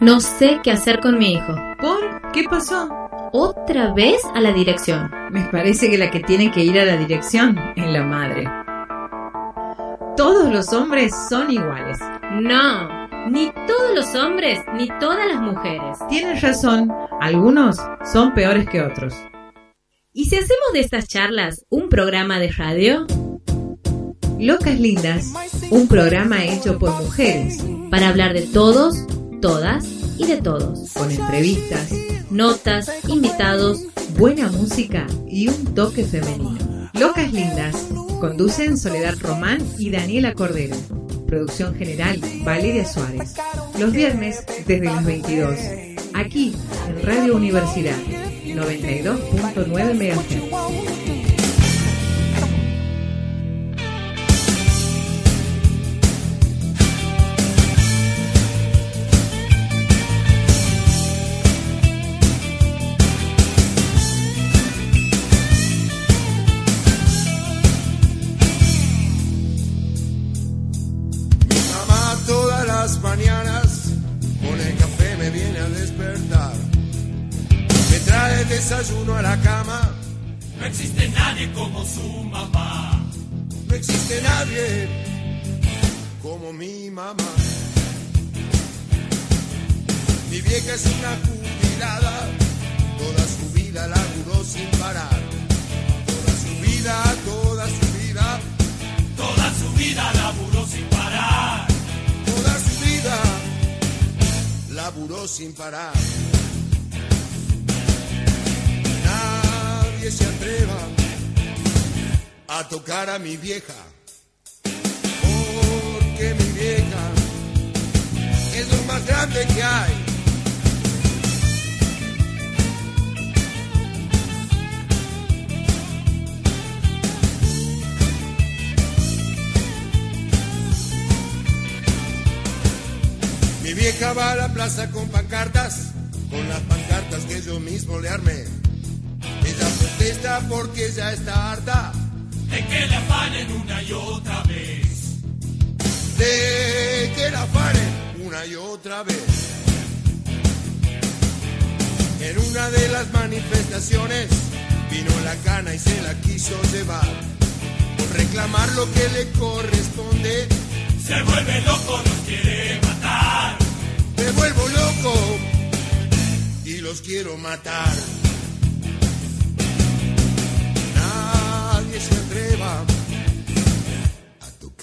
No sé qué hacer con mi hijo. ¿Por? ¿Qué pasó? Otra vez a la dirección. Me parece que la que tiene que ir a la dirección es la madre. Todos los hombres son iguales. No, ni todos los hombres ni todas las mujeres. Tienes razón, algunos son peores que otros. ¿Y si hacemos de estas charlas un programa de radio? Locas Lindas, un programa hecho por mujeres, Para hablar de todos, todas y de todos. con entrevistas, Notas, invitados. buena música y un toque femenino. Locas Lindas, conducen Soledad Román y Daniela Cordero. Producción general, Valeria Suárez. Los viernes desde las 22, aquí en Radio Universidad, 92.9 MHz. Desayuno a la cama. No existe nadie como su mamá. No existe nadie como mi mamá. Mi vieja es una jubilada. Toda su vida laburó sin parar. Toda su vida, toda su vida, Toda su vida laburó sin parar. toda su vida laburó sin parar. Nadie se atreva a tocar a mi vieja, porque mi vieja es lo más grande que hay. Mi vieja va a la plaza con pancartas, con las pancartas que yo mismo le armé. Porque ya está harta De que le afanen una y otra vez. de que la paren una y otra vez. En una de las manifestaciones vino la cana y se la quiso llevar. Por reclamar lo que le corresponde, Se vuelve loco, nos quiere matar. me vuelvo loco y los quiero matar.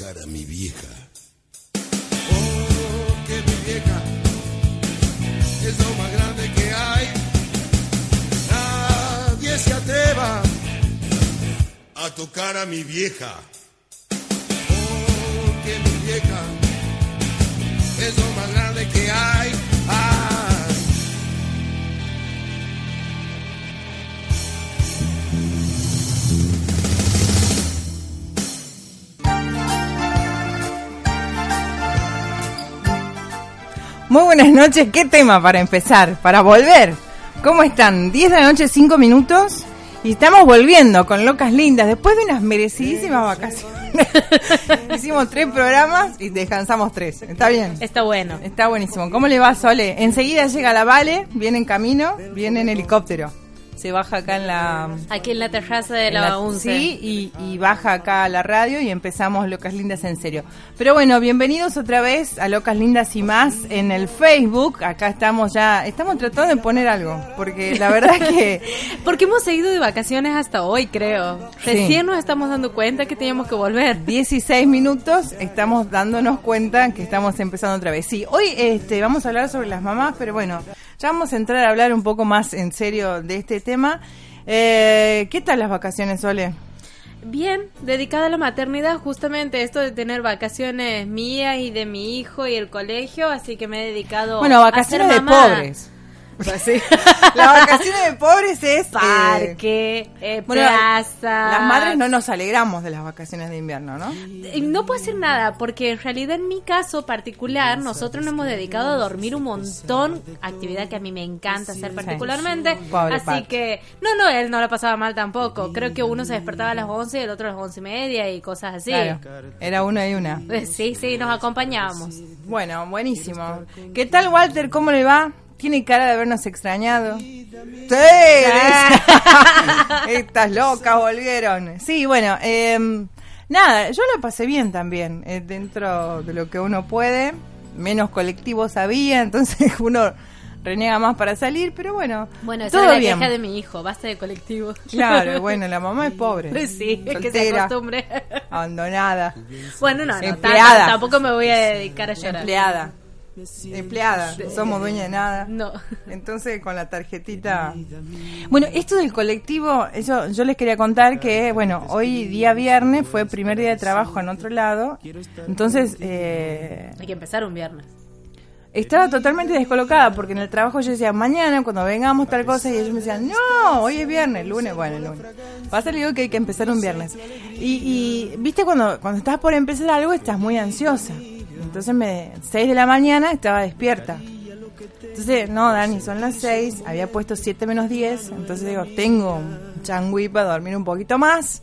A tocar a mi vieja. Porque mi vieja es lo más grande que hay. Nadie se atreva a tocar a mi vieja. Porque mi vieja es lo más grande que hay. Ay. Muy buenas noches, ¿qué tema para empezar? Para volver. ¿Cómo están? 10 de la noche, 5 minutos. Y estamos volviendo con Locas Lindas después de unas merecidísimas vacaciones. Hicimos tres programas y descansamos tres. ¿Está bien? Está bueno. Está buenísimo. ¿Cómo le va, Sole? Enseguida llega la Vale, viene en camino, viene en helicóptero. Se baja acá en la... Aquí en la terraza de la, la- UNCE. Sí, y, y baja acá a la radio y empezamos Locas Lindas en serio. Pero bueno, bienvenidos otra vez a Locas Lindas y más en el Facebook. Acá estamos ya, estamos tratando de poner algo, porque la verdad que Porque hemos seguido de vacaciones hasta hoy, creo. Sí. Recién nos estamos dando cuenta que teníamos que volver. 16 minutos estamos dándonos cuenta que estamos empezando otra vez. Sí, hoy este, vamos a hablar sobre las mamás, pero bueno, ya vamos a entrar a hablar un poco más en serio de este tema. Eh, ¿Qué tal las vacaciones, Sole? Bien, dedicada a la maternidad, justamente esto de tener vacaciones mías y de mi hijo y el colegio, así que me he dedicado Bueno, a vacaciones de pobres. Así. Las vacaciones de pobres es... eh, Parque, eh, bueno, plaza. las madres no nos alegramos de las vacaciones de invierno, ¿no? No puedo hacer nada, porque en realidad en mi caso particular, nosotros nos hemos dedicado a dormir un montón, actividad que a mí me encanta hacer particularmente. Pobre así Pat. que, no, no, él no la pasaba mal tampoco. Creo que uno se despertaba a las 11 y el otro a las 11 y media y cosas así. Claro, era una y una. Eh, Sí, sí, nos acompañábamos. Bueno, buenísimo. ¿Qué tal, Walter? ¿Cómo le va? Tiene cara de habernos extrañado. ¡Sí! Estas locas volvieron. Sí, bueno, eh, nada, yo lo pasé bien también, eh, dentro de lo que uno puede. Menos colectivos había, entonces uno reniega más para salir, pero bueno, Bueno, esa todo es la bien. queja de mi hijo, basta de colectivo. Claro, bueno, la mamá es pobre. Sí, es que se soltera, acostumbre. abandonada, Bueno, no, no, Empleada. tampoco me voy a dedicar a llorar. empleada. Empleada, somos dueña de nada. No. Entonces con la tarjetita. Bueno, esto del colectivo, eso yo les quería contar que, bueno, hoy día viernes fue primer día de trabajo en otro lado. Entonces eh, Hay que empezar un viernes. estaba totalmente descolocada porque en el trabajo yo decía mañana cuando vengamos tal cosa y ellos me decían no, hoy es viernes, lunes, bueno, el lunes. Pasa le digo que hay que empezar un viernes. Y, y viste cuando cuando estás por empezar algo estás muy ansiosa. Entonces me 6 de la mañana estaba despierta. Entonces, no, Dani, son las 6, había puesto 7 menos 10, entonces digo, tengo un changüí para dormir un poquito más,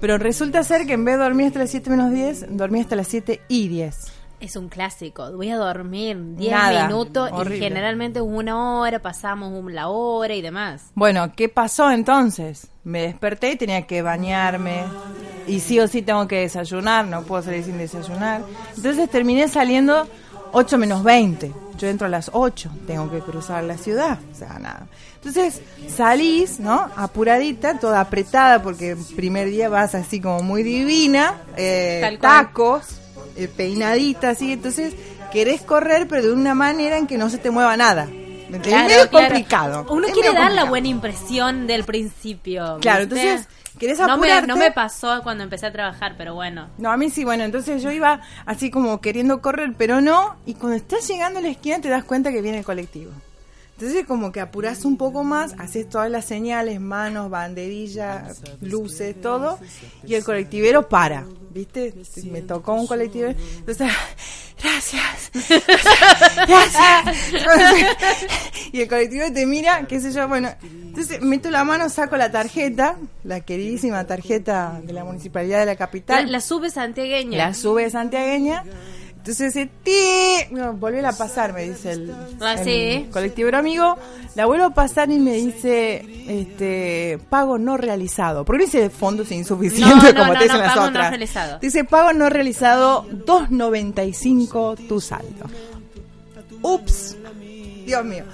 pero resulta ser que en vez de dormir hasta las 7 menos 10, dormí hasta las 7 y 10. Es un clásico. Voy a dormir 10 Nada, minutos horrible. y generalmente una hora, pasamos la hora y demás. Bueno, ¿qué pasó entonces? Me desperté y tenía que bañarme, y sí o sí tengo que desayunar, no puedo salir sin desayunar. Entonces terminé saliendo 8 menos 20. Yo entro a las 8, tengo que cruzar la ciudad, o sea, nada. Entonces salís, ¿no? Apuradita, toda apretada, porque el primer día vas así como muy divina, eh, tacos, eh, peinadita, así. Entonces querés correr, pero de una manera en que no se te mueva nada. Claro, es claro. complicado. Uno es quiere dar la buena impresión del principio. Claro, ¿viste? entonces, ¿querés no me, apurarte? no me pasó cuando empecé a trabajar, pero bueno. No, a mí sí, bueno, entonces yo iba así como queriendo correr, pero no, y cuando estás llegando a la esquina te das cuenta que viene el colectivo. Entonces como que apurás un poco más, haces todas las señales, manos, banderilla, luces, todo, y el colectivero para, ¿viste? Me tocó un colectivero, entonces, gracias, gracias. y el colectivero te mira, qué sé yo, bueno, entonces meto la mano, saco la tarjeta, la queridísima tarjeta de la Municipalidad de la La, Capital. la sube santiagueña. La sube santiagueña. Entonces dice, ti, no, a pasar, me dice el, Ah, el sí. colectivo amigo. La vuelvo a pasar y me dice, este, pago no realizado. Porque dice fondos insuficientes No, no, como te dicen las pago no otras. realizado. Dice, pago no realizado, 2.95 tu saldo. Ups, Dios mío.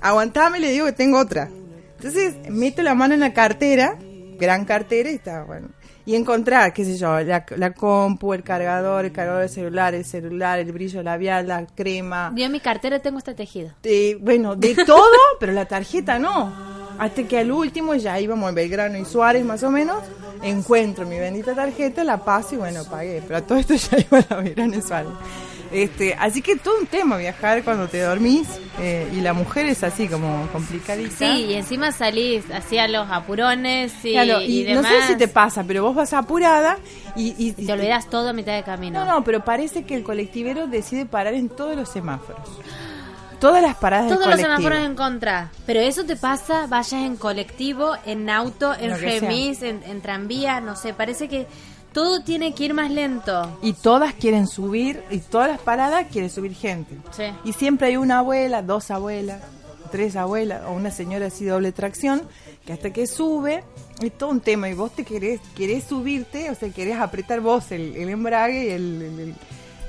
Aguantame, le digo que tengo otra. Entonces, meto la mano en la cartera, gran cartera, y está, bueno. Y encontrar, qué sé yo, la, la compu, el cargador, el cargador del celular, el celular, el brillo labial, la crema. Yo en mi cartera tengo este tejido. de- bueno, de todo, pero la tarjeta no. Hasta que al último, ya íbamos en Belgrano y Suárez más o menos, encuentro mi bendita tarjeta, la paso y bueno, pagué. Pero a todo esto ya iba a Belgrano y Suárez. Este, así que todo un tema viajar cuando te dormís eh, y la mujer es así como complicadita. Sí, y encima salís hacia los apurones y, Claro, y y, no sé si te pasa, pero vos vas apurada y, te olvidas todo a mitad de camino. No, no, pero parece que el colectivero decide parar en todos los semáforos. Todas las paradas Todos del los semáforos en contra. Pero eso te pasa, vayas en colectivo, en auto, en remis, en, en tranvía, no sé. Parece que todo tiene que ir más lento. Y todas quieren subir, y todas las paradas quiere subir gente. Sí. Y siempre hay una abuela, dos abuelas, tres abuelas, o una señora así doble tracción, que hasta que sube, es todo un tema. Y vos te querés, querés subirte, o sea, querés apretar vos el, el embrague y el, el- el-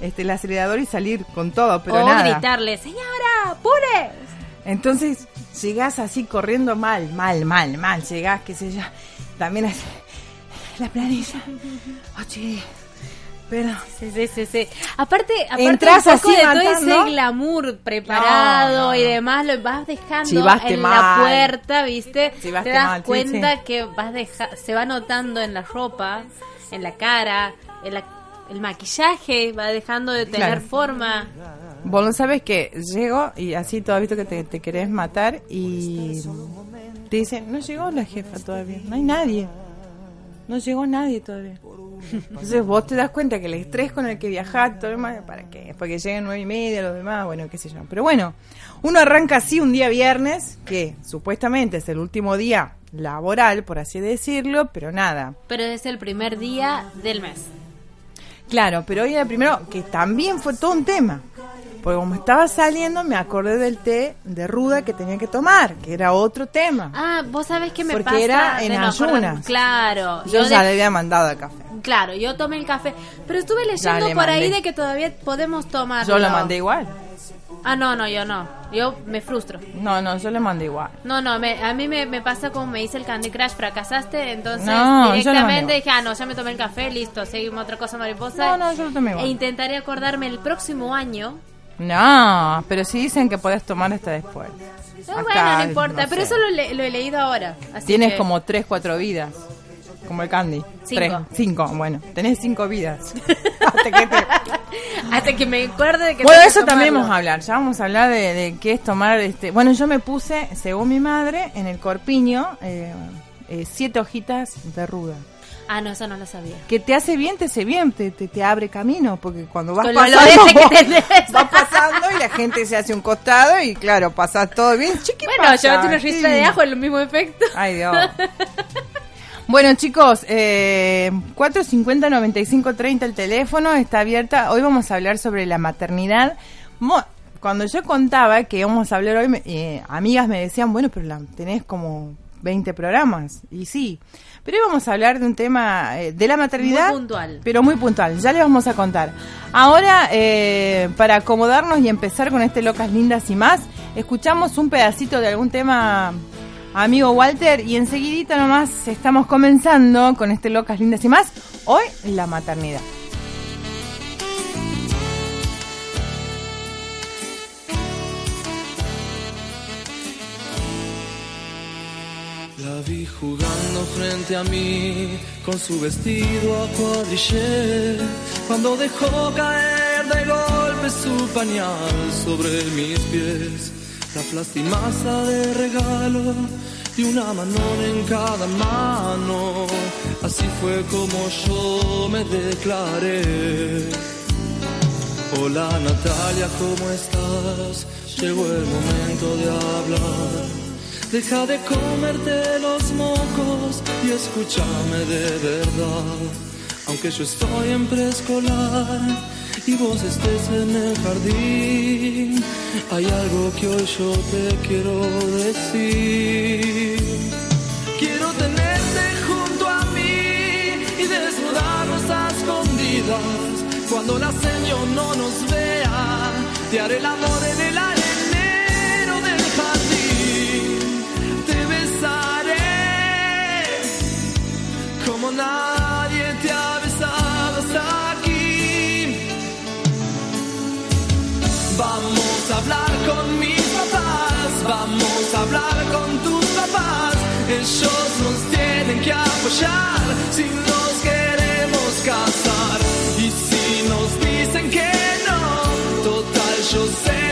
este, el acelerador y salir con todo, pero o nada. gritarle, señora, pure. Entonces llegás así corriendo mal, mal, mal, mal. Llegás, qué sé yo, también así, la planilla. Oye, pero Sí, sí, sí, sí. Aparte, aparte Entras un poco así de todo matando. ese glamour preparado No, no, y no. demás, lo vas dejando Chivaste en la puerta, ¿viste? Chivaste Te das mal, sí, cuenta sí. que vas deja se va notando en la ropa, en la cara, en la- el maquillaje va dejando de tener Claro. forma. Vos no sabes que llego y así todo visto que te, te querés matar y te dicen, no llegó la jefa todavía, no hay nadie. No llegó nadie todavía. Entonces vos te das cuenta que el estrés con el que viajás, todo lo demás, ¿para qué? Porque llegan nueve y media, los demás, bueno, qué sé yo. Pero bueno, uno arranca así un día viernes, que supuestamente es el último día laboral, por así decirlo, pero nada. Pero es el primer día del mes. Claro, pero hoy era el primero, que también fue todo un tema. Porque como estaba saliendo, me acordé del té de ruda que tenía que tomar, que era otro tema. Ah, vos sabés que me Porque pasa era en de ayunas. Claro. Yo, ya le había mandado el café. Claro, yo tomé el café. Pero estuve leyendo le por ahí de que todavía podemos tomar. Yo lo mandé igual. Ah, no, no, yo no. Yo me frustro. No, no, yo le mandé igual. No, no, me- a mí me, me pasa como me dice el Candy Crush, fracasaste, entonces No, directamente dije, ah, no, ya me tomé el café, listo, seguimos otra cosa mariposa. No, no, yo lo tomé igual. E intentaré acordarme el próximo año. No, pero sí dicen que podés tomar hasta después. No, Acá, bueno, no importa, no pero sé. eso lo, le- lo he leído ahora. así Tienes que- como tres, cuatro vidas. Como el candy. Cinco. Tres, cinco, bueno. Tenés cinco vidas. Hasta que te- Hasta que me acuerde de que Bueno, eso también vamos a hablar. Ya vamos a hablar de, de qué es tomar. este Bueno, yo me puse, según mi madre, en el corpiño, eh, eh, siete hojitas de ruda. Ah, no, eso no lo sabía. Que te hace bien, te hace bien, te, te, te abre camino, porque cuando vas Con pasando, que tenés. vas pasando y la gente se hace un costado y claro, pasas todo bien. Che, ¿qué Bueno, pasa? llévate una ristra Sí. de ajo, el mismo efecto. Ay, Dios. Bueno, chicos, eh, 450-9530 el teléfono está abierta. Hoy vamos a hablar sobre la maternidad. Mo- Cuando yo contaba que íbamos a hablar hoy, eh, amigas me decían, bueno, pero la, tenés como 20 programas. Y sí, pero hoy vamos a hablar de un tema eh, de la maternidad. Muy puntual. Pero muy puntual, ya le vamos a contar. Ahora, eh, para acomodarnos y empezar con este Locas Lindas y más, escuchamos un pedacito de algún tema, amigo Walter, y enseguidita nomás estamos comenzando con este Locas Lindas y más. Hoy, la maternidad. Vi jugando frente a mí con su vestido a cuadrillé cuando dejó caer de golpe su pañal sobre mis pies. La plastimaza de regalo y una manón en cada mano. Así fue como yo me declaré. Hola Natalia, ¿cómo estás? Llegó el momento de hablar. Deja de comerte los mocos y escúchame de verdad. Aunque yo estoy en preescolar y vos estés en el jardín, hay algo que hoy yo te quiero decir. Quiero tenerte junto a mí y desnudarnos a escondidas. Cuando la señor no nos vea, te haré el amor en el arenero Ellos nos tienen que apoyar si nos queremos casar. Y si nos dicen que no, total yo sé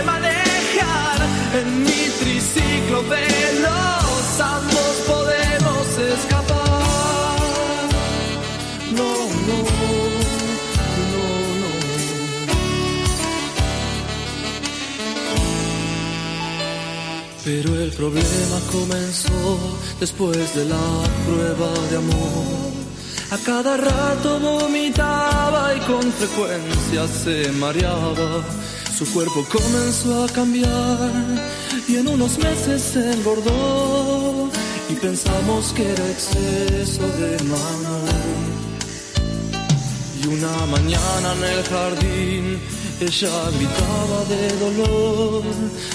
problema comenzó después de la prueba de amor. A cada rato vomitaba y con frecuencia se mareaba. Su cuerpo comenzó a cambiar y en unos meses se engordó. Y pensamos que era exceso de mano. Y una mañana en el jardín ella gritaba de dolor.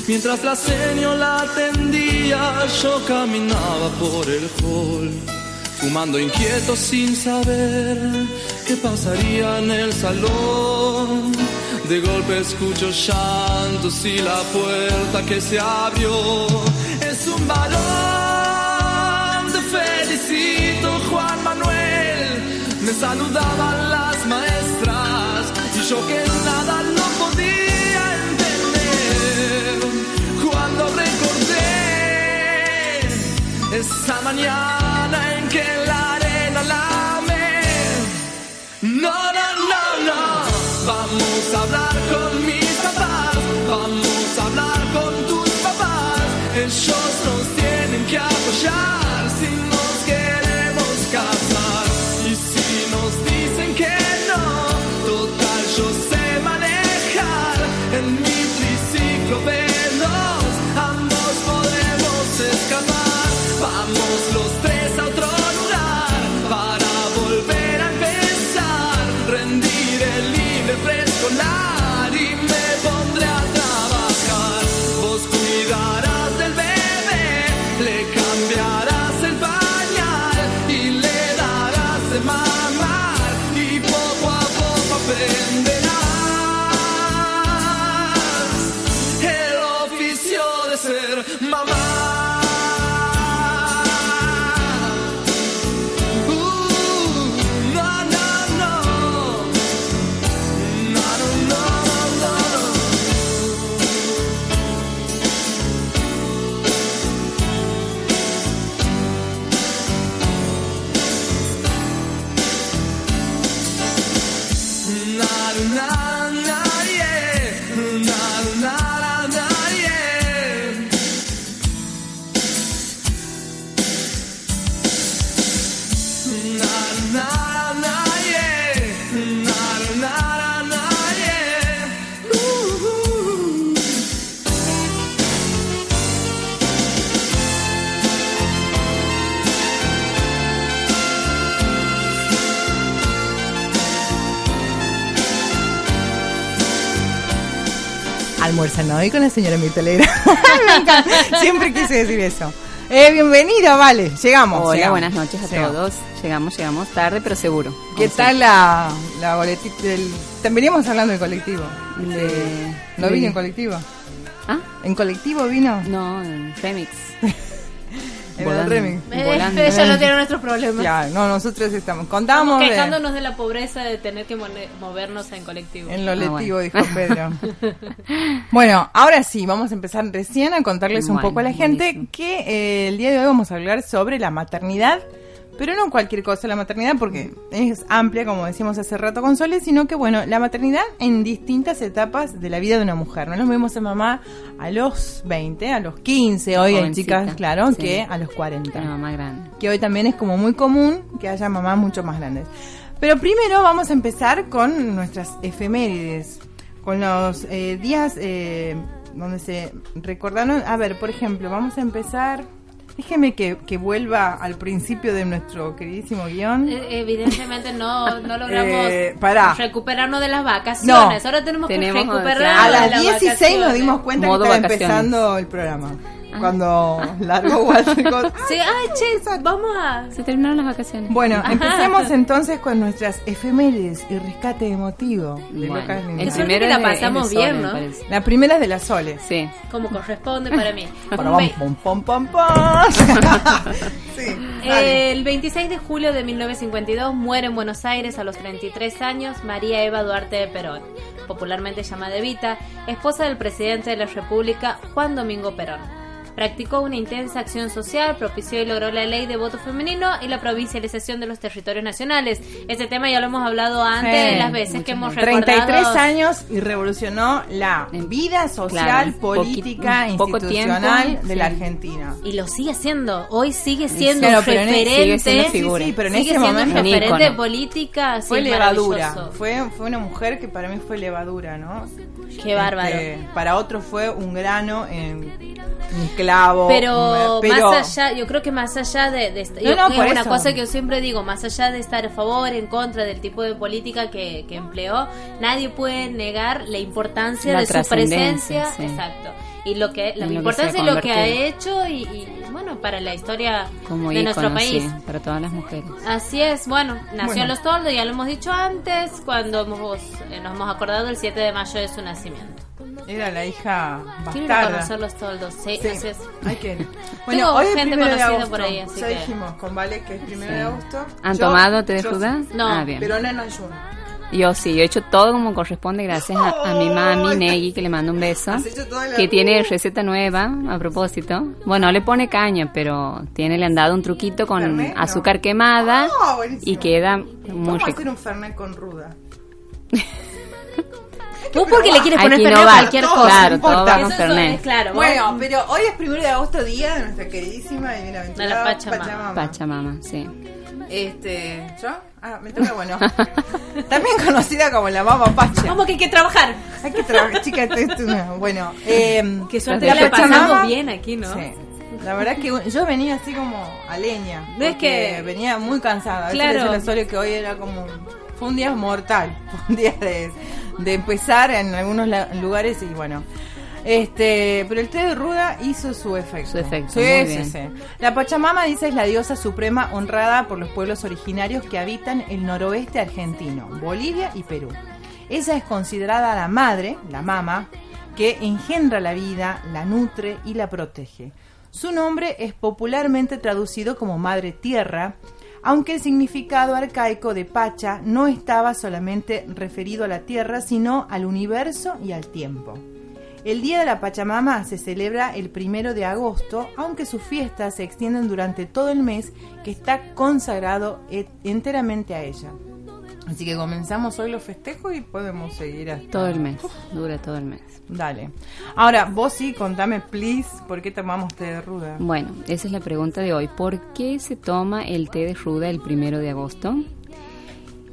Mientras la señora la atendía, yo caminaba por el hall. Fumando inquieto sin saber qué pasaría en el salón. De golpe escucho llantos y la puerta que se abrió. Es un varón, te felicito Juan Manuel. Me saludaban las yo que nada lo Almuerzan hoy con la señora encanta. Siempre quise decir eso. Eh, bienvenida, vale. Llegamos. Hola, llegamos. buenas noches a Llegamos. todos. Llegamos, llegamos tarde, pero seguro. ¿Qué tal la, la boleti- del... También veníamos hablando del colectivo. De- ¿No vino en colectivo? ¿Ah? ¿En colectivo vino? No, en remix. Volando. el remix. Volando. ella no tiene nuestros problemas. Ya, no, nosotros estamos. Estamos Contábamos de- quejándonos de la pobreza de tener que movernos en colectivo. en lo Ah, lectivo, bueno. dijo Pedro. bueno, ahora sí, vamos a empezar recién a contarles un Bueno, poco a la gente buenísimo. que eh, el día de hoy vamos a hablar sobre la maternidad, pero no cualquier cosa la maternidad, porque es amplia, como decíamos hace rato con Sole, sino que, bueno, la maternidad en distintas etapas de la vida de una mujer. No nos vemos a mamá a los 20, a los 15, hoy hay chicas, claro, sí. que a los 40 Una mamá grande. que hoy también es como muy común que haya mamás mucho más grandes. Pero primero vamos a empezar con nuestras efemérides, con los eh, días eh, donde se recordaron. A ver, por ejemplo, vamos a empezar. Déjeme que, que vuelva al principio de nuestro queridísimo guion. Eh, Evidentemente no, no logramos Eh, pará. recuperarnos de las vacaciones. No. Ahora tenemos, Tenemos, que recuperarnos A las las 16 nos vacaciones. dimos cuenta Modo que estaba vacaciones. empezando el programa. Cuando largó Walter Scott. Sí, ay, che, vamos a... Se terminaron las vacaciones. Bueno, empecemos entonces con nuestras efemérides y rescate emotivo de Bueno, el primero que la pasamos de bien, ¿no? La primera es de las soles. Sí. Como corresponde para mí. Un ve- pom, pom, pom, sí. El 26 de julio de 1952 muere en Buenos Aires a los 33 años María Eva Duarte de Perón, popularmente llamada Evita, esposa del presidente de la República Juan Domingo Perón. Practicó una intensa acción social, propició y logró la ley de voto femenino y la provincialización de los territorios nacionales. Este tema ya lo hemos hablado antes, Sí, las veces que hemos 33 recordado. años y revolucionó la vida social, Claro, política, poco institucional tiempo, de la. Argentina. Y lo sigue haciendo. Hoy sigue siendo pero en- referente. sigue siendo figura. Sí, sí, pero en sigue ese siendo momento referente política. fue levadura. Fue, fue una mujer que para mí fue levadura, ¿no? Qué bárbaro. Este, para otros fue un grano en clavo. Pero, más allá, yo creo que más allá de, de esta- No, yo- no, por una eso. cosa que yo siempre digo, más allá de estar a favor, en contra del tipo de política que, que empleó, nadie puede negar la importancia La de su presencia, sí. exacto, y lo que la importancia de lo que ha hecho y, y, bueno para la historia Como de nuestro país. sí, para todas las mujeres. Así es, bueno, nació Bueno. en Los Toldos, ya lo hemos dicho antes, cuando hemos, eh, nos hemos acordado el 7 de mayo de su nacimiento. Era la hija Quiero bastarda. conocer Los Toldos, sí, Sí, así es. hay que ir. Tengo Bueno, hoy es gente de conocida agosto. por ahí, así ya que- dijimos con Vale que es primero de agosto. ¿Han Yo- tomado té de? No, ah, bien. Pero no en ayuno. Yo sí, yo he hecho todo como corresponde gracias a, a mi mami, Negui, que le mando un beso. Que tiene receta nueva, a propósito. Bueno, no le pone caña, pero tiene, le han dado un truquito con azúcar quemada buenísimo. y queda muy rico. hacer un fernet con ruda. Vos porque le quieres poner que Fernet a innovar. cualquier Todo, cosa. Claro, no todo va con Fernet. claro. vos- Bueno, pero hoy es primero de agosto, día de nuestra queridísima y bienaventurada De la Pachamama. Pachamama, sí. Este, ¿yo? Ah, me toca, bueno. También conocida como la Mama Pacha. Vamos que hay que trabajar. Hay que trabajar, chica, esto es una- Bueno, eh, Qué suerte La que la Pachamama- pasamos bien aquí, ¿no? Sí. La verdad que yo venía así como a leña. No es porque que- Venía muy cansada. A veces Claro. le decía a Sole que hoy era como... Fue un día mortal. Fue un día de, de empezar en algunos lugares y bueno... Este, pero el té de ruda hizo su efecto. Su efecto, Sí, muy sí, bien. sí. La Pachamama dice es la diosa suprema honrada por los pueblos originarios que habitan el noroeste argentino, Bolivia y Perú. Ella es considerada la madre, la mama, que engendra la vida, la nutre y la protege. Su nombre es popularmente traducido como Madre Tierra, aunque el significado arcaico de Pacha no estaba solamente referido a la Tierra, sino al universo y al tiempo. El Día de la Pachamama se celebra el primero de agosto, aunque sus fiestas se extienden durante todo el mes que está consagrado et- enteramente a ella. Así que comenzamos hoy los festejos y podemos seguir hasta... Todo el mes, dura todo el mes. Dale. Ahora, vos sí, contame, please, ¿por qué tomamos té de ruda? Bueno, esa es la pregunta de hoy. ¿Por qué se toma el té de ruda el primero de agosto?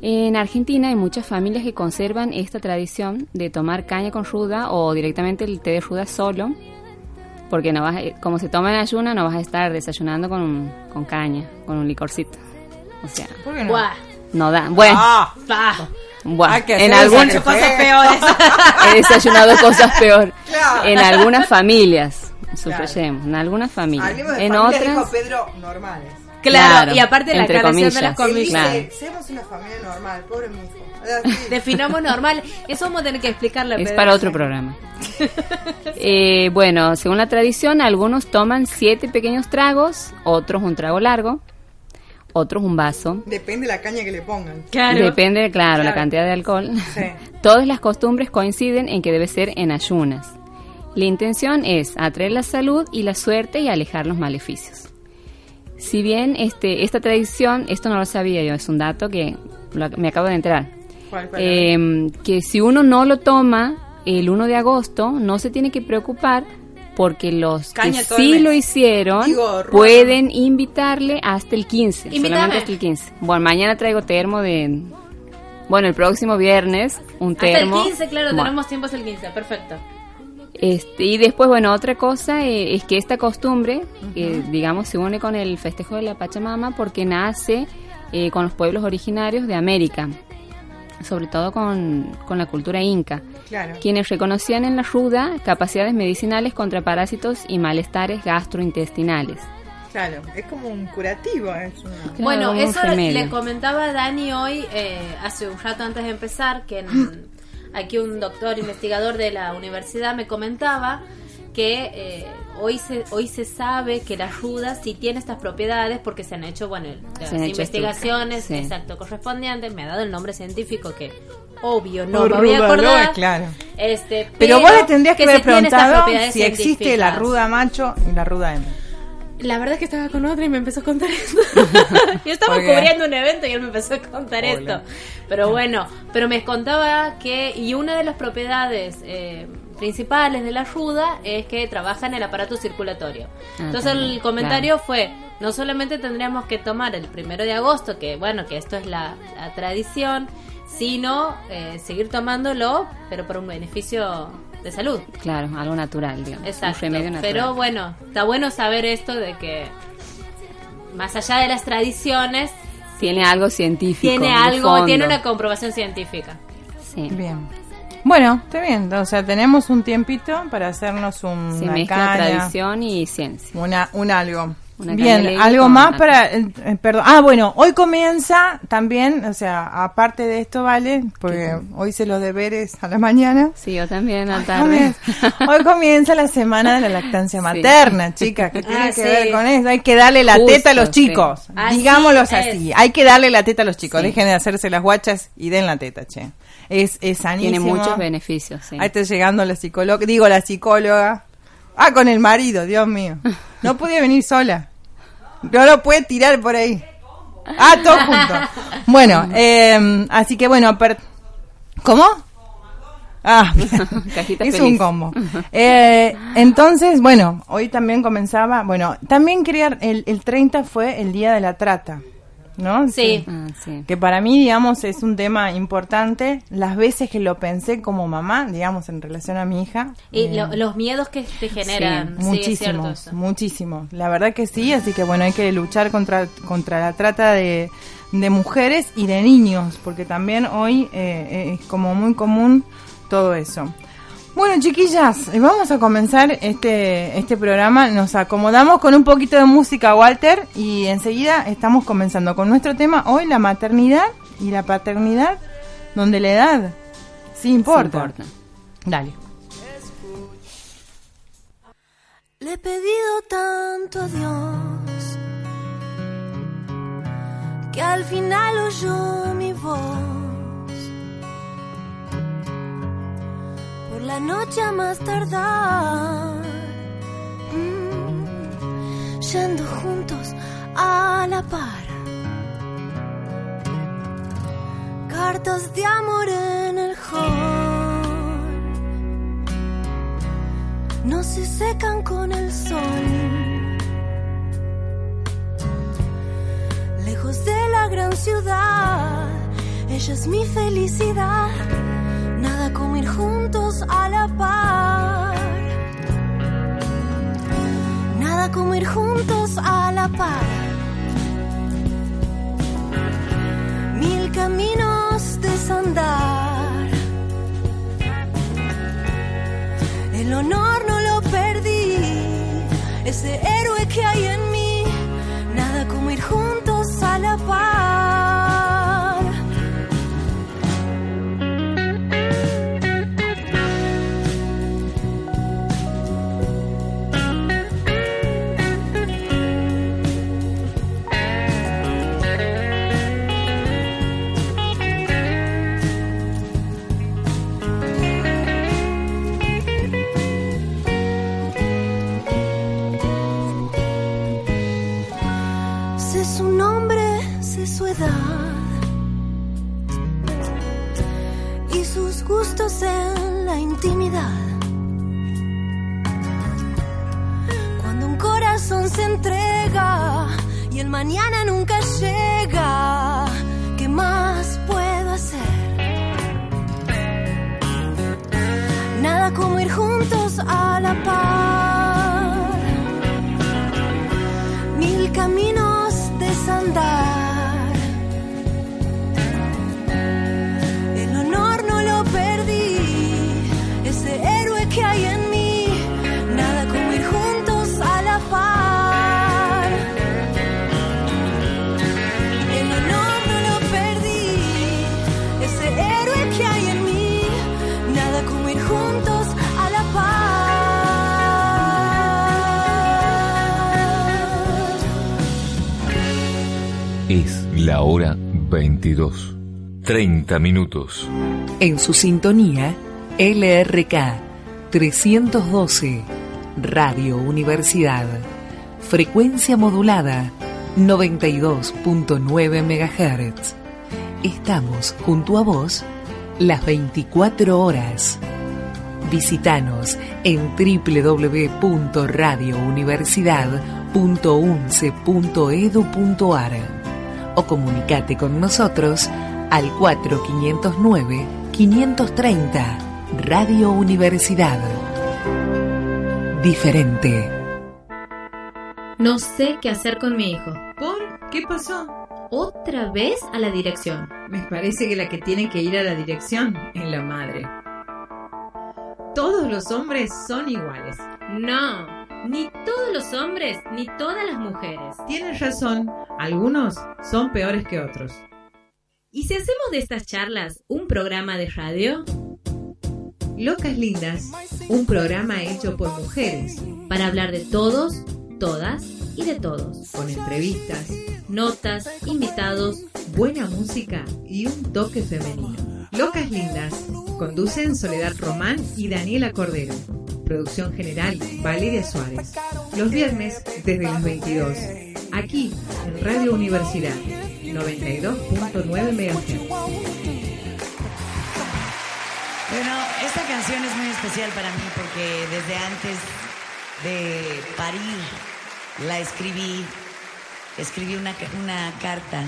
En Argentina hay muchas familias que conservan esta tradición de tomar caña con ruda o directamente el té de ruda solo, porque no vas, a- como se toma en ayuna, no vas a estar desayunando con, un- con caña, con un licorcito. O sea, ¿Por qué no? No da. Bueno, Ah, bah. bueno, hay que en esa Cosas peores. he desayunado cosas peor. Claro. En algunas familias, subrayemos, en algunas familias. Hablemos de En familias, otras, dijo Pedro, normales. Claro, Claro, y aparte la aclaración de las dice, comillas. seamos una familia normal, pobre. Definamos normal. Eso vamos a tener que explicarle Es Pedro. para otro programa. Eh, bueno, según la tradición, algunos toman siete pequeños tragos, otros un trago largo, otros un vaso. Depende de la caña que le pongan. Claro. Depende, claro, la cantidad de alcohol. Sí. Todas las costumbres coinciden en que debe ser en ayunas. La intención es atraer la salud y la suerte y alejar los maleficios. Si bien este, esta tradición, esto no lo sabía yo, es un dato que lo- me acabo de enterar, ¿Cuál, cuál? eh, que si uno no lo toma el 1 de agosto, no se tiene que preocupar porque los Caña que sí lo hicieron Digo, pueden invitarle hasta el 15, Invítame. solamente hasta el 15. Bueno, mañana traigo termo de... Bueno, el próximo viernes un Hasta el termo. 15, claro, Bueno, tenemos tiempo hasta el 15. Perfecto. este, y después, bueno, otra cosa eh, es que esta costumbre, eh, digamos, se une con el festejo de la Pachamama porque nace eh, con los pueblos originarios de América, sobre todo con, con la cultura inca, Claro. quienes reconocían en la ruda capacidades medicinales contra parásitos y malestares gastrointestinales. Claro, es como un curativo. Es una... Claro, Bueno, eso remedio. le comentaba a Dani hoy, eh, hace un rato antes de empezar, que en- aquí un doctor investigador de la universidad me comentaba que eh, hoy se hoy se sabe que la ruda sí tiene estas propiedades porque se han hecho bueno las han investigaciones sí. exacto correspondientes me ha dado el nombre científico que obvio no me voy a ruda, acordar no, claro. este Pero, vos le tendrías que, haber preguntado si existe la ruda macho y la ruda hembra. La verdad es que estaba con otra y me empezó a contar esto. Yo estaba cubriendo un evento y él me empezó a contar Hola. esto. Pero bueno, pero me contaba que, y una de las propiedades eh, principales de la ruda es que trabaja en el aparato circulatorio. Ah, Entonces también, el comentario fue, no solamente tendríamos que tomar el primero de agosto, que bueno, que esto es la, la tradición, sino eh, seguir tomándolo, pero por un beneficio de salud. Claro, algo natural, digamos. Exacto. Un remedio natural. Pero bueno, está bueno saber esto de que más allá de las tradiciones, tiene algo científico. tiene algo, tiene una comprobación científica. Sí. Bien. Bueno, está bien. O sea, tenemos un tiempito para hacernos un, Se una mezcla caña, tradición y ciencia. una, un algo. Una Bien, algo más para, eh, eh, perdón. Ah, bueno, hoy comienza también, o sea, aparte de esto, ¿vale? Porque hoy hice los deberes a la mañana. Sí, yo también a la tarde. Hoy comienza la semana de la lactancia Sí. materna, chicas, que tiene Ah, que sí. ver con eso. Hay que darle la Justo, teta a los chicos. Digámoslos así. Hay que darle la teta a los chicos. Dejen de hacerse las guachas y den la teta, che. Es, es sanísimo. Tiene muchos beneficios, sí. Ahí está llegando la psicóloga, digo la psicóloga. Ah, con el marido, Dios mío. No podía venir sola. No lo puede tirar por ahí. Ah, todo junto. Bueno, eh, así que bueno, per- ¿cómo? Ah, es un combo. Eh, entonces, bueno, hoy también comenzaba, bueno, también quería, el, el 30 fue el día de la trata, ¿no? Sí. Ah, sí. que para mí, digamos, es un tema importante. Las veces que lo pensé como mamá, digamos, en relación a mi hija. Y eh, lo- los miedos que te generan. Sí, es cierto muchísimos, eso. muchísimos. La verdad que sí, así que bueno, hay que luchar contra, contra la trata de, de mujeres y de niños, porque también hoy eh, es como muy común todo eso. Bueno, chiquillas, vamos a comenzar este, este programa. Nos acomodamos con un poquito de música, Walter, y enseguida estamos comenzando con nuestro tema hoy, la maternidad y la paternidad, donde la edad sí importa. Sí importa. Dale. Le he pedido tanto a Dios que al final oyó mi voz. La noche a más tardar, mm, yendo juntos a la par. Cartas de amor en el hall no se secan con el sol. Lejos de la gran ciudad, ella es mi felicidad. Nada como ir juntos a la par. Nada como ir juntos a la par. Mil caminos desandar. El honor no lo perdí, ese héroe que hay en mí, nada como ir juntos a la par. Mañana nunca llega, ¿qué más puedo hacer? Nada como ir juntos a la par la hora 22. 30 minutos. En su sintonía, LRK 312, Radio Universidad. Frecuencia modulada, 92.9 MHz. Estamos junto a vos las 24 horas. Visítanos en www.radiouniversidad.unce.edu.ar o comunicate con nosotros al 4509-530 Radio Universidad. Diferente. No sé qué hacer con mi hijo. ¿Por? ¿Qué pasó? Otra vez a la dirección. Me parece que la que tiene que ir a la dirección es la madre. Todos los hombres son iguales. No, Ni todos los hombres, ni todas las mujeres. Tienes razón, algunos son peores que otros. ¿Y si hacemos de estas charlas un programa de radio? Locas Lindas, un programa hecho por mujeres, Para hablar de todos, todas y de todos. con entrevistas, Notas, invitados. buena música y un toque femenino. Locas Lindas, conducen Soledad Román y Daniela Cordero. Producción general, Valeria Suárez. Los viernes desde las 22, aquí en Radio Universidad, 92.9 MHz. Bueno, esta canción es muy especial para mí porque desde antes de parir la escribí, escribí una, ca- una carta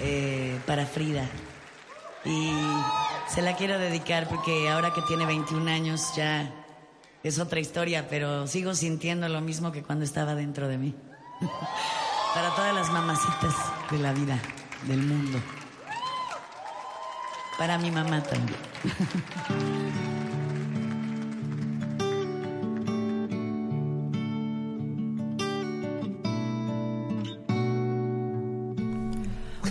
eh, para Frida y se la quiero dedicar porque ahora que tiene 21 años ya es otra historia, pero sigo sintiendo lo mismo que cuando estaba dentro de mí. para todas las mamacitas de la vida, del mundo. Para mi mamá también.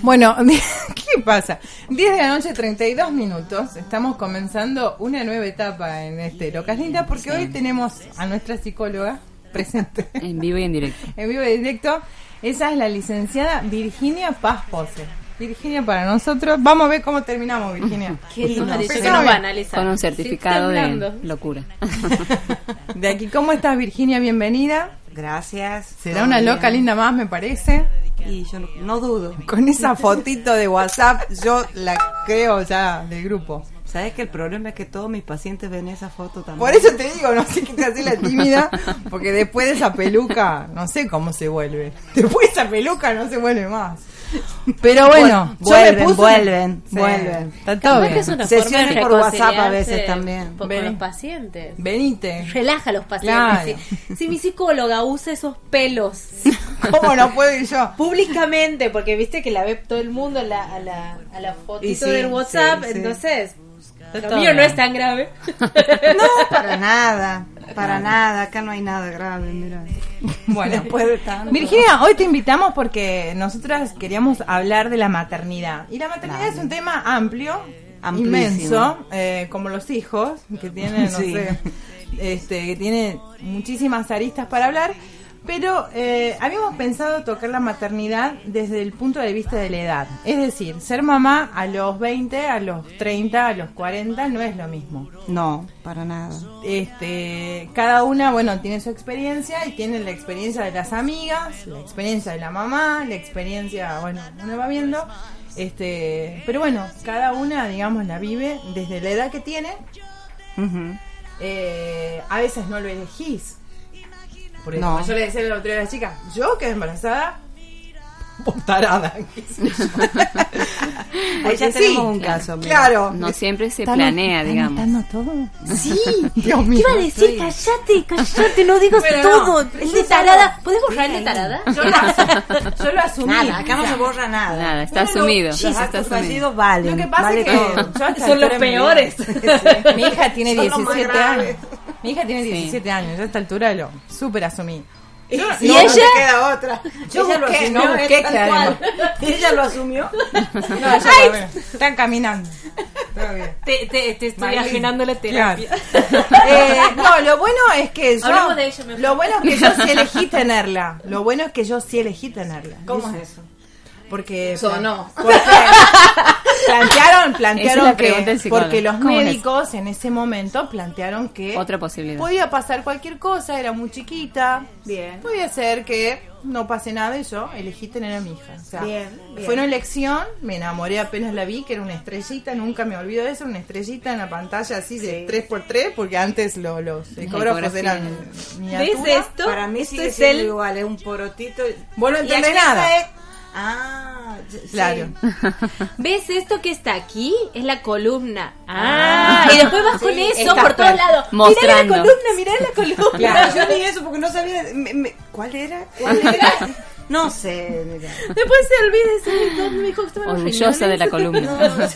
Bueno, ¿qué pasa? 10 de la noche, 32 minutos. Estamos comenzando una nueva etapa en este Locas Lindas porque hoy tenemos a nuestra psicóloga presente En vivo y en directo. en vivo y directo. Esa es la licenciada Virginia Paz Pose. Virginia para nosotros. Vamos a ver cómo terminamos, Virginia. Qué lindo. Que no va a analizar. Con un Sí, certificado de locura. De aquí, ¿cómo estás, Virginia? Bienvenida. Gracias. Será una bien. loca linda más, me parece. Y yo no, no dudo. Con esa fotito de WhatsApp, yo la creo ya del grupo. ¿Sabes que el problema es que todos mis pacientes ven esa foto también? Por eso te digo, no sé qué te hace la tímida, porque después de esa peluca, no sé cómo se vuelve. Después de esa peluca no se vuelve más. Pero bueno, vuelven, puse- vuelven, Sí, vuelven. Está todo bien. es una Sesiones forma de por WhatsApp a veces también. Con Vení. los pacientes. Venite. Relaja a los pacientes. Claro. Si, si mi psicóloga usa esos pelos ¿Cómo no puedo ir yo? públicamente, porque viste que la ve todo el mundo a la, a la, a la fotito sí, del WhatsApp, sí, sí. entonces lo mío no bien. es tan grave. No, para nada. Para nada. Acá no hay nada grave, mira. Bueno, Después de tanto. Virginia, hoy te invitamos porque nosotras queríamos hablar de la maternidad. Y la maternidad Claro. es un tema amplio, Amplísimo. inmenso, eh, como los hijos, que tienen, no Sí. sé, este, que tiene muchísimas aristas para hablar. Pero eh, habíamos pensado tocar la maternidad desde el punto de vista de la edad. Es decir, ser mamá a los 20, a los 30, a los 40 no es lo mismo. No, para nada. Este, cada una, bueno, tiene su experiencia y tiene la experiencia de las amigas, la experiencia de la mamá, la experiencia, bueno, uno va viendo. Este, pero bueno, cada una, digamos, la vive desde la edad que tiene. Eh, a veces no lo elegís. Porque No. como yo le decía el otro día a la chica, yo quedé embarazada, tarada. Ahí ya Porque tenemos sí, un caso. mira. Claro. No siempre se ¿Está planea, digamos. ¿Está anotando todo? Sí, Dios mío. iba a decir, callate, callate, no digas Pero todo. no, el de solo- tarada, ¿podés borrar el de tarada? Yo lo, yo lo asumí. Nada, acá no se borra nada. Nada, está No, no, asumido. Los está actos fallidos valen. Lo que pasa vale es que Son los peores. Mi hija tiene Son los más 17 graves. años. Mi hija tiene 17 años. Yo a esta altura lo súper asumí. ¿Y, no, ella? no te queda otra. Yo ella busqué, lo asumió. no busqué tal que además- cual. Ella lo asumió. No, ella. Están caminando. Te, te, te estoy Maylin. ajenando la terapia. Eh, no, lo bueno es que yo. De. Lo bueno es que yo sí elegí tenerla. Lo bueno es que yo sí elegí tenerla. ¿Cómo es eso? Porque. Sonó. Porque plantearon, plantearon es que. Porque los ¿Cómo es médicos en ese momento plantearon que. Otra posibilidad. Podía pasar cualquier cosa, era muy chiquita. Bien. Podía ser que no pase nada y yo elegí tener a mi hija. O sea, Bien, bien. Fue una elección, me enamoré apenas la vi, que era una estrellita, nunca me olvido de eso, una estrellita en la pantalla así de 3x3, porque antes lo- los ecógrafos eran miniatura. ¿Ves esto? Para mí Esto sigue es siendo el- igual, es un porotito. Vos no entendés nada. es- Ah, sí. Claro. ¿Ves esto que está aquí? Es la columna. Ah, y después vas Sí, con eso por todos lados. mostrando. Mirá la columna, mirá la columna. Claro, yo ni eso porque no sabía. me- me- ¿Cuál era? ¿Cuál era? No sé, mira. Después se olvida ese ¿dónde me dijo que Orgullosa de la columna.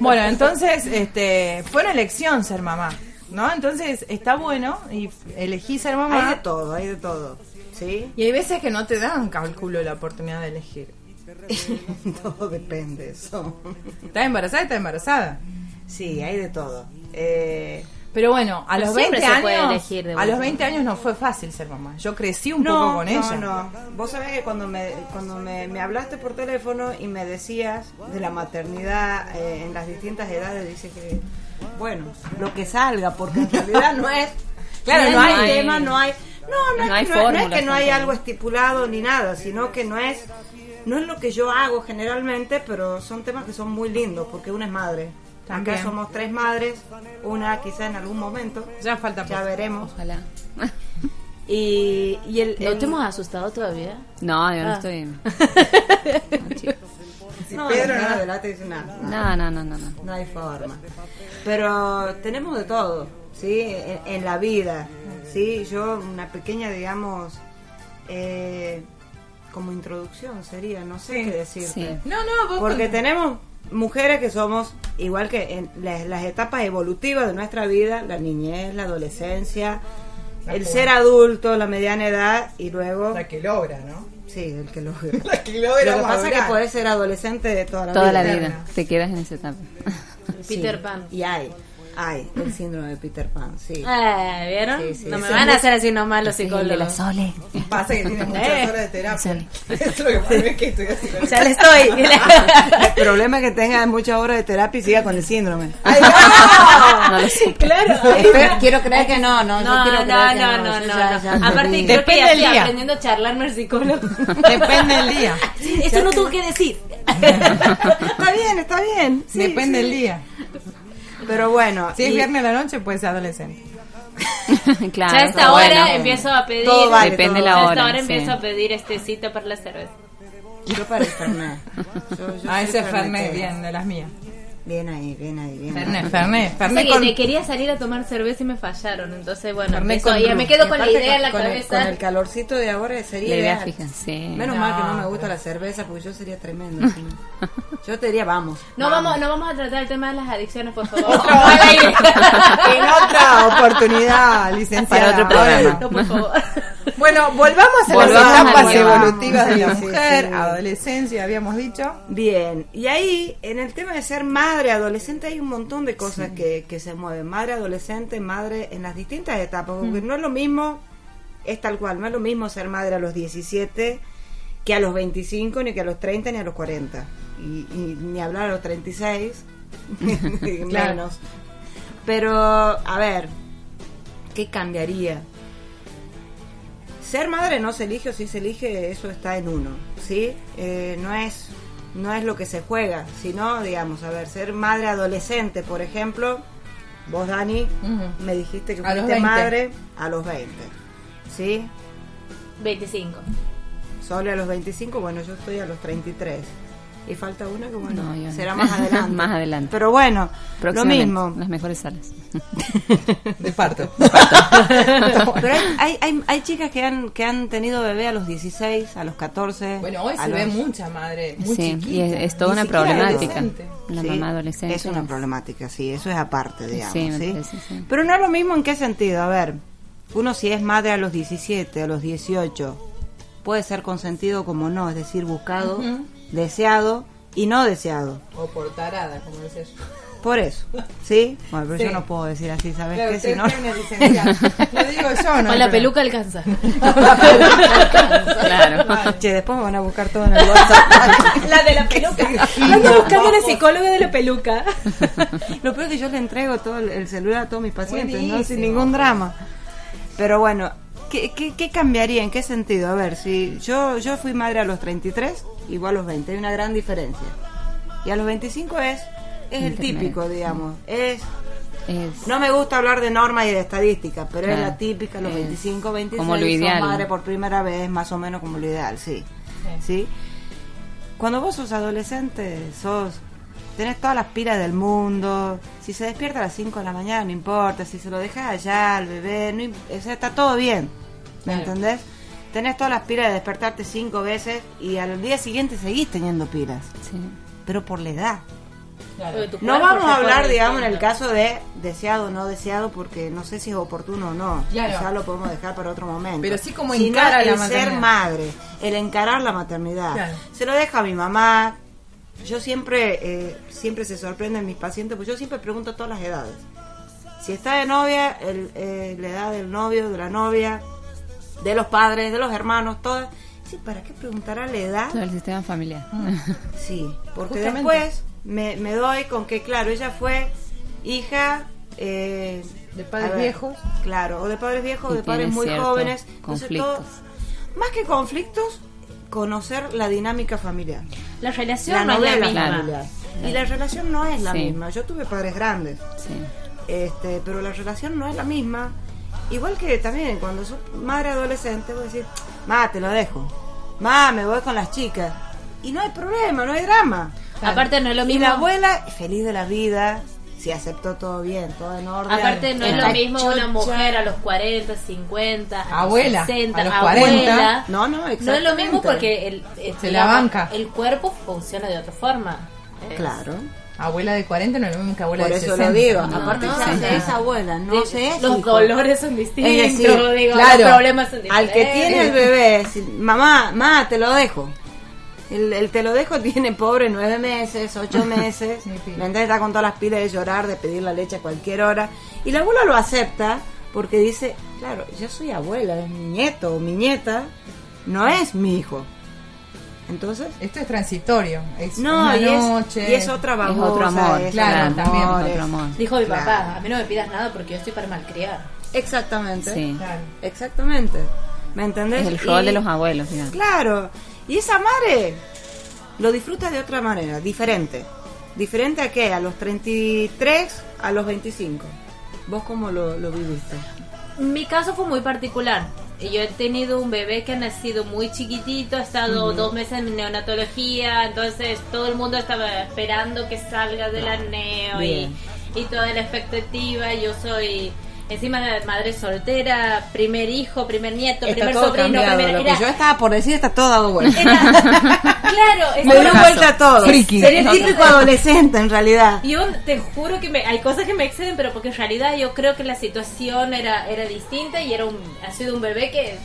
Bueno, entonces, este, fue una elección ser mamá. ¿no? Entonces está bueno y elegí ser mamá. Hay de todo, hay de todo. ¿Sí? Y hay veces que no te dan, calculo, la oportunidad de elegir. todo depende eso. ¿Estás embarazada? ¿Estás embarazada? Sí, hay de todo. Eh, Pero bueno, a los siempre 20 se puede años, elegir de a los 20 años no fue fácil ser mamá. Yo crecí un no, poco con no, ella. no. Vos sabés que cuando me cuando me, me hablaste por teléfono y me decías de la maternidad eh, en las distintas edades, dice que bueno, lo que salga, porque en realidad no es Claro, no, no hay hay- tema, no hay no, no, no es, hay que no, no es que no hay algo estipulado ni nada, sino que no es no es lo que yo hago generalmente, pero son temas que son muy lindos porque una es madre. También. Acá somos tres madres, una quizá en algún momento, Ya falta ya veremos. Ojalá. Y, y el, ¿No el- te hemos asustado todavía? No, yo no Ah. estoy. Si No, Pedro no. no adelante dice nada. No, no, no, no. no. No hay forma. Pero tenemos de todo, ¿sí? En, en la vida, ¿sí? Yo, una pequeña, digamos, eh, como introducción sería, no sé Sí, qué decirte. sí. No, no, vos Porque con- tenemos mujeres que somos, igual que en las, las etapas evolutivas de nuestra vida, la niñez, la adolescencia, La el ser adulto, la mediana edad y luego... La que logra, ¿no? Sí, el que lo La que logra Lo que pasa es que puedes ser adolescente de toda la Toda vida. la vida. Te quedas en esa etapa. Peter Sí, Pan. Y hay, hay el síndrome de Peter Pan, sí. Ah, ¿vieron? Sí, sí, no me van a hacer así nomás los de la psicólogos. Sole. Pasa que tiene muchas Eh. horas de terapia. Es lo que pasa es que estoy haciendo. Ya le estoy. el problema es que tenga muchas horas de terapia y siga con el síndrome. ¡Ay, no! No lo sé. Claro. Espero- quiero creer que no, no, No, no, no, no, yo no, ya- no. ya Aparte, perdí. creo que ya estoy día. aprendiendo a charlarme el psicólogo. Depende del día. Eso no tuvo que decir. está bien, está bien. sí, Depende sí. del día. Pero bueno, Si es y- viernes a la noche, puede ser adolescente. claro. ya a esta hora bueno. empiezo a pedir. Todo vale, Depende todo la ya a esta hora, hora sí. empiezo a pedir este cita para la cerveza. yo para el Fernet. Yo- yo Ah, ese es Fernet, bien, de las mías. Bien ahí, bien ahí, bien Fernet, ahí. Fernet, Fernet que con... me quería salir a tomar cerveza y me fallaron. Entonces, bueno, con ya rum. me quedo Y con la idea en la con el- cabeza. Con el calorcito de ahora sería La idea sí. Menos No. mal que no me gusta la cerveza porque yo sería tremendo. Yo te diría, vamos. No vamos, no vamos a tratar el tema de las adicciones, por favor. Aire. en otra oportunidad, licenciada. Para otro programa. No, por favor. Bueno, volvamos a Volvamos las etapas evolutivas de la sí, mujer, sí. adolescencia, habíamos dicho. Bien, y ahí en el tema de ser madre adolescente hay un montón de cosas que, que se mueven. Madre adolescente, madre en las distintas etapas, porque no es lo mismo, es tal cual, no es lo mismo ser madre a los 17 que a los 25, ni que a los 30, ni a los 40. Y, y ni hablar a los 36, Claro. menos. Pero, a ver, ¿qué cambiaría? Ser madre no se elige o si se elige, eso está en uno, ¿sí? Eh, no es no es lo que se juega, sino, digamos, a ver, ser madre adolescente, por ejemplo, vos, Dani, me dijiste que A fuiste 20. madre a los 20, ¿sí? 25. Solo a los 25, bueno, yo estoy a los 33. Y falta una que, bueno, No, yo no. será más adelante. Más adelante. Pero bueno, lo mismo. Las mejores salas. De parto. Pero hay, hay, hay, hay chicas que han, que han tenido bebé a los 16, a los 14. Bueno, hoy se ve los- mucha madre, muy sí, chiquita. y es, es toda Ni una problemática. adolescente. La Sí, mamá adolescente. Es una problemática, sí, eso es aparte, digamos. Sí, ¿sí? parece, sí. Pero no es lo mismo en qué sentido. A ver, uno si es madre a los 17, a los 18, puede ser consentido como no, es decir, buscado, Ujú. Deseado y no deseado. O por tarada, como decía yo. Por eso, ¿sí? Bueno, pero Sí. yo no puedo decir así, ¿sabes Claro, qué? Si no... Lo digo yo, ¿no? Con la Pero- peluca alcanza. Claro. Che, después me van a buscar todo en el WhatsApp. La de la peluca. Ando buscando una psicóloga de la peluca. Lo peor es que yo le entrego todo el, el celular a todos mis pacientes, ¿no? Sin ningún drama. Pero bueno, ¿qué, qué, qué cambiaría? ¿En qué sentido? A ver, si yo, yo fui madre a los 33 y vos a los 20, hay una gran diferencia. Y a los 25 es, es el típico, digamos. Es, Es- no me gusta hablar de normas y de estadísticas, pero es la típica, los Es 25, 26, como lo sos ideal. madre por primera vez, más o menos como lo ideal, sí. ¿Sí? Cuando vos sos adolescente, sos tenés todas las pilas del mundo. Si se despierta a las 5 de la mañana, no importa. Si se lo dejas allá al bebé, no, im- o sea, está todo bien. ¿Me Claro. entendés? Tenés todas las pilas de despertarte cinco veces y al día siguiente seguís teniendo pilas. sí. Pero por la edad. Porque No vamos a hablar, digamos, en el caso de deseado o no deseado, porque no sé si es oportuno o no. Claro. Ya lo podemos dejar para otro momento. Pero sí como encara la el maternidad. ser madre, el encarar la maternidad. Claro. Se lo deja a mi mamá. Yo siempre, eh, siempre se sorprenden mis pacientes, pues yo siempre pregunto a todas las edades. Si está de novia, el, eh, la edad del novio, de la novia, de los padres, de los hermanos, todas. Sí, ¿para qué preguntará la edad? Todo el sistema familiar. Sí, porque Justamente. después me, me doy con que, claro, ella fue hija eh, De padres a ver, viejos. Claro, o de padres viejos o de padres muy jóvenes. Entonces, conflictos. todo- más que conflictos, conocer la dinámica familiar. La relación La no es la misma. familiar. Y la relación no es la Sí. misma. Yo tuve padres grandes, Sí. este, pero la relación no es la misma. Igual que también cuando sos madre adolescente, voy a decir, ma, te lo dejo. Ma, me voy con las chicas. Y no hay problema, no hay drama. Aparte no es lo Y mismo. la abuela, feliz de la vida, si aceptó todo bien, todo en orden. Aparte no es lo mismo una mujer a los 40, 50, a los Abuela, 60, a los abuela. 40. No, no, No es lo mismo porque el, el- Se la banca. el cuerpo funciona de otra forma. Claro. Abuela de 40 no es lo mismo que abuela Por de eso 60. lo digo. No, Aparte, no, ya es abuela, no es los hijo. dolores son distintos, Es decir, digo, claro, los problemas son diferentes. Al que tiene el bebé, si- mamá, mamá, te lo dejo. El, el te lo dejo tiene pobre nueve meses, ocho meses. Sí, sí. ¿Me entiendes? Está con todas las pilas de llorar, de pedir la leche a cualquier hora. Y la abuela lo acepta porque dice, claro, yo soy abuela, es mi nieto o mi nieta, no es mi hijo. Entonces, Esto es transitorio. Es no, una y es, noche. y es otra Es babosa. otro amor, es claro, también, es es- otro amor. Dijo mi Claro. papá, a mí no me pidas nada porque yo estoy para malcriar. Exactamente. Sí. Claro. Exactamente. ¿Me entendés? Es el rol Y- de los abuelos, digamos. Claro. Y esa madre lo disfruta de otra manera, diferente. ¿Diferente a qué? A los 33, a los 25. ¿Vos cómo lo, lo viviste? Mi caso fue muy particular. Yo he tenido un bebé que ha nacido muy chiquitito, ha estado dos meses en neonatología, entonces todo el mundo estaba esperando que salga de la neo y, y toda la expectativa. Yo soy encima de madre soltera, primer hijo, primer nieto, Está primer todo sobrino, cambiado. primer... Lo que era- yo estaba por decir está todo dado vuelta. claro, es Me dio vuelta todo. Friki. Sería el típico adolescente en realidad. Yo te juro que me, hay cosas que me exceden, pero porque en realidad yo creo que la situación era, era distinta y era un, ha sido un bebé que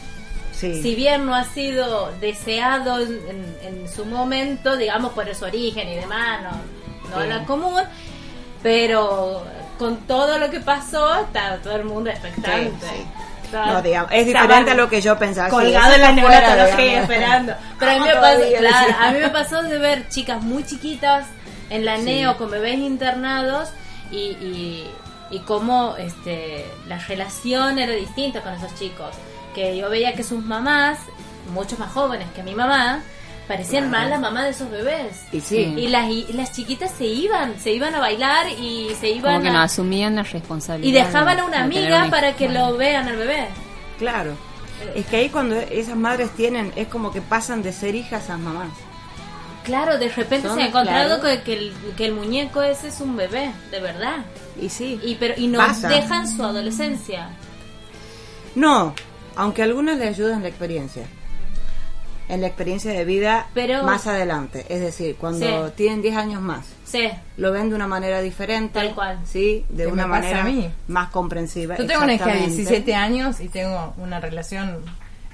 Sí. si bien no ha sido deseado en, en- en su momento, digamos por su origen y demás, no, no Sí. era común, pero con todo lo que pasó, está todo el mundo expectante. Sí, sí. Estaba- No, digamos, es estaba diferente a lo que yo pensaba. Colgado en la neonatología esperando. Pero a mí, me pasó, claro, a mí me pasó de ver chicas muy chiquitas en la neo con bebés internados y, y, y cómo este, la relación era distinta con esos chicos. Que yo veía que sus mamás, muchos más jóvenes que mi mamá, parecían más la mamá de esos bebés. Y sí. Y las, y las chiquitas se iban, se iban a bailar y se iban Como que no a- asumían la y responsabilidad. dejaban de- a una de amiga un para que lo vean al bebé. Claro. Es que ahí cuando esas madres tienen, es como que pasan de ser hijas a mamás. Claro, de repente Son, se ha encontrado claro. que, que el, que el muñeco ese es un bebé, de verdad. Y sí. Y, pero, y no Pasa. dejan su adolescencia. No, aunque algunas le ayudan la experiencia. En la experiencia de vida Pero- más adelante. Es decir, cuando Sí. tienen 10 años más. Sí. Lo ven de una manera diferente. Tal cual. Sí, de ¿Qué una manera más comprensiva. Yo tengo una hija de exactamente. 17 años y tengo una relación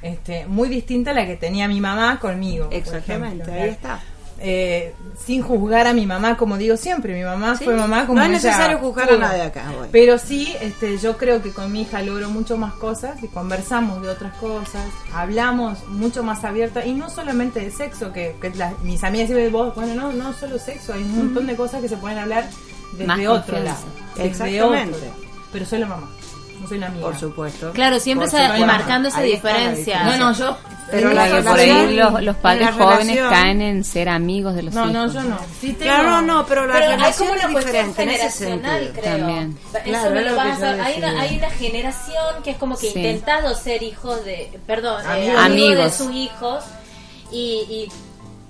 este, muy distinta a la que tenía mi mamá conmigo. por Exactamente, ejemplo. ahí está. Eh, sin juzgar a mi mamá, como digo siempre, mi mamá Sí, fue mamá como no es ella necesario juzgar a nadie acá. Pero sí, este, yo creo que con mi hija logro mucho más cosas y conversamos de otras cosas, hablamos mucho más abierta y no solamente de sexo, que, que las- mis amigas siempre vos, bueno, no, no solo sexo, hay un montón de cosas que se pueden hablar desde Más otro lado. desde Exactamente. otro. Pero soy la mamá, no soy la amiga. Por supuesto. Claro, siempre se marcando esa diferencia. No, no, yo. Pero la una por ahí relación- los, los padres jóvenes relación- caen en ser amigos de los No, hijos. no, yo no. Sí Claro, no, no, pero la Pero hay relación como una es cuestión diferente en ese sentido. creo. También. Eso Claro, me es lo lo vas que a yo saber. hay, una, hay una generación que es como que Sí. intentado ser hijos de, perdón, eh, Amigos. amigos de Amigos. sus hijos y, y,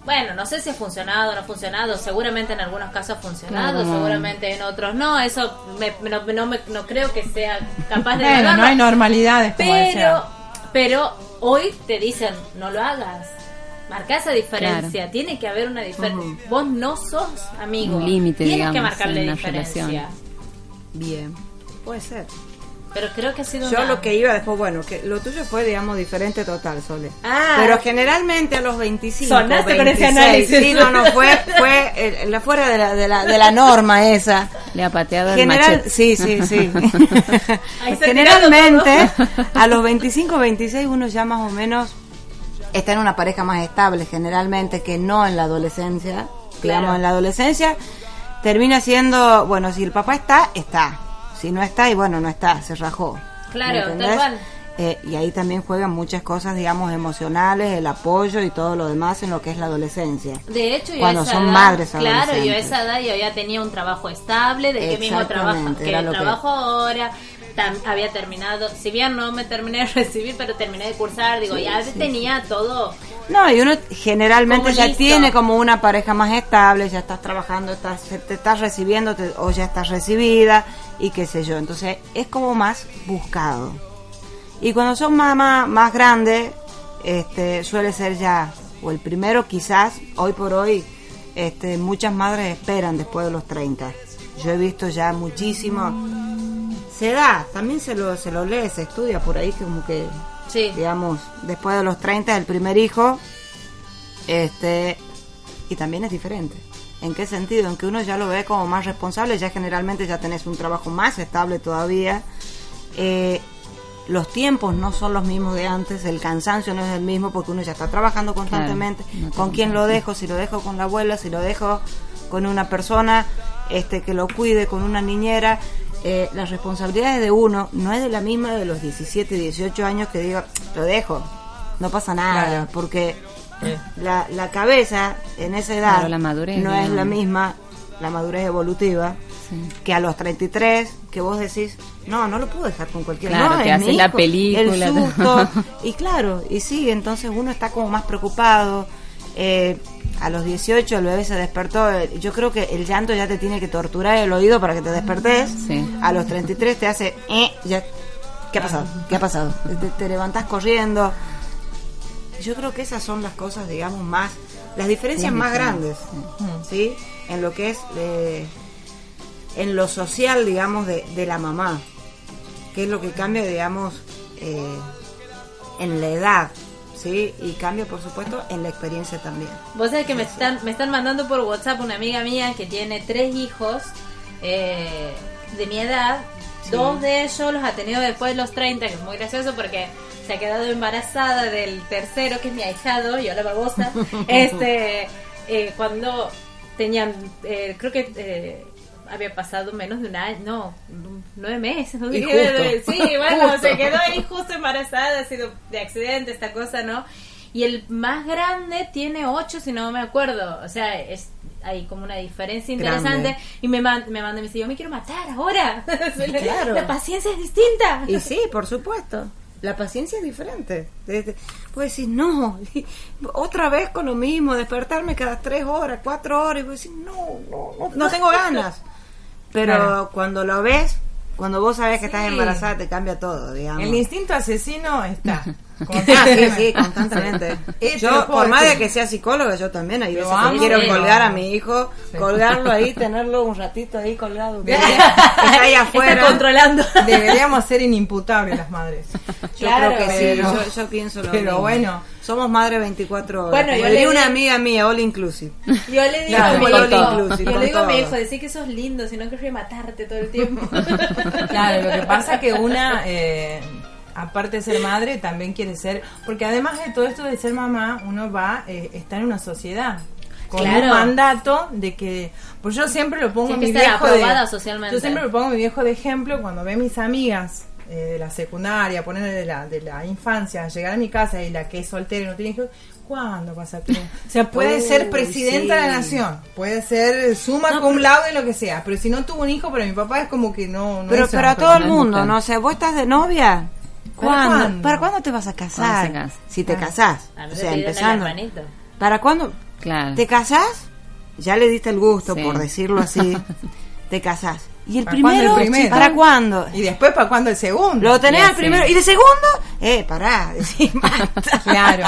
bueno, no sé si ha funcionado o no ha funcionado, seguramente en algunos casos ha funcionado, seguramente en otros no, eso me- no, no me- no creo que sea capaz de Bueno, no hay normalidades como pero, decía. pero hoy te dicen, no lo hagas. marcar esa diferencia. Tiene que haber una diferencia. Vos no sos amigo. Un límite, Tienes que digamos, marcarle en una diferencia. relación. Bien, puede ser. Pero creo que ha sido Yo una- lo que iba después, bueno, que lo tuyo fue, digamos, diferente total, Sole. Ah. Pero generalmente a los 25, Sonaste con ese 26, análisis. Sí, no, no, fue, fue eh, la fuera de la, de, la, de la norma esa. Le ha pateado el machete. sí, sí, sí. Generalmente, a los 25, 26 uno ya más o menos está en una pareja más estable, generalmente, que no en la adolescencia. Digamos, en la adolescencia termina siendo, bueno, si el papá está, está. Si no está, y bueno, no está, se rajó. Claro, ¿Me tal cual. Eh, y ahí también juegan muchas cosas, digamos, emocionales, el apoyo y todo lo demás en lo que es la adolescencia. De hecho, yo Cuando a esa son edad, madres Claro, yo a esa edad yo ya tenía un trabajo estable, de qué mismo trabajo que que- trabajo ahora. tam- había terminado, si bien no me terminé de recibir, pero terminé de cursar, digo, Sí, ya sí, tenía todo. No, y uno generalmente Como ya listo. tiene como una pareja más estable, ya estás trabajando, estás, te estás recibiendo te- o ya estás recibida y qué sé yo. Entonces es como más buscado. Y cuando son mamás más grandes, este, suele ser ya, o el primero quizás, hoy por hoy, este, muchas madres esperan después de los 30. Yo he visto ya muchísimo. Se da, también se lo, se lo lee, se estudia por ahí como que Sí. digamos, después de los 30 el primer hijo, este, y también es diferente. ¿En qué sentido? En que uno ya lo ve como más responsable, ya generalmente ya tenés un trabajo más estable todavía. Eh, los tiempos no son los mismos de antes, el cansancio no es el mismo porque uno ya está trabajando constantemente. no ¿Con quién lo dejo? Si lo dejo con la abuela, si lo dejo con una persona este que lo cuide, con una niñera. Eh, las responsabilidades de uno no es de la misma de los 17, 18 años que digo, lo dejo, no pasa nada, Claro. porque la, la cabeza en esa edad Claro, la madurez, no es la misma, la madurez evolutiva, Sí. que a los 33, que vos decís, no, no lo puedo dejar con cualquiera. Claro, no, te es haces la película, El susto, y claro, y sí, entonces uno está como más preocupado. Eh, a los 18 el bebé se despertó. eh, Yo creo que el llanto ya te tiene que torturar el oído para que te despertes. Sí. A los 33 te hace, eh, ya, ¿qué ha pasado? ¿Qué ha pasado? Te, te levantás corriendo. Yo creo que esas son las cosas, digamos, más, las diferencias más grandes, ¿sí? En lo que es, eh, en lo social, digamos, de, de la mamá, que es lo que cambia, digamos, eh, en la edad, ¿sí? Y cambia, por supuesto, en la experiencia también. Vos sabés que me están, me están mandando por WhatsApp una amiga mía que tiene tres hijos eh, de mi edad. Dos de ellos los ha tenido después de los 30, que es muy gracioso porque se ha quedado embarazada del tercero, que es mi ahijado, yo la babosa. este, eh, cuando tenían, eh, creo que eh, había pasado menos de un año, no, nueve meses. no. Sí, bueno, Justo. se quedó ahí justo embarazada, ha sido de accidente esta cosa, ¿no? Y el más grande tiene ocho, si no me acuerdo. O sea, es hay como una diferencia Grande. interesante. Y me, man- me manda y me dice, yo me quiero matar ahora. Claro. La paciencia es distinta. Y sí, por supuesto. La paciencia es diferente. Puedes decir, no, otra vez con lo mismo, despertarme cada tres horas, cuatro horas, y vos decís, no, no, no, no tengo ganas. Pero Claro. cuando lo ves, cuando vos sabés que estás embarazada, te cambia todo, digamos. El instinto asesino está. Ah, sí, sí, constantemente. Eh, te yo, por más de que sea psicóloga, yo también hay veces que quiero sí. colgar a mi hijo, Sí. colgarlo ahí, tenerlo un ratito ahí colgado. está ahí afuera. Está controlando. Deberíamos ser inimputables las madres. Yo Claro, creo que pero- sí, yo, yo pienso lo pero mismo. bueno. Somos madre 24 horas. Bueno, yo le una di- amiga mía, all inclusive. Yo le digo, Claro, a mi con hijo, todo. inclusive, yo le digo a mi hijo, decir que sos lindo, si no querría matarte todo el tiempo. Claro, lo que pasa es que una, eh, aparte de ser madre, también quiere ser, porque además de todo esto de ser mamá, uno va, eh, está en una sociedad. Con Claro. un mandato de que, pues yo siempre lo pongo a mi estar viejo de, socialmente. yo siempre lo pongo a mi viejo de ejemplo cuando ve a mis amigas eh, de la secundaria, poner de la, de la infancia, llegar a mi casa y la que es soltera y no tiene hijos, ¿cuándo vas a tener? O sea, puede Uy, ser presidenta de la nación, puede ser suma cum laude, lo que sea, pero si no tuvo un hijo, para mi papá es como que no, no Pero, pero a todo el mundo. ¿no? O sea, vos estás de novia. ¿Cuándo? cuándo? ¿Para cuándo te vas a casar? Si te casás. A O sea, te empezando. hermanito. ¿Para cuándo? Claro. ¿Te casás? Ya le diste el gusto, Sí. por decirlo así. te casás. ¿Y el ¿Para cuándo primero? el primero? ¿Para cuándo? Y después, ¿para cuándo el segundo? Lo tenés al primero. ¿Y de segundo? Eh, pará. Claro.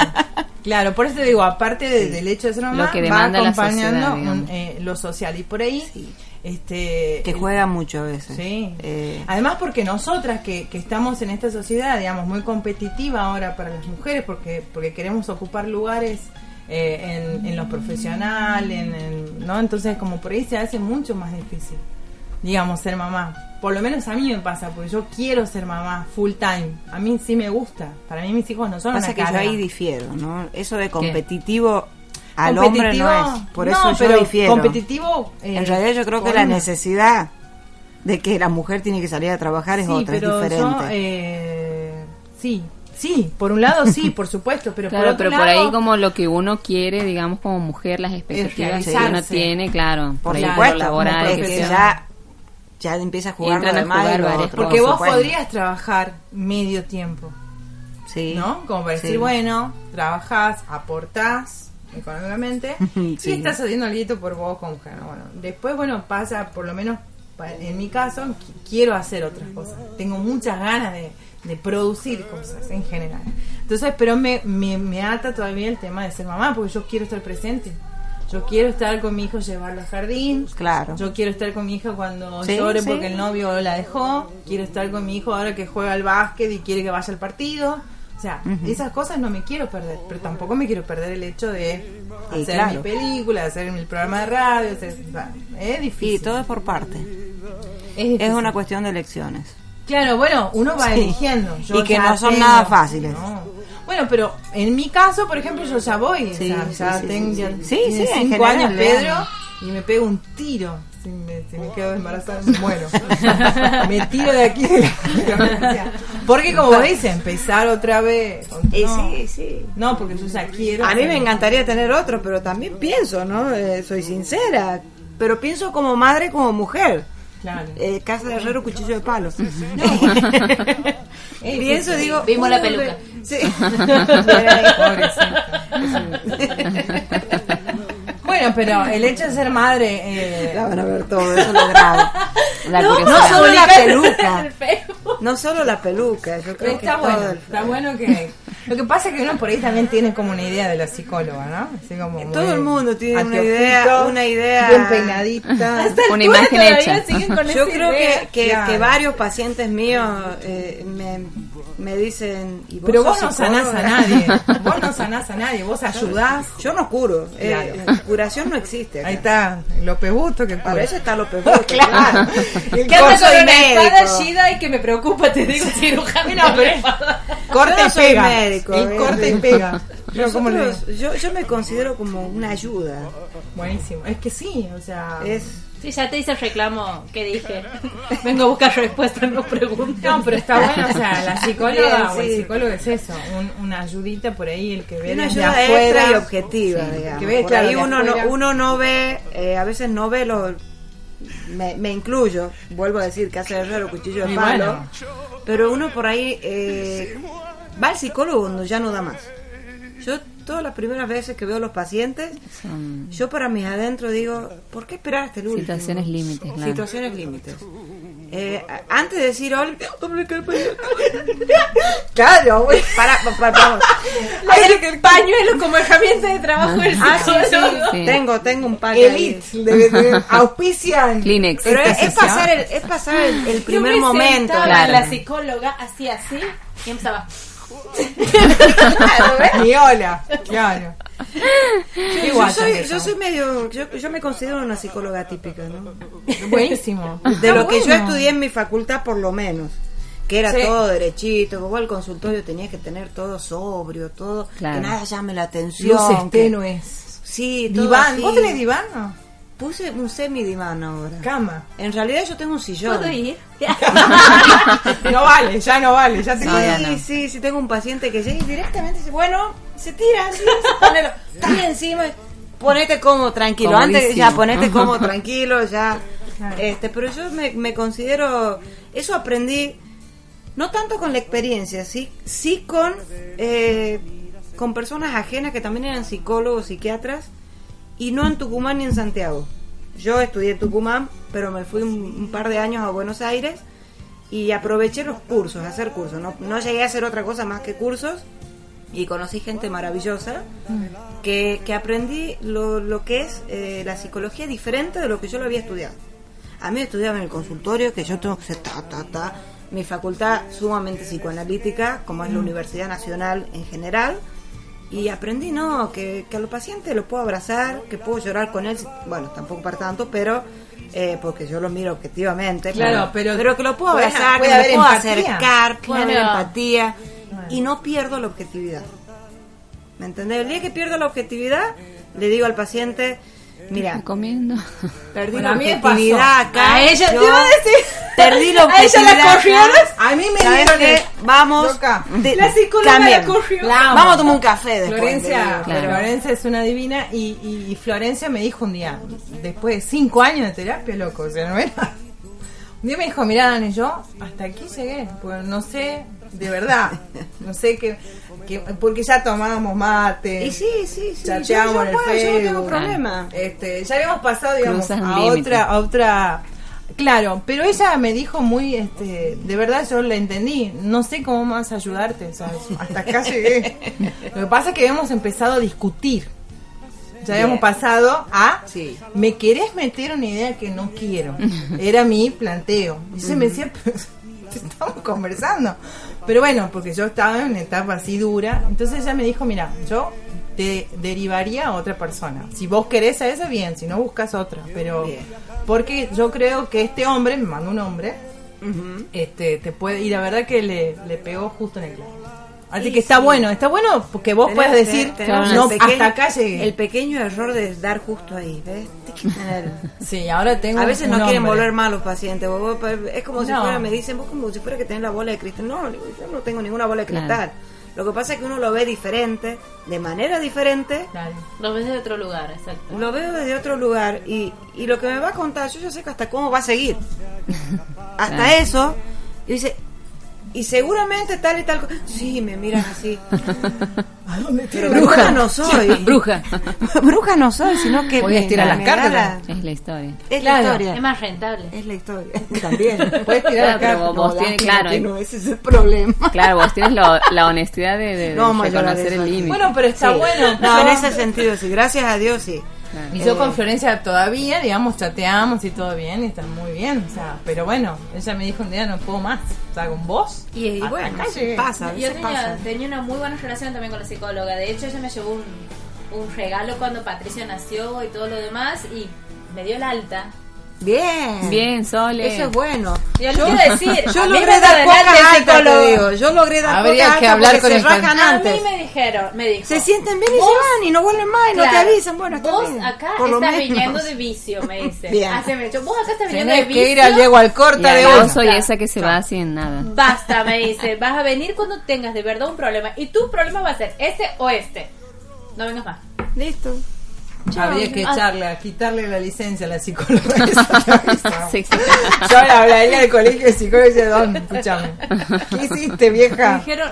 Claro, por eso te digo, aparte de- del hecho de ser mamá, Lo que va acompañando sociedad, un, eh, lo social. Y por ahí, este... Que el- juega mucho a veces. Sí. Eh, Además porque nosotras que, que estamos en esta sociedad, digamos, muy competitiva ahora para las mujeres, porque, porque queremos ocupar lugares eh, en, en lo profesional, en, en- ¿no? Entonces como por ahí se hace mucho más difícil, digamos, ser mamá. Por lo menos a mí me pasa, porque yo quiero ser mamá full time. A mí sí me gusta. Para mí mis hijos no son pasa una que yo ahí difiero, ¿no? Eso de competitivo al hombre no Competitivo- es. Por no, eso yo pero difiero. competitivo, eh, en realidad yo creo que por la una- necesidad de que la mujer tiene que salir a trabajar es sí, otra, es pero diferente. yo, eh, sí, sí, por un lado sí, por supuesto, pero por Claro, otro pero por ahí como lo que uno quiere, digamos, como mujer, las expectativas que uno tiene, claro, por por ahí supuesto, laboral, es que ya, ya empieza a jugar lo a demás jugar lo otro, porque por vos supuesto. podrías trabajar medio tiempo, Sí. ¿no? Como para decir, Sí. bueno, trabajás, aportás económicamente Sí. y estás haciendo algo por vos como mujer. ¿no? Bueno, después, bueno, pasa, por lo menos en mi caso, qui- quiero hacer otras cosas. Tengo muchas ganas de, de producir cosas en general. Entonces, pero me, me, me ata todavía el tema de ser mamá, porque yo quiero estar presente. Yo quiero estar con mi hijo, llevarlo al jardín. Claro. Yo quiero estar con mi hija cuando Sí, llore sí. porque el novio la dejó. Quiero estar con mi hijo ahora que juega al básquet y quiere que vaya al partido. O sea, esas cosas no me quiero perder, pero tampoco me quiero perder el hecho de Sí, hacer claro. mi película, hacer mi programa de radio. hacer- o sea, es difícil. Y todo es por parte. Es una cuestión de elecciones. Claro, bueno, uno va Sí. eligiendo. Yo Y que no son tengo- nada fáciles. no. Bueno, pero en mi caso, por ejemplo, yo ya voy. Sí, o sea, ya tengo sí, en cinco general, años Pedro y me pego un tiro. Si me, si me quedo embarazada, me muero. me tiro de aquí. de la- porque como vos dices, empezar otra vez. Y no. sí, sí. No, porque yo ya quiero. A mí me encantaría tener otro, pero también pienso, ¿no? Eh, soy sincera. Pero pienso como madre, como mujer. Claro. Eh, casa de herrero, cuchillo de palo. Pienso, sí, digo... Vimos la peluca. Sí. Bueno, pero el hecho de ser madre. Eh, La van a ver todo, eso es lo grave. La no, no solo la peluca. No solo la peluca, yo creo que está todo bueno, el- está bueno que lo que pasa es que uno por ahí también tiene como una idea de la psicóloga, ¿no? Así como muy Todo el mundo tiene una idea, una idea. bien peinadita. Una imagen hecha. Yo creo que, que, Claro. que varios pacientes míos eh, me, me dicen. ¿y Pero vos no sanás a nadie. Vos no sanás a nadie, vos ayudás. Yo no curo. eh, Claro. curación no existe. acá. Ahí está, López Busto que Para eso está López Busto, Claro. El ¿Qué soy con una espada. Shida y que me preocupa? Te digo cirujano. No y pega. médico, eh. corta y pega. Yo. Nosotros- yo, yo me considero como una ayuda. Buenísimo. Es que sí, o sea. Es Sí, ya te hice el reclamo que dije. Vengo a buscar respuestas, no preguntas. No, pero está bueno, o sea, la psicóloga o el sí. psicólogo es eso, un- una ayudita por ahí, el que ve una ayuda afuera. extra y objetiva, digamos. que ve, Por claro, ahí de uno no, afuera. uno no ve, eh, a veces no ve los... Me, me incluyo, vuelvo a decir, que hace herrero, cuchillo de palo. bueno. Pero uno por ahí eh, va al psicólogo cuando ya no da más. Yo todas las primeras veces que veo a los pacientes, Son yo para mis adentro digo, ¿por qué esperar hasta el último? situaciones límites, claro. Situaciones límites. Eh, antes de decir, hola, Claro, güey. para, para, para, el pañuelo como herramienta de trabajo del Ah, sí, sí. Tengo, tengo un ahí. Elite, de, de, auspician. Kleenex. Pero es, Esta es pasar el, es pasar el, el Yo primer me momento. Claro. La psicóloga hacía así y empezaba. Ni hola, claro. Yo, Igual soy, yo soy medio, yo, yo me considero una psicóloga típica, ¿no? Buenísimo. De Está lo que yo estudié en mi facultad, por lo menos. Que era Sí. todo derechito, como el consultorio tenía que tener todo sobrio, todo, Claro. que nada llame la atención. Luces que- tenues. Sí, todo Diván. así. ¿Vos tenés diván no? Puse un semi-diván ahora. Cama. En realidad yo tengo un sillón. ¿Puedo ir? No vale, ya no vale, ya te Sí, No, sí, sí, tengo un paciente que llega y directamente dice, bueno, se tira así, se pone lo- está ahí encima, ponete como tranquilo, antes Comodísimo. ya ponete como tranquilo, ya, este, pero yo me, me considero, eso aprendí, no tanto con la experiencia, sí, sí con, eh, con personas ajenas que también eran psicólogos, psiquiatras, y no en Tucumán ni en Santiago. Yo estudié en Tucumán, pero me fui un, un par de años a Buenos Aires y aproveché los cursos, hacer cursos. No, no llegué a hacer otra cosa más que cursos y conocí gente maravillosa que, que aprendí lo, lo que es eh, la psicología diferente de lo que yo lo había estudiado. A mí estudiaba en el consultorio, que yo tengo que ser ta, ta, ta. Mi facultad sumamente psicoanalítica, como es la Universidad Nacional en general. Y aprendí, no, que, que a los pacientes los puedo abrazar, que puedo llorar con él. Bueno, tampoco para tanto, pero eh, porque yo lo miro objetivamente. Claro, pero- pero que lo puedo abrazar, puede que me haber puedo empatía. acercar, puede haber Claro. empatía. Y no pierdo la objetividad. ¿Me entendés? El día que pierdo la objetividad, le digo al paciente, mira, comiendo. perdí Bueno, la objetividad acá. A ella- yo te iba a decir. Perdí la A ella la objetividad corrieron, a mí me ¿Sabes dieron qué? el- Vamos. Loca. La psicóloga la corrió. Vamos a tomar un café después. Florencia. Claro. Florencia es una divina y, y- y Florencia me dijo un día, después de cinco años de terapia, loco, o sea, no era. Un día me dijo, mira, Dani, yo hasta aquí llegué, porque no sé, de verdad, no sé qué, porque ya tomábamos mate, Y sí, sí, sí. chateábamos yo, en yo, el puedo, yo no tengo problema. este, ya habíamos pasado, digamos, a límite. otra, a otra, claro, pero ella me dijo muy, este, de verdad yo la entendí, no sé cómo más ayudarte, sea, hasta acá llegué. Lo que pasa es que habíamos empezado a discutir. Ya habíamos pasado a Sí. me querés meter una idea que no quiero. Era mi planteo. Y se me decía, pero estamos conversando. Pero bueno, porque yo estaba en una etapa así dura. Entonces ella me dijo, mira, yo te derivaría a otra persona. Si vos querés a esa, bien. Si no, buscas otra. Pero Bien. porque yo creo que este hombre, me mandó un hombre, este te puede y la verdad que le, le pegó justo en el clavo. Así Y que está sí. bueno, está bueno porque vos Tenés- puedes decir, no, pequeño- hasta acá llegué. El pequeño error de dar justo ahí, ¿ves? Sí, ahora tengo A veces no quieren hombre. volver mal los pacientes. vos- vos- Es como si No. fuera, me dicen, vos como si fuera que tenés la bola de cristal. No, yo no tengo ninguna bola de Claro. cristal. Lo que pasa es que uno lo ve diferente, de manera diferente. Claro. Lo ves de otro lugar, exacto. Lo veo desde otro lugar y, y lo que me va a contar, yo ya sé que hasta cómo va a seguir. Hasta Claro. eso. Y dice, y seguramente tal y tal cosa. Sí, me miran así. ¿A dónde Pero bruja no soy. Bruja. bruja no soy, sino que Voy a estirar las cartas, la- Es la historia. Es Claro. la historia. Es más rentable. Es la historia. También. Puedes tirar Claro, pero vos, vos No, tienes, claro, no, ese es el problema. claro, vos tienes lo- la honestidad de, de, de No reconocer el límite. Bueno, pero está Sí. bueno. No, en ese sentido, sí. Gracias a Dios, sí. Claro. Y yo Eh, con Florencia todavía, digamos, chateamos y todo bien, y está muy bien, o sea, pero bueno, ella me dijo un día no puedo más, o sea, con vos. Y, y bueno, pasa, a Yo tenía, pasa. tenía una muy buena relación también con la psicóloga. De hecho, ella me llevó un, un regalo cuando Patricia nació y todo lo demás y me dio el alta. Bien. Bien, Sole. Eso es bueno. Y yo quiero decir, Yo logré me dar te psicólogo. digo. Yo logré dar Habría que hablar con se el rajan A mí me dijeron, me dijo. Se sienten bien y se van y no vuelven más y no te avisan. Bueno, está vos bien. acá Por lo estás menos. viniendo de vicio, me dice. Bien. Hace mucho. Vos acá estás viniendo de vicio. que ir al Diego al corta de yo uno. soy esa que se va así en nada. Basta, me dice. Vas a venir cuando tengas de verdad un problema. Y tu problema va a ser este o este. No vengas más. Listo. Habría que Ah. echarle, a quitarle la licencia a la psicóloga. Sí, sí. Yo le hablaría del colegio de psicólogo y decía, "Don, escúchame, ¿qué hiciste, Me vieja? dijeron,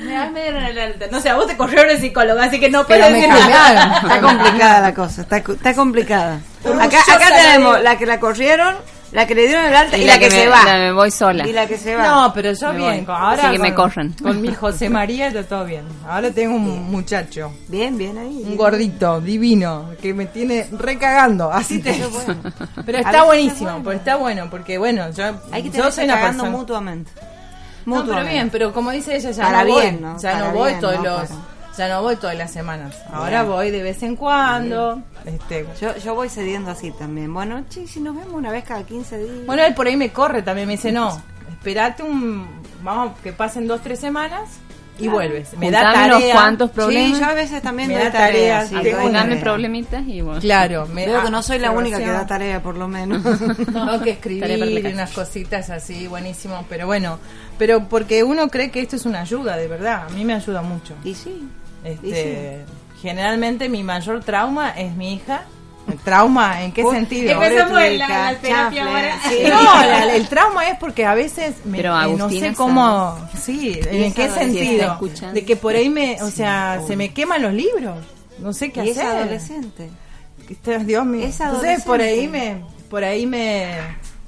me a meter en el alta. No sé, a vos te corrieron el psicólogo, así que no puedes me decir nada. Está complicada la cosa, está, está complicada. Acá, acá tenemos la que la corrieron, la que le dieron el alta y, Y la, que, me, se va. la me voy sola. Y la que se va. No, pero yo Me bien, voy. ahora Sí, que me con, corran. con mi José María está todo bien. Ahora tengo un muchacho, Bien, bien ahí. un bien. gordito, divino, que me tiene recagando, así te bueno. Pero está buenísimo, bueno. pero está bueno, porque bueno, yo, Hay que yo soy una cagando persona... mutuamente. No, pero Mutuamente. bien, pero como dice ella, ya Para no voy, bien, ¿no? ya Para no voy bien, todos no los, ya no voy todas las semanas. Ahora Bien. voy de vez en cuando. Este, Yo, yo voy cediendo así también. Bueno, che, si nos vemos una vez cada 15 días. bueno, él por ahí me corre también, me dice, no, esperate un, vamos, que pasen dos, tres semanas y vuelves. Me da tarea. cuantos problemas. Sí, yo a veces también Me da tareas. sí, problemitas y bueno. Claro, me Veo ah, que no soy la única que da tarea, por lo menos. Tengo que escribir unas cositas así, buenísimo, pero bueno, pero porque uno cree que esto es una ayuda, de verdad, a mí me ayuda mucho. y sí. Este, generalmente mi mayor trauma es mi hija. ¿El trauma en qué sentido? Empezamos en la, terapia ahora. sí. No, la- el trauma es porque a veces me, Pero eh, no Agustina sé cómo, sí, en qué sentido, de que por ahí me, o sea, se me queman los libros, no sé qué Y es hacer. adolescente. Dios mío. Es Entonces por ahí me, por ahí me,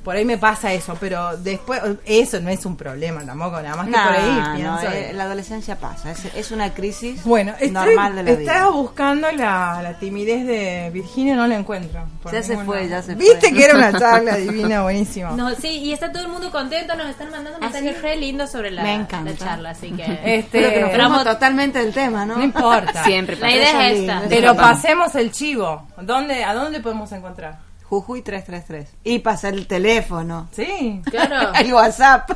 por ahí me pasa eso, pero después, eso no es un problema tampoco, nada más que No, por ahí no, pienso. eh, la adolescencia pasa, es, es una crisis Bueno, estoy, normal de la estaba vida. buscando la, la timidez de Virginia, no la encuentro. por Ya se fue, lado. ya se Viste fue. que era una charla divina, buenísima. No, sí, y está todo el mundo contento, nos están mandando mensajes re lindos sobre la, Me encanta. la charla, así que... Este, Creo que nos Pero totalmente del tema, ¿no? No importa. Siempre La pasa. idea es es esta. Pero pasemos el chivo. ¿Dónde, ¿A dónde podemos encontrar? Jujuy 333. Y pasa el teléfono. Sí. Claro. El WhatsApp.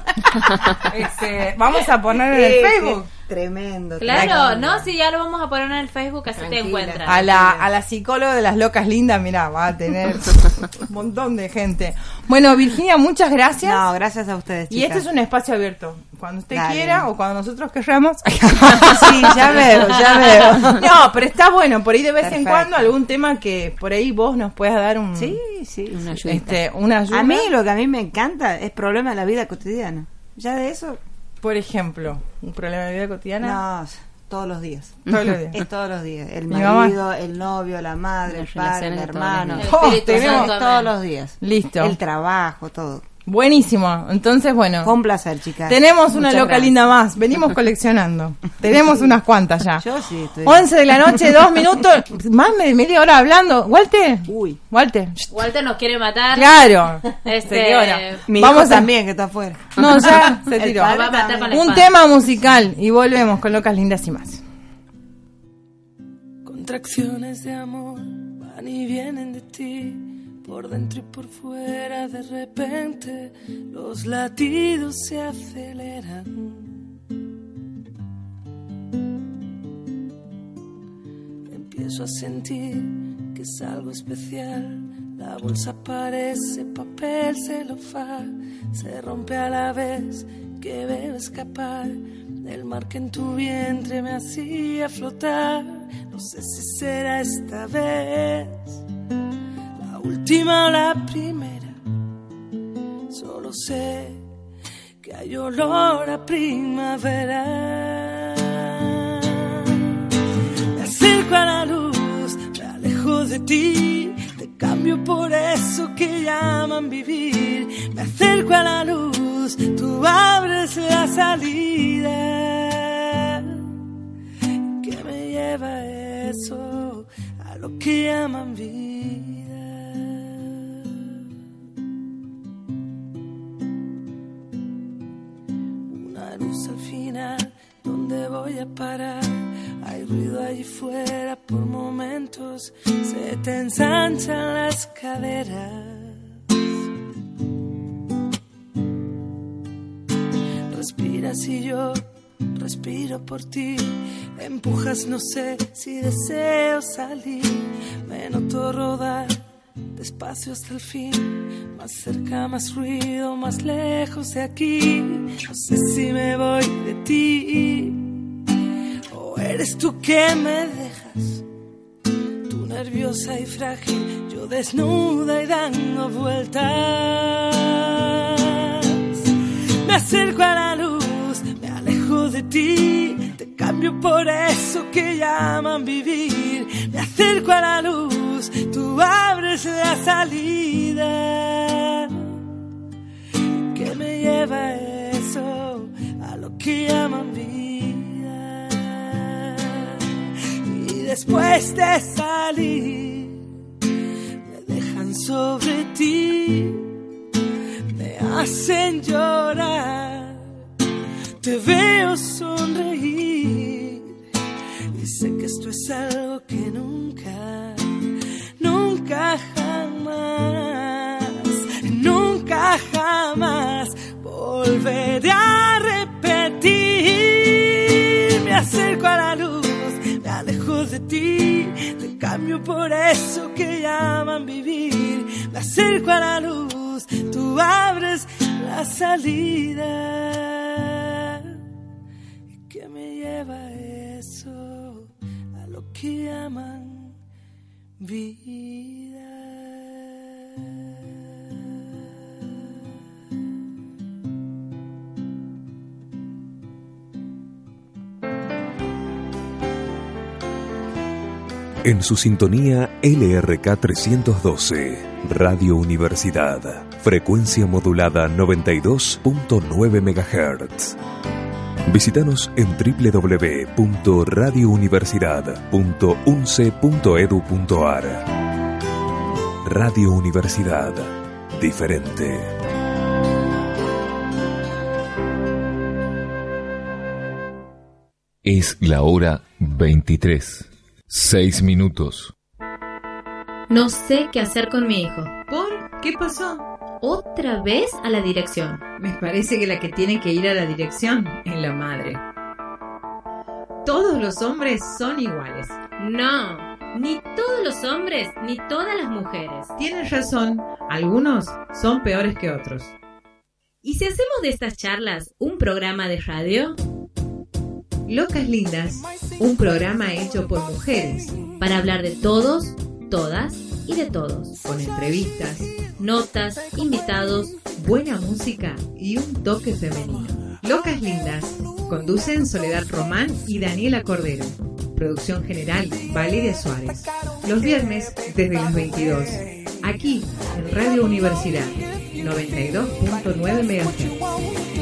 Este, vamos a poner en el Facebook. Tremendo. Claro, tremendo. no, sí, ya lo vamos a poner en el Facebook, así te encuentras. A la, a la psicóloga de las locas lindas, mira, va a tener un montón de gente. Bueno, Virginia, muchas gracias. No, gracias a ustedes. y este chicas. es un espacio abierto. Cuando usted Dale. quiera o cuando nosotros querramos. Sí, ya veo, ya veo. No, pero está bueno, por ahí de vez en cuando algún tema que por ahí vos nos puedas dar un, Sí, sí. Una ayudita. este, una ayuda. A mí lo que a mí me encanta es problema de la vida cotidiana. Ya de eso, por ejemplo, un problema de vida cotidiana. no, todos los días. Todos los días. Es todos los días. El marido, el novio, la madre, el padre, el todos hermano. los días. Todo, El Espíritu tenemos todos los días. Listo. El trabajo, todo. Buenísimo. Entonces, bueno. Con placer, chicas. Tenemos una loca gracias. linda más. Venimos coleccionando. Tenemos unas cuantas ya. Yo sí estoy. 11 de la noche, dos minutos. Más de media hora hablando. Walter. Uy. Walter. Walter nos quiere matar. Claro. Este, Vamos hijo a- también, que está afuera. No, ya se tiró. padre Va a matar también. con la Un tema musical y volvemos con locas lindas y más. Contracciones de amor van y vienen de ti, por dentro y por fuera. De repente los latidos se aceleran. Empiezo a sentir que es algo especial. La bolsa parece papel celofán, se rompe a la vez que veo escapar del mar que en tu vientre me hacía flotar. No sé si será esta vez última o la primera. Solo sé que hay olor a primavera. Me acerco a la luz, me alejo de ti, te cambio por eso que llaman vivir. Me acerco a la luz, tú abres la salida. ¿Qué me lleva eso a lo que llaman vida? Al final, ¿dónde voy a parar? Hay ruido allí fuera por momentos, se te ensanchan las caderas. Respiras y yo respiro por ti. Empujas, no sé si deseo salir. Me noto rodar despacio hasta el fin. Más cerca, más ruido, más lejos de aquí. No sé si me voy de ti. O eres tú que me dejas. Tú nerviosa y frágil, yo desnuda y dando vueltas. Me acerco a la luz, me alejo de ti, te cambio por eso que llaman vivir. Me acerco a la luz, tú abres la salida. ¿Qué me lleva eso a lo que llaman vida? Y después de salir, me dejan sobre ti me hacen llorar. Te veo sonreír sé que esto es algo que nunca, nunca jamás, nunca jamás volveré a repetir. Me acerco a la luz, me alejo de ti, te cambio por eso que llaman vivir. Me acerco a la luz, tú abres la salida. ¿Y qué me lleva eso a lo que llaman? En su sintonía LRK 312, Radio Universidad, Frecuencia modulada 92.9 MHz. Visítanos en www.radiouniversidad.unce.edu.ar. Radio Universidad. Diferente. Es la hora 23. 6 minutos. No sé qué hacer con mi hijo. ¿Por? ¿Qué pasó? Otra vez a la dirección. Me parece que la que tiene que ir a la dirección es la madre. Todos los hombres son iguales. No, ni todos los hombres ni todas las mujeres. Tienes razón, algunos son peores que otros. ¿Y si hacemos de estas charlas un programa de radio? Locas Lindas, un programa hecho por mujeres. Para hablar de todos, todas y de todos. Con entrevistas, notas, invitados, buena música y un toque femenino. Locas Lindas, conducen Soledad Román y Daniela Cordero. Producción general, Valeria Suárez. Los viernes desde las 22. Aquí, en Radio Universidad, 92.9 MHz.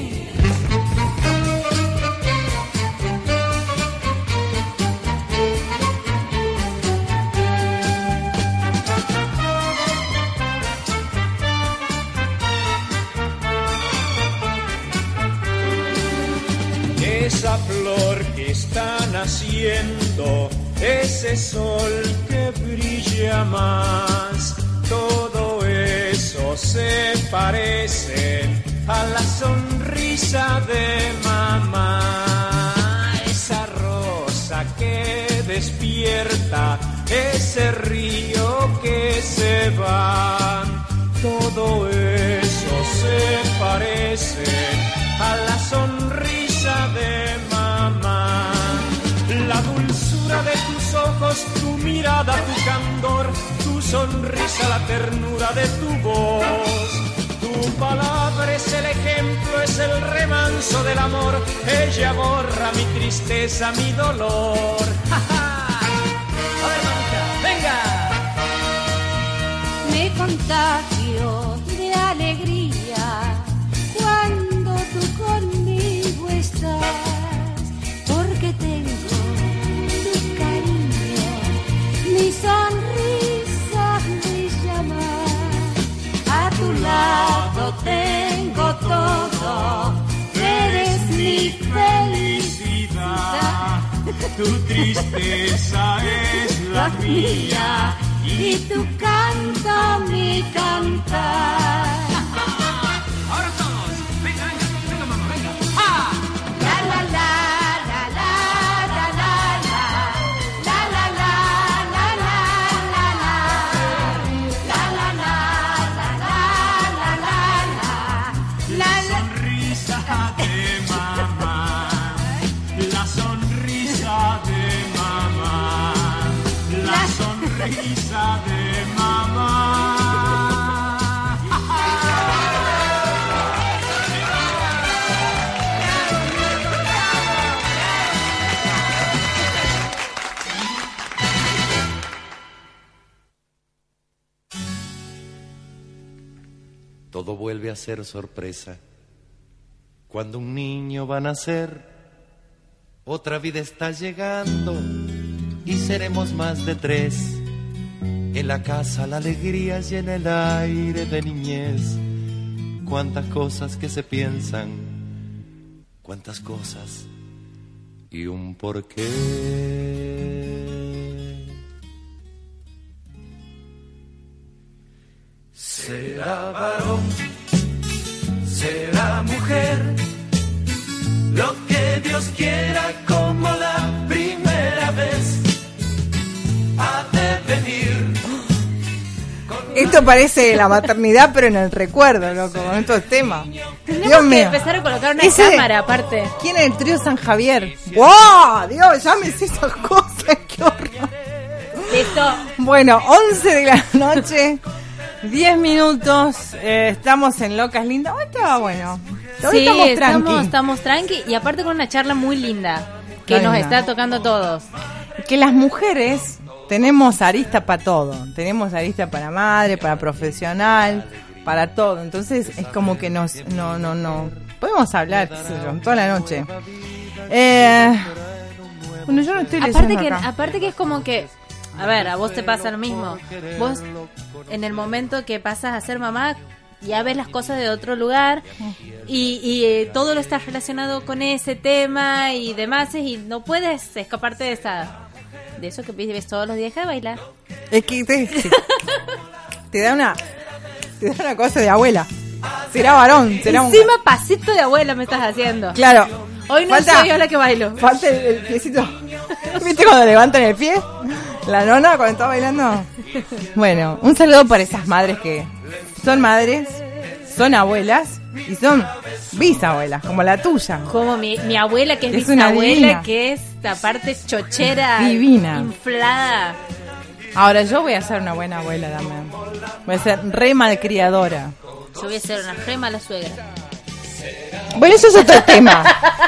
Ese sol que brilla más, todo eso se parece a la sonrisa de mamá, esa rosa que despierta, ese río que se va, todo eso se parece a la sonrisa de mamá. De tus ojos, tu mirada, tu candor, tu sonrisa, la ternura de tu voz. Tu palabra es el ejemplo, es el remanso del amor. Ella borra mi tristeza, mi dolor. A ver, mamita, venga. Me contagio tengo todo, eres mi felicidad. Tu tristeza es la mía y tu canto mi cantar. Todo vuelve a ser sorpresa. Cuando un niño va a nacer, otra vida está llegando y seremos más de tres. En la casa la alegría en el aire de niñez. Cuántas cosas que se piensan, cuántas cosas y un porqué. Será varón, será mujer, lo que Dios quiera como la primera vez ha de venir. Esto parece la maternidad, pero en el recuerdo, loco, con estos temas. Tenemos Dios que mío. empezar a colocar una Ese- cámara aparte. ¿Quién es el trío San Javier? ¡Wow! Dios, ya me hice esas cosas, qué horror. Listo. Bueno, 11 de la noche, 10 minutos, eh, estamos en Locas Lindas. Hoy estaba bueno. Hoy Sí, estamos estamos, tranqui. estamos tranqui y aparte con una charla muy linda que nos está tocando a todos. Que las mujeres tenemos arista para todo. Tenemos arista para madre, para profesional, para todo. Entonces es como que nos, no, no, no. Podemos hablar, qué sé yo, toda la noche. Eh, bueno, yo no estoy Aparte que, acá. aparte que es como que, a ver, a vos te pasa lo mismo. Vos, en el momento que pasas a ser mamá, ya ves las cosas de otro lugar y, y, eh, todo lo está relacionado con ese tema y demás y no puedes escaparte de esa de eso que vives todos los días de bailar. Es que te, te da una te da una cosa de abuela. Será varón, será un Encima pasito de abuela me estás haciendo. Claro. Hoy no Falta- soy yo la que bailo. Falta el, el piecito. ¿Viste cuando levantan el pie? La nona cuando está bailando. Bueno, un saludo para esas madres que son madres, son abuelas y son bisabuelas, como la tuya. Como mi, mi abuela que es, Es una bisabuela, que es aparte chochera, Divina. inflada. Ahora yo voy a ser una buena abuela también. Voy a ser re malcriadora. Yo voy a ser una re mala suegra. Bueno, eso es otro tema.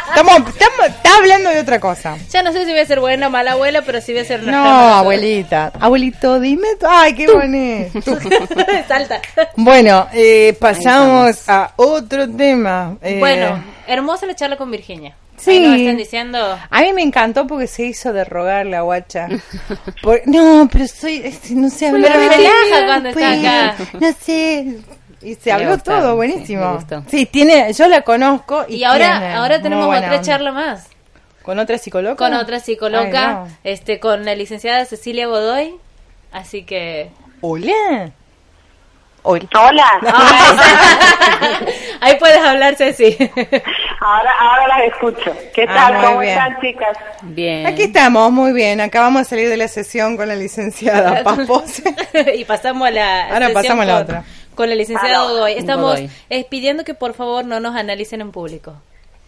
Estamos, estamos, está hablando de otra cosa. Ya no sé si voy a ser buena o mala abuela, pero sí voy a ser No, mala abuelita. Abuelito, dime. Ay, qué bonito. Salta. Bueno, eh, pasamos a otro tema. Eh, Bueno, hermosa la charla con Virginia. Sí. Ahí nos están diciendo. A mí me encantó porque se hizo de rogar la guacha. Por- no, pero soy, este, no sé Pero hablar. relaja cuando está Pues, acá. No sé. Y se habló todo, buenísimo. Sí, tiene, yo la conozco y, Y ahora, tiene ahora tenemos otra charla más. ¿Con otra psicóloga? Con otra psicóloga, Ay, no. este, con la licenciada Cecilia Godoy. Así que. Hola. Hola. Ahí puedes hablar, Ceci. Ahora, ahora las escucho. ¿Qué Ah, tal? ¿Cómo bien. están, chicas? Bien. Aquí estamos, muy bien. Acabamos de salir de la sesión con la licenciada Pampose. y pasamos a la. Ahora sesión pasamos a la con- otra. Con la licenciada Ah, no. Godoy. Estamos Godoy. eh, pidiendo que por favor no nos analicen en público.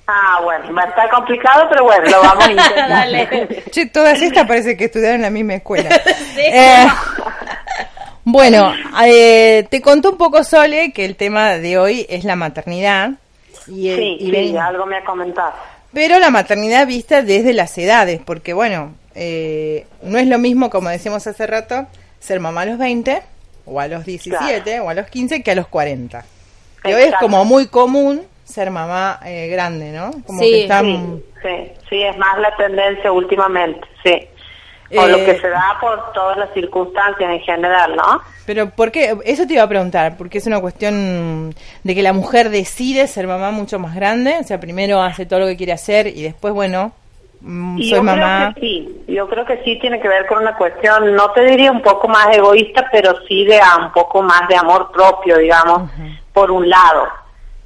Ah, bueno, va a estar complicado, pero bueno, lo vamos a intentar. Dale. Che, todas estas parece que estudiaron en la misma escuela. Eh, bueno, eh, te contó un poco Sole que el tema de hoy es la maternidad. Y, eh, Sí, y sí, ven- algo me ha comentado. pero la maternidad vista desde las edades, porque bueno, eh, no es lo mismo, como decíamos hace rato, ser mamá a los 20, o a los 17, o a los 15, que a los 40. Y hoy es como muy común ser mamá eh, grande, ¿no? Como Sí, que están... Sí, sí, sí, es más la tendencia últimamente, sí. O Eh, lo que se da por todas las circunstancias en general, ¿no? Pero ¿por qué? Eso te iba a preguntar, porque es una cuestión de que la mujer decide ser mamá mucho más grande, o sea, primero hace todo lo que quiere hacer y después, bueno, soy yo mamá. creo que sí, yo creo que sí tiene que ver con una cuestión, no te diría un poco más egoísta, pero sí de a un poco más de amor propio, digamos, por un lado.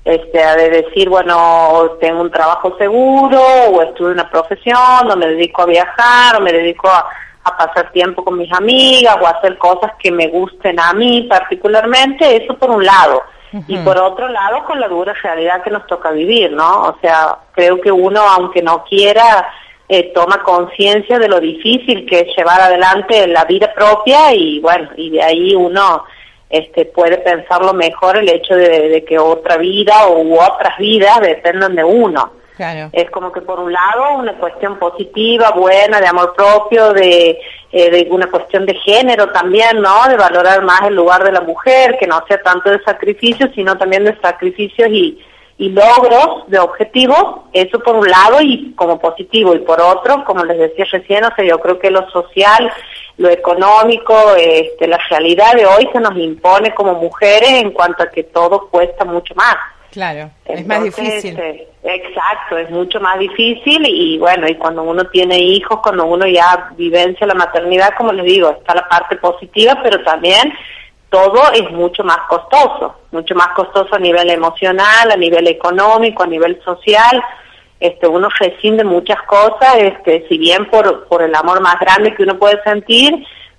Este, de decir, bueno, tengo un trabajo seguro, o estudio una profesión, o me dedico a viajar, o me dedico a, a pasar tiempo con mis amigas, o a hacer cosas que me gusten a mí particularmente, eso por un lado. Y por otro lado, con la dura realidad que nos toca vivir, ¿no? O sea, creo que uno, aunque no quiera, eh, toma conciencia de lo difícil que es llevar adelante la vida propia y bueno, y de ahí uno este, puede pensarlo mejor el hecho de, de que otra vida o u otras vidas dependan de uno. Claro. Es como que por un lado una cuestión positiva, buena, de amor propio, de, eh, de una cuestión de género también, ¿no? De valorar más el lugar de la mujer, que no sea tanto de sacrificios, sino también de sacrificios y, y logros de objetivos, eso por un lado y como positivo, y por otro, como les decía recién, o sea, yo creo que lo social, lo económico, este, la realidad de hoy se nos impone como mujeres en cuanto a que todo cuesta mucho más. Claro, es más difícil. eh, exacto, es mucho más difícil y bueno, y cuando uno tiene hijos, cuando uno ya vivencia la maternidad, como les digo, está la parte positiva, pero también todo es mucho más costoso, mucho más costoso a nivel emocional, a nivel económico, a nivel social. Este, uno rescinde muchas cosas, este, si bien por, por el amor más grande que uno puede sentir,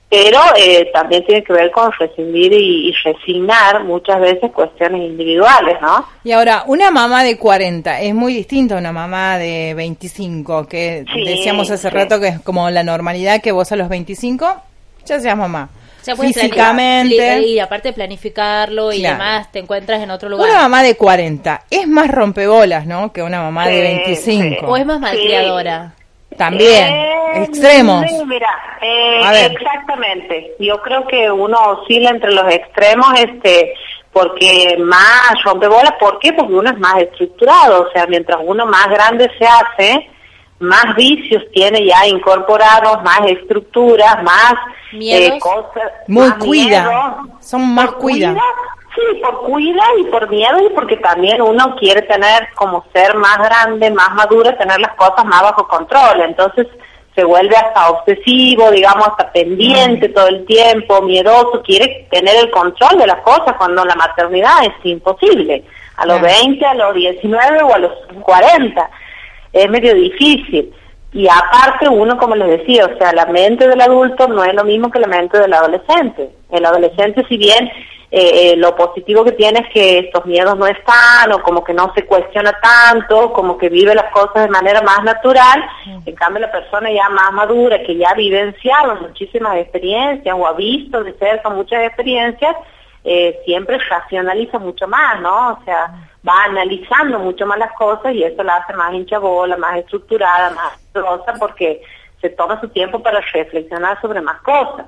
pero eh, también tiene que ver con rescindir y, y resignar muchas veces cuestiones individuales, ¿no? Y ahora, una mamá de 40 es muy distinta a una mamá de 25, que Sí, decíamos hace sí. rato que es como la normalidad que vos a los 25 ya seas mamá. Físicamente. planificar- y aparte de planificarlo y Claro. demás, te encuentras en otro lugar. Una mamá de 40 es más rompebolas, ¿no? Que una mamá de Sí, 25. O es más malcriadora. También, Eh, extremos. Mira, eh, exactamente. Yo creo que uno oscila entre los extremos, este, porque más rompebolas, ¿por qué? Porque uno es más estructurado, o sea, mientras uno más grande se hace, más vicios tiene ya incorporados, más estructuras, más Miedos. eh, cosas. Muy más cuida. miedo. Son más Por cuida. Sí, por cuida y por miedo y porque también uno quiere tener como ser más grande, más maduro, tener las cosas más bajo control. Entonces se vuelve hasta obsesivo, digamos, hasta Mm. pendiente todo el tiempo, miedoso, quiere tener el control de las cosas cuando la maternidad es imposible. A los Claro. 20, a los 19 o a los 40. Es medio difícil. Y aparte uno, como les decía, o sea, la mente del adulto no es lo mismo que la mente del adolescente. El adolescente, si bien eh, eh, lo positivo que tiene es que estos miedos no están, o como que no se cuestiona tanto, como que vive las cosas de manera más natural, en cambio la persona ya más madura, que ya ha vivenciado muchísimas experiencias, o ha visto de cerca muchas experiencias, eh, siempre racionaliza mucho más, ¿no? O sea, va analizando mucho más las cosas y eso la hace más hinchabola, más estructurada, más rosa, porque se toma su tiempo para reflexionar sobre más cosas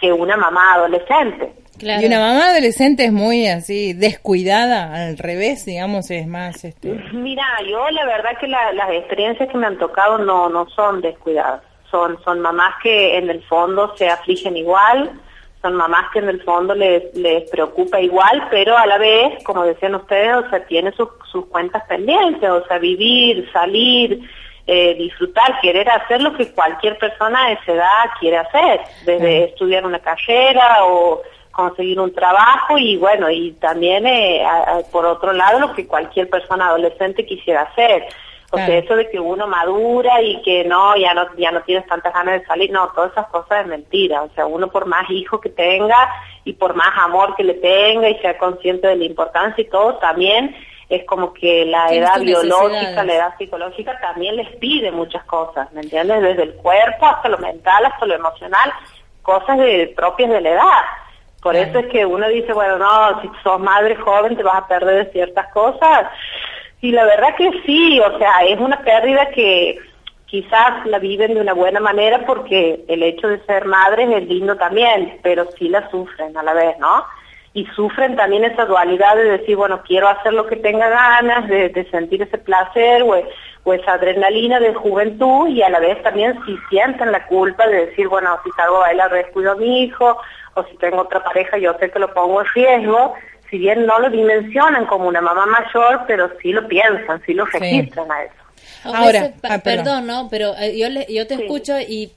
que una mamá adolescente. Y una mamá adolescente es muy así, descuidada, al revés, digamos, es más... este Mira, yo la verdad que la- las experiencias que me han tocado no, no son descuidadas. Son, son mamás que en el fondo se afligen igual, son mamás que en el fondo les, les preocupa igual, pero a la vez, como decían ustedes, o sea, tiene sus, sus cuentas pendientes, o sea, vivir, salir, eh, disfrutar, querer hacer lo que cualquier persona de esa edad quiere hacer, desde estudiar una carrera o conseguir un trabajo y bueno, y también eh, a- a- por otro lado lo que cualquier persona adolescente quisiera hacer. O sea, Claro. eso de que uno madura y que no, ya no, ya no tienes tantas ganas de salir, no, todas esas cosas es mentira. O sea, uno por más hijos que tenga y por más amor que le tenga y sea consciente de la importancia y todo, también es como que la edad biológica, la edad psicológica también les pide muchas cosas, ¿me entiendes? Desde el cuerpo hasta lo mental, hasta lo emocional, cosas de, propias de la edad. Por eso es que uno dice, bueno, no, si sos madre joven te vas a perder de ciertas cosas. Y la verdad que sí, o sea, es una pérdida que quizás la viven de una buena manera porque el hecho de ser madres es lindo también, pero sí la sufren a la vez, ¿no? Y sufren también esa dualidad de decir, bueno, quiero hacer lo que tenga ganas, de, de sentir ese placer o, o esa adrenalina de juventud y a la vez también si sienten la culpa de decir, bueno, si salgo a bailar descuido a mi hijo o si tengo otra pareja yo sé que lo pongo en riesgo, si bien no lo dimensionan como una mamá mayor, pero sí lo piensan, sí lo registran a eso. A Ahora, ah, perdón. ¿no? Pero eh, yo, le- yo te escucho y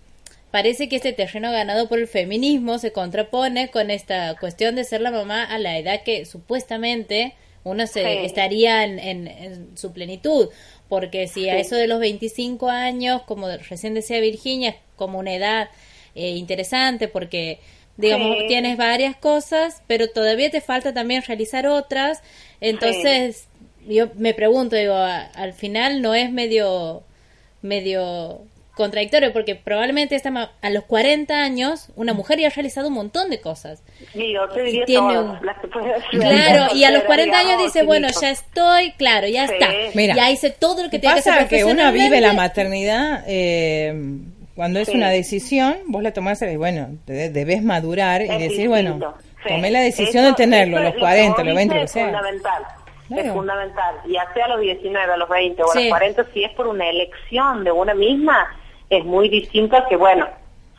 parece que este terreno ganado por el feminismo se contrapone con esta cuestión de ser la mamá a la edad que supuestamente uno se Sí. estaría en, en- en su plenitud. Porque si a eso de los 25 años, como recién decía Virginia, es como una edad eh, interesante porque digamos Sí. tienes varias cosas pero todavía te falta también realizar otras entonces yo me pregunto digo a- al final no es medio medio contradictorio porque probablemente esta ma- a los 40 años una mujer ya ha realizado un montón de cosas Tiene todas un- las que. Claro, y a los Soltera, 40 años dice, bueno, ya estoy, claro, ya Sí. está. Mira, ya hice todo lo que tenía que hacer Pasa que uno vive la maternidad eh, cuando es Sí. una decisión, vos la tomás y bueno, de- debes madurar y decir, distinto, bueno, sí. tomé la decisión Eso- de tenerlo, eso los es 40, vos los 20, lo que sea. fundamental. Es fundamental. Ya sea a los 19, a los 20 o a Sí. los 40, si es por una elección de una misma, es muy distinto a que, bueno,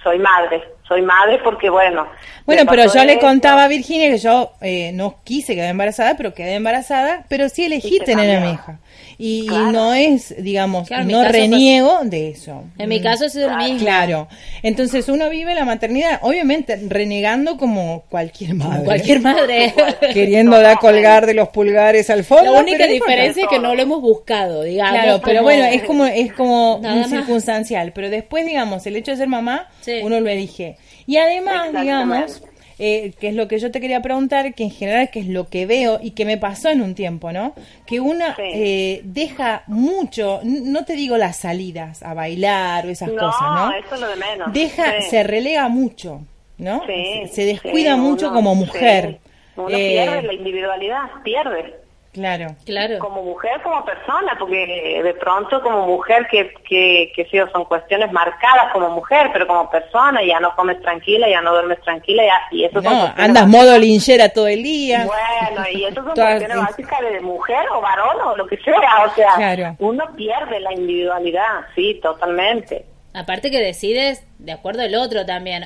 soy madre. Soy madre porque, bueno. Bueno, pero yo le contaba a Virginia que yo eh, no quise quedar embarazada, pero quedé embarazada, pero sí elegí Y te tener a mi hija. Y, Claro. no es, digamos, Claro, no fue- reniego de eso. En mi caso sido lo mismo. Claro. Entonces uno vive la maternidad, obviamente, renegando como cualquier madre. Cualquier madre. Queriendo dar colgar de los pulgares al fondo. La única diferencia es que no lo hemos buscado, digamos. Claro, pero como- bueno, es como es como un circunstancial, pero después digamos, el hecho de ser mamá, Sí. uno lo elige. Y además, digamos, eh, que es lo que yo te quería preguntar, que en general que es lo que veo y que me pasó en un tiempo, ¿no? Que una Sí. eh, deja mucho, no te digo las salidas a bailar o esas No, cosas, ¿no? eso es lo de menos. Deja, Sí. se relega mucho, ¿no? Sí, se, descuida mucho uno- como mujer. Uno Eh, pierde la individualidad, pierde. Claro. Claro. como mujer, como persona, porque de pronto como mujer que, que, que sí, son cuestiones marcadas como mujer, pero como persona ya no comes tranquila, ya no duermes tranquila, ya, y eso No, andas modo linchera todo el día. Bueno, y eso son Todas- cuestiones básicas de mujer o varón o lo que sea, o sea, Claro. uno pierde la individualidad, sí, totalmente. Aparte que decides de acuerdo al otro también.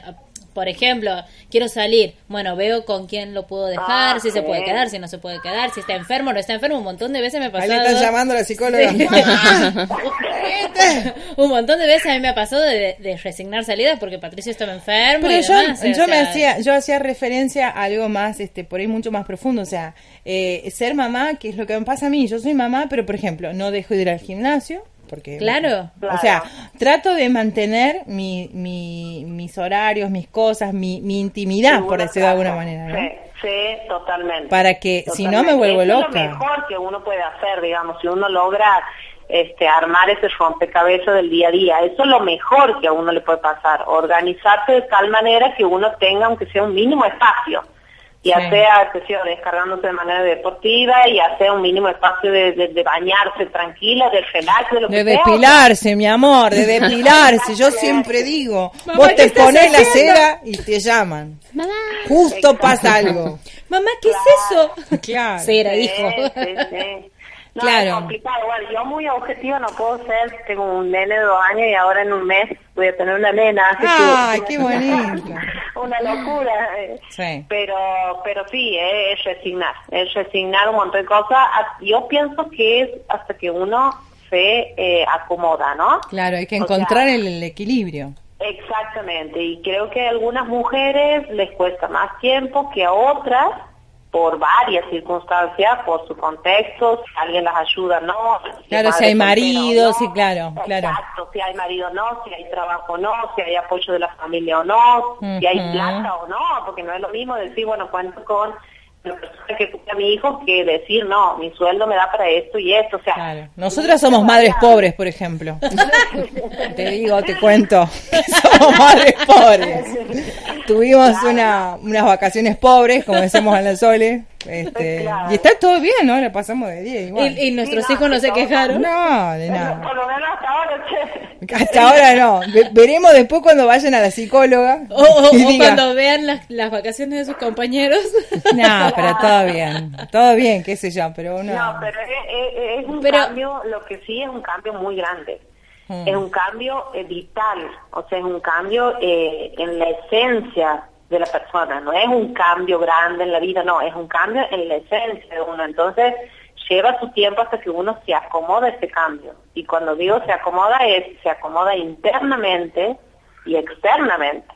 Por ejemplo, quiero salir. Bueno, veo con quién lo puedo dejar, Ah, si se puede quedar, si no se puede quedar, si está enfermo o no está enfermo. Un montón de veces me ha Ahí pasado. le están llamando a la psicóloga. Sí. Un montón de veces a mí me ha pasado de, de resignar salidas porque Patricio estaba enfermo. Pero y yo, demás, o yo me hacía, yo hacía referencia a algo más, este, por ahí mucho más profundo, o sea, eh, ser mamá, que es lo que me pasa a mí, yo soy mamá, pero por ejemplo, no dejo de ir al gimnasio, porque, Claro. o sea, trato de mantener mi, mi, mis horarios, mis cosas, mi, mi intimidad, por decirlo de alguna manera, ¿no? Sí, sí, totalmente. Para que si no me vuelvo Eso loca. Es lo mejor que uno puede hacer, digamos, si uno logra este, armar ese rompecabezas del día a día. Eso es lo mejor que a uno le puede pasar. Organizarse de tal manera que uno tenga, aunque sea un mínimo espacio. Ya Sí. sea, que sea descargándose de manera deportiva, ya sea un mínimo espacio de, de- de bañarse tranquila, de relax, de lo De que sea. depilarse, mi amor, de depilarse. Yo siempre digo, Mamá, vos ¿qué te pones la cera y te llaman. Justo pasa algo. Mamá, ¿qué es eso? Claro. Cera, Sí, hijo. sí, sí. No, Claro. es complicado. Bueno, yo muy objetiva no puedo ser. Tengo un nene de dos años y ahora en un mes voy a tener una nena. así que- Ay, qué bonito. una locura. eh. Sí. Pero, pero sí, eh, es resignar. Es resignar un montón de cosas. Ah, Yo pienso que es hasta que uno se eh, acomoda, ¿no? Claro, hay que O sea, encontrar el, el equilibrio. Exactamente, y creo que a algunas mujeres les cuesta más tiempo que a otras por varias circunstancias, por su contexto, si alguien las ayuda, no. si Claro, si hay marido, no. sí, claro, claro. Exacto, si hay marido no, si hay trabajo no, si hay apoyo de la familia o no, si hay plata o no, porque no es lo mismo decir, bueno, cuento con la persona que a mi hijo que decir, no, mi sueldo me da para esto y esto, o sea, Nosotras somos madres pobres, por ejemplo. te digo, te cuento. somos madres pobres. Tuvimos una, unas vacaciones pobres, como decimos en la Sole. Este, Y está todo bien, ¿no? La pasamos de 10 igual. Y, y nuestros hijos no se quejaron. No, de nada. por lo menos hasta ahora, che. Hasta ahora no. Ve- veremos después cuando vayan a la psicóloga. O, o- y o diga, cuando vean las, las vacaciones de sus compañeros. No, pero todo bien. Todo bien, qué sé yo, pero uno... No, pero es, es- es un Pero- cambio, lo que sí es un cambio muy grande. Mm. Es un cambio eh, vital, o sea, es un cambio eh, en la esencia de la persona, no es un cambio grande en la vida, no, es un cambio en la esencia de uno. Entonces, lleva su tiempo hasta que uno se acomoda ese cambio. Y cuando digo se acomoda, es se acomoda internamente y externamente.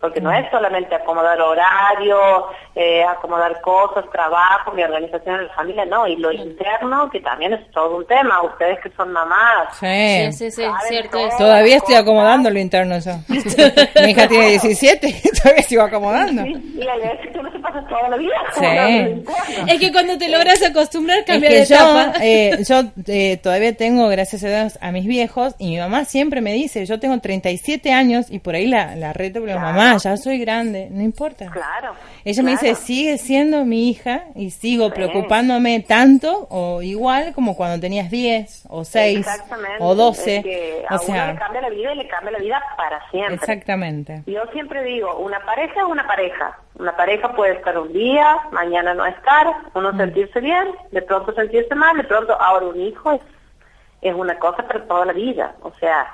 Porque no es solamente acomodar horario, eh, acomodar cosas, trabajo, mi organización en la familia, no, y lo interno, que también es todo un tema, ustedes que son mamás. Sí. Sí, sí, sí, cierto es. Todavía estoy acomodando lo interno yo. Mi hija tiene 17, todavía sigo acomodando. Sí, y hay veces que no se pasa toda la vida. Sí. Es que cuando te logras acostumbrar, Es cambia que de yo, etapa. eh, yo eh, todavía tengo, gracias a Dios, a mis viejos y mi mamá siempre me dice, yo tengo 37 años y por ahí la, la reto, pero mamá, ya soy grande, no importa. Claro. Ella me dice, sigue siendo mi hija y sigo preocupándome tanto o igual como cuando tenías 10 o 6 Exactamente. o 12. Es que a O uno sea, le cambia la vida y le cambia la vida para siempre. exactamente. Yo siempre digo, una pareja es una pareja. Una pareja puede estar un día, mañana no estar, uno Mm. sentirse bien, de pronto sentirse mal, de pronto ahora un hijo es, es una cosa para toda la vida. O sea,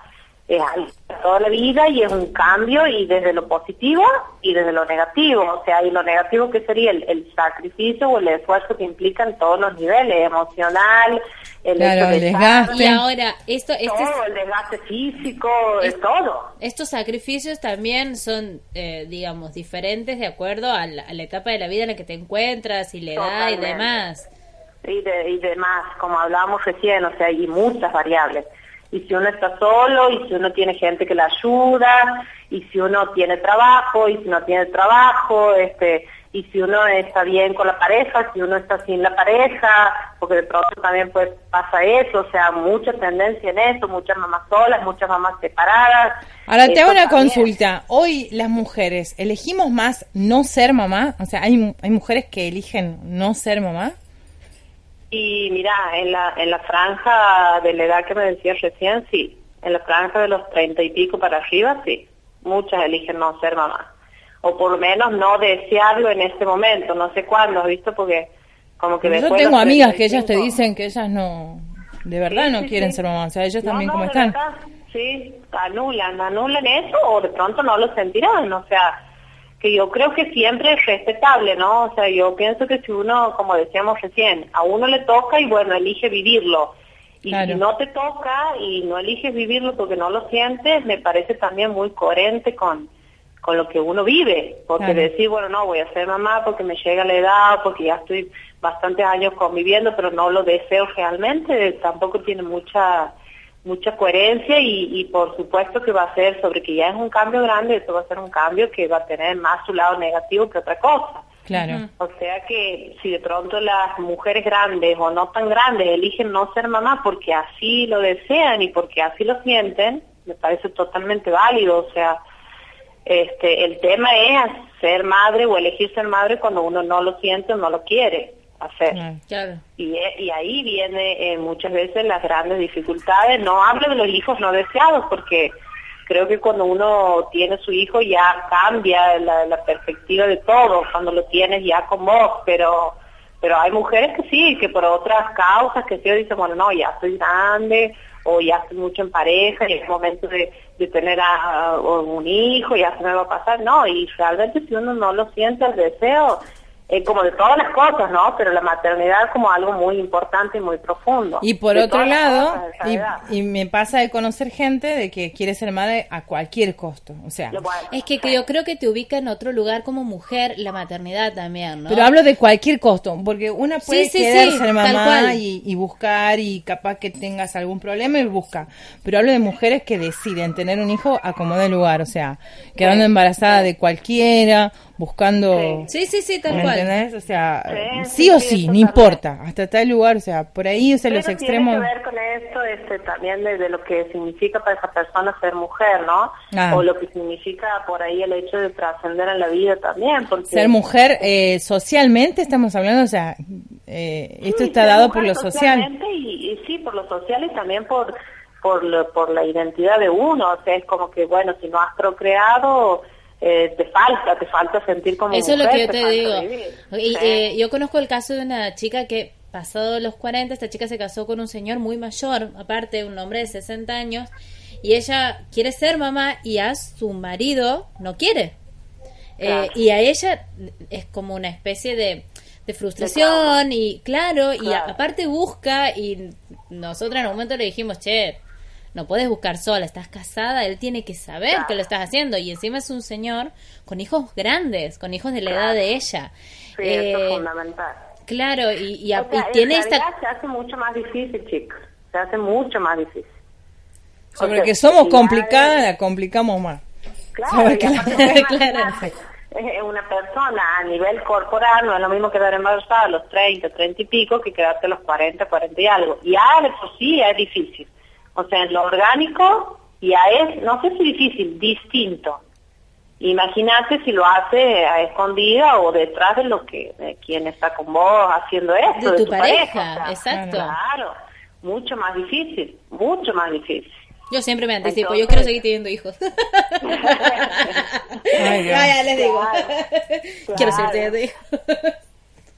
es algo toda la vida y es un cambio y desde lo positivo y desde lo negativo. O sea, y lo negativo que sería el, el sacrificio o el esfuerzo que implica en todos los niveles, emocional, el Claro, desgaste. Y ahora, esto, este todo, el desgaste físico, es todo. estos sacrificios también son, eh, digamos, diferentes de acuerdo a la, a la etapa de la vida en la que te encuentras y la edad y demás. y, de, y demás, como hablábamos recién, o sea, hay muchas variables. Y si uno está solo, y si uno tiene gente que le ayuda, y si uno tiene trabajo, y si no tiene trabajo, este, y si uno está bien con la pareja, si uno está sin la pareja, porque de pronto también pues pasa eso, o sea, mucha tendencia en eso, muchas mamás solas, muchas mamás separadas. Ahora te hago una también. consulta. Hoy las mujeres, ¿elegimos más no ser mamá? O sea, ¿hay, hay mujeres que eligen no ser mamá? Y mira, en la, en la franja de la edad que me decías recién, sí. En la franja de los treinta y pico para arriba, sí. Muchas eligen no ser mamá. O por lo menos no desearlo en este momento. No sé cuándo, ¿has visto? Porque como que Yo tengo amigas que ellas te 35 dicen que ellas no, de verdad Sí, no sí, quieren sí. ser mamás, o sea, ellas No, también no, como están. verdad, sí, anulan, anulan eso o de pronto no lo sentirán, o sea, que yo creo que siempre es respetable, ¿no? O sea, yo pienso que si uno, como decíamos recién, a uno le toca y bueno, elige vivirlo. Y Claro. si no te toca y no eliges vivirlo porque no lo sientes, me parece también muy coherente con, con lo que uno vive. Porque Claro. decir, bueno, no, voy a ser mamá porque me llega la edad, porque ya estoy bastantes años conviviendo, pero no lo deseo realmente, tampoco tiene mucha mucha coherencia y, y por supuesto que va a ser sobre que ya es un cambio grande, eso va a ser un cambio que va a tener más su lado negativo que otra cosa. Claro. O sea que si de pronto las mujeres grandes o no tan grandes eligen no ser mamá porque así lo desean y porque así lo sienten, me parece totalmente válido. O sea, este, el tema es ser madre o elegir ser madre cuando uno no lo siente o no lo quiere hacer. Claro. Y, y ahí viene eh, muchas veces las grandes dificultades. No hablo de los hijos no deseados porque creo que cuando uno tiene su hijo ya cambia la, la perspectiva de todo, cuando lo tienes ya con vos, pero pero hay mujeres que sí, que por otras causas que sí dicen, bueno, no, ya estoy grande o ya estoy mucho en pareja y es momento de, de tener a, a un hijo, ya se me va a pasar, no, y realmente si uno no lo siente el deseo, eh, como de todas las cosas, ¿no? Pero la maternidad como algo muy importante y muy profundo. Y por De otro lado, y, me pasa de conocer gente de que quiere ser madre a cualquier costo, o sea, Es que, que yo creo que te ubica en otro lugar como mujer la maternidad también, ¿no? pero hablo de cualquier costo, porque una puede Sí, sí, querer sí, ser mamá y, y buscar y capaz que tengas algún problema y busca, pero hablo de mujeres que deciden tener un hijo a como de lugar, o sea, quedando embarazada de cualquiera, buscando... Sí, sí, sí, tal ¿me cual. Entendés? O sea, Sí, o sí, sí, no importa, hasta tal lugar, o sea, por ahí, o sea, los Pero extremos... Tiene que ver con esto este, también de, de lo que significa para esa persona ser mujer, ¿no? Ah. O lo que significa por ahí el hecho de trascender en la vida también. Porque Ser mujer eh, socialmente estamos hablando, o sea, eh, esto Sí, está dado por lo social. Y, y sí, por lo social y también por por, lo- por la identidad de uno. O sea, es como que, bueno, si no has procreado, eh, te falta, te falta sentir como Eso es lo mujer, que yo te digo. Y, Sí. eh, yo conozco el caso de una chica que, pasado los 40, esta chica se casó con un señor muy mayor, aparte, un hombre de 60 años, y ella quiere ser mamá y a su marido no quiere. Eh, y a ella es como una especie de, de frustración y claro, y a- aparte busca y nosotros en un momento le dijimos, che, no puedes buscar sola, estás casada, él tiene que saber Claro. que lo estás haciendo y encima es un señor con hijos grandes, con hijos de la edad de ella. Sí, eso Eh, es fundamental. Claro, y, y, a- O sea, y en tiene esta... se hace mucho más difícil, chicos. Se hace mucho más difícil. Sobre O sea, que somos complicadas, la complicamos más. Claro, y que- eh, una persona a nivel corporal no es lo mismo quedar embarazada a los 30, 30 y pico que quedarte a los 40, 40 y algo. De por sí es difícil. O sea, en lo orgánico ya es, no sé si difícil, distinto. Imagínate si lo hace a escondida o detrás de lo que de quien está con vos haciendo esto, De de, tu pareja, o sea, exacto. Claro, mucho más difícil, mucho más difícil. Yo siempre me anticipo, Entonces- yo quiero seguir teniendo hijos. Ay. Ya, les digo. Quiero seguir teniendo hijos.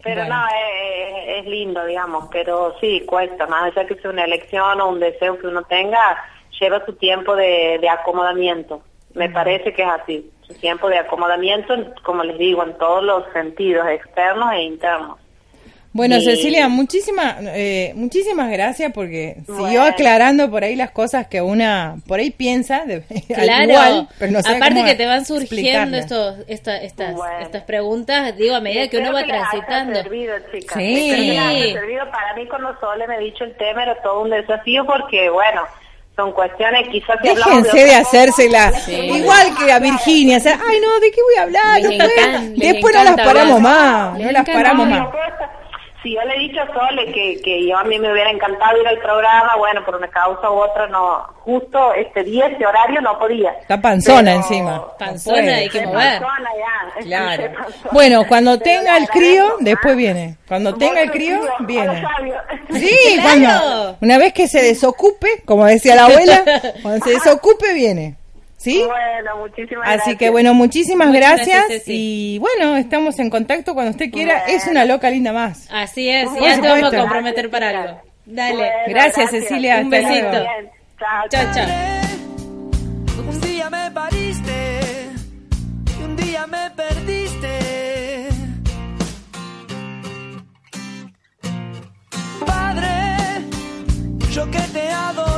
Pero Bueno. no, es, es lindo, digamos, pero sí, cuesta, más allá que sea una elección o un deseo que uno tenga, lleva su tiempo de, de acomodamiento. Me parece que es así, su tiempo de acomodamiento, en- como les digo, en todos los sentidos, externos e internos. Bueno, Y- Cecilia, muchísimas eh, muchísimas gracias porque siguió aclarando por ahí las cosas que una por ahí piensa, de, Claro, igual, pero no sabe aparte que te van surgiendo estos, esta- estas, Bueno. estas preguntas, digo, a medida que uno va transitando. servido, chicas. Sí. Que servido. Para mí, cuando Sole me ha dicho el tema, era todo un desafío porque, bueno, son cuestiones quizás que hablamos Déjense de hacérsela. Igual que a Virginia. o sea, Ay, no, ¿de qué voy a hablar? Les Después, encanta- les después no las paramos hablar. más. Les No las paramos No, más. Si yo le he dicho a Sole que, que yo a mí me hubiera encantado ir al programa, bueno, por una causa u otra, no, justo este día, este horario no podía. Está panzona Pero- encima. Panzona, No hay que mover. panzona ya, Claro. panzona. Bueno, cuando Pero tenga el crío, después ¿ah? viene. Cuando tenga el crío, viene. Sí, Claro. cuando, una vez que se desocupe, como decía la abuela, cuando se desocupe viene. ¿Sí? Bueno, muchísimas gracias. Así que bueno, muchísimas Muchas gracias, gracias, y bueno, estamos en contacto cuando usted quiera. Es una loca linda más. Así es, ya te vamos a comprometer para algo. Dale. Bueno, Gracias, Cecilia, Un hasta besito. chao, Chao, chao. Un día me pariste y un día me perdiste. Padre, yo que te adoraba,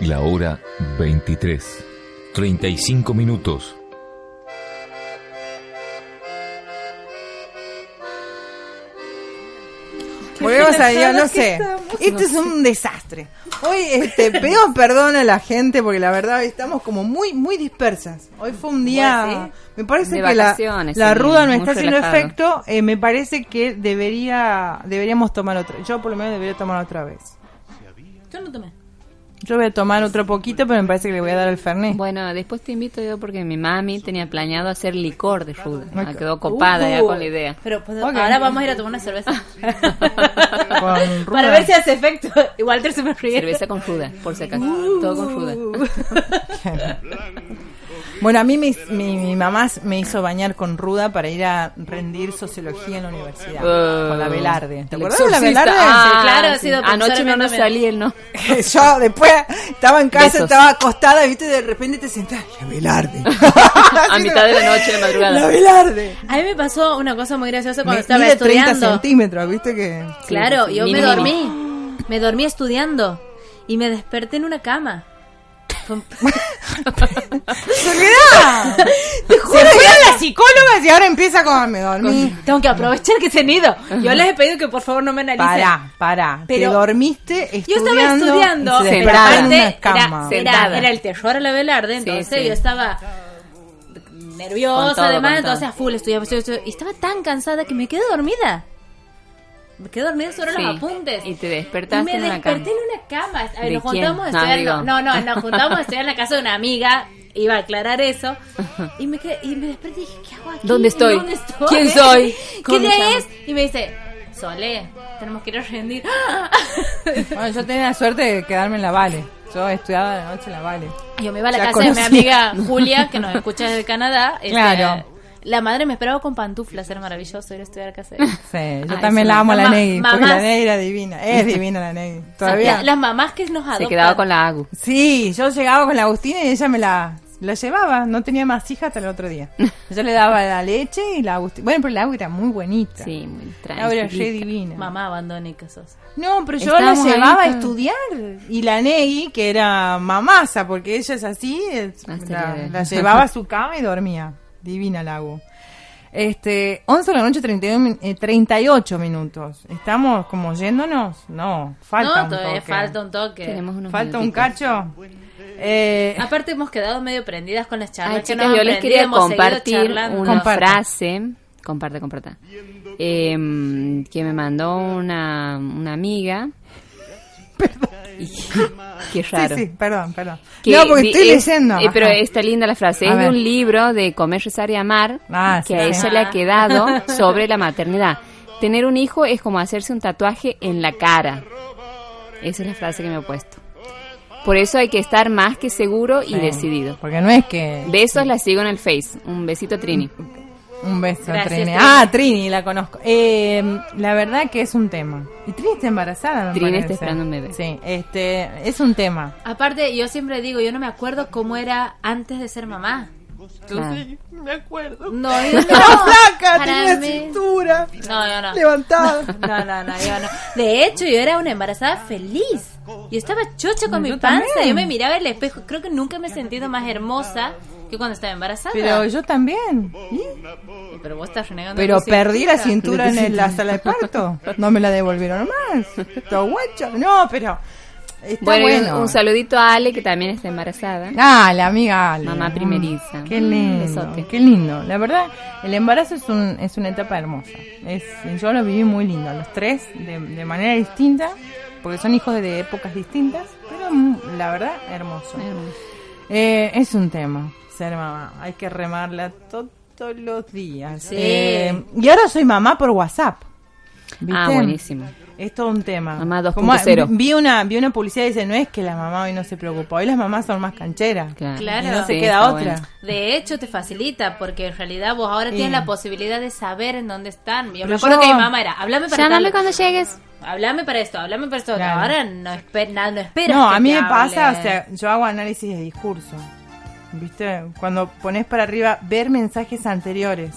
la hora 23. 35 minutos. Volvemos a Dios, no sé. Esto es un desastre. Hoy este, pedimos perdón a la gente porque la verdad estamos como muy muy dispersas. Hoy fue un día, sí. me parece De que la, la ruda no está haciendo relajado. efecto. Eh, me parece que debería deberíamos tomar otra. Yo por lo menos debería tomar otra vez. Yo no tomé. Yo voy a tomar otro poquito, pero me parece que le voy a dar el fernet. Bueno, después te invito yo porque mi mami tenía planeado hacer licor de ruda. Ok. Ah, quedó copada ya Uh, con la idea. Pero pues, ahora vamos a ir a tomar una cerveza. Para ver si hace efecto. Igual se me ríe. Cerveza con ruda, por si acaso. Uh. Todo con ruda. Bueno, a mí mi, mi, mi mamá me hizo bañar con ruda para ir a rendir sociología en la universidad. Uh, con la Velarde. ¿Te acuerdas de la. Velarde? Ah, Sí, claro, sí. sido Anoche no nos salí el no. Yo después estaba en casa, Besos. estaba acostada, viste, de repente te sentás. La Velarde. A mitad de la noche, de madrugada. La Velarde. A mí me pasó una cosa muy graciosa cuando Me- estaba mide 30 estudiando. centímetros, viste que. Claro, sí, yo me dormí. Me dormí estudiando. Y me desperté en una cama. ¡Soledad! Te juro que era la psicóloga y ahora empieza con me dormí. Tengo que aprovechar que se han ido. Yo les he pedido que por favor no me analicen. Pará, pará. Pero- te dormiste Yo estudiando. estaba estudiando, se en una era, cama. era, Sentada. era el terror a la Velarde, Sí, entonces sí. yo estaba nerviosa todo, además, entonces a full estudiaba, estudiaba, estudiaba, y estaba tan cansada que me quedé dormida. Me quedé dormida sobre Sí. los apuntes. Y te Y despertaste me en una desperté cama. en una cama. A ver, ¿De nos quién? juntamos a estudiar. No, no, no, nos juntamos a estudiar en la casa de una amiga. Iba a aclarar eso. Y me, quedé, y me desperté y dije, ¿qué hago aquí? ¿Dónde estoy? ¿Dónde estoy? ¿Quién soy? ¿Qué ¿Cómo me día es? Y me dice, Sole, tenemos que ir a rendir. Bueno, yo tenía la suerte de quedarme en la Vale. Yo estudiaba de noche en la Vale. Yo me iba a la Ya casa de mi amiga Julia, que nos escucha desde Canadá. este, Claro. La madre me esperaba con pantuflas, era maravilloso ir a estudiar a casa de ella. Sí, yo Ay, también sí. la amo a la Mamá- Negui, porque la Negui era divina. Es divina la Negui. Todavía. La- las mamás que nos adoptan. Se quedaba con la Agu. Sí, yo llegaba con la Agustina y ella me la, la llevaba. No tenía más hijas hasta el otro día. Yo le daba la leche y la Agustina. Bueno, pero la Agua era muy bonita. Sí, muy La Agua era re divina. Mamá abandónica sos. No, pero yo la llevaba a estudiar. Y la Negui, que era mamasa, porque ella es así, es- la, la llevaba a su cama y dormía. Divina la Agu. Este, 11 de la noche, 31, min- eh, 38 minutos. ¿Estamos como yéndonos? No, falta no, un todavía toque. falta un toque. Tenemos unos Falta un cacho. Eh, Aparte hemos quedado medio prendidas con las charlas Ay, que nos yo les quería compartir una Comparta. frase, comparte, comparta, em, que me mandó una, una amiga. Y- Qué raro. Sí, sí, perdón, perdón. Que no, porque estoy es- leyendo. eh, pero está linda la frase. A es de un libro de Comer, Rezar y Amar Ah, que sí, a ella le ha quedado sobre la maternidad. Tener un hijo es como hacerse un tatuaje en la cara. Esa es la frase que me he puesto. Por eso hay que estar más que seguro y Sí, decidido. Porque no es que. Besos, la sigo en el Face. Un besito, Trini. Un beso, Gracias, Trini. Trini. Ah, Trini, la conozco. Eh, la verdad que es un tema. Y Trini está embarazada, me Trini está esperando un bebé. Sí, este, es un tema. Aparte, yo siempre digo, yo no me acuerdo cómo era antes de ser mamá. Claro. me acuerdo. No, yo no. Flaca, tenía mí- cintura. No, yo no. Levantada. No, no, no, yo no. De hecho, yo era una embarazada feliz. Yo estaba chocha con Yo mi panza. también. Yo me miraba en el espejo. Creo que nunca me he sentido más hermosa que cuando estaba embarazada. Pero yo también. ¿Y? Pero vos estás renegando. Pero perdí la cintura. cintura en el- la sala de parto. No me la devolvieron más. Esto guacho. No, pero. Está Bueno, bueno. y un, un saludito a Ale, que también está embarazada. Ah, la amiga Ale. Mamá Mm, primeriza. Qué lindo, Besote. qué lindo. La verdad, el embarazo es, un, es una etapa hermosa. Es, yo lo viví muy lindo, los tres, de, de manera distinta, porque son hijos de épocas distintas, pero mm, la verdad, hermoso. Hermoso. Eh, es un tema, ser mamá. Hay que remarla to- todos los días. Sí. Eh, y ahora soy mamá por WhatsApp. ¿viste? Ah, buenísimo. Es todo un tema. Mamá Como- 2.0. vi una vi una publicidad y dice, no es que la mamá hoy no se preocupa, hoy las mamás son más cancheras. Claro. Claro. Y no se Sí, queda otra. bueno. De hecho, te facilita porque en realidad vos ahora Sí. tienes la posibilidad de saber en dónde están. Yo Pero me acuerdo yo- que mi mamá era, háblame para Llámame tal- cuando llegues. Háblame para esto, háblame para esto. Claro. Ahora no, esper nada, no esperas. No, que a mí me pasa, o sea, yo hago análisis de discurso. ¿Viste? Cuando pones para arriba ver mensajes anteriores.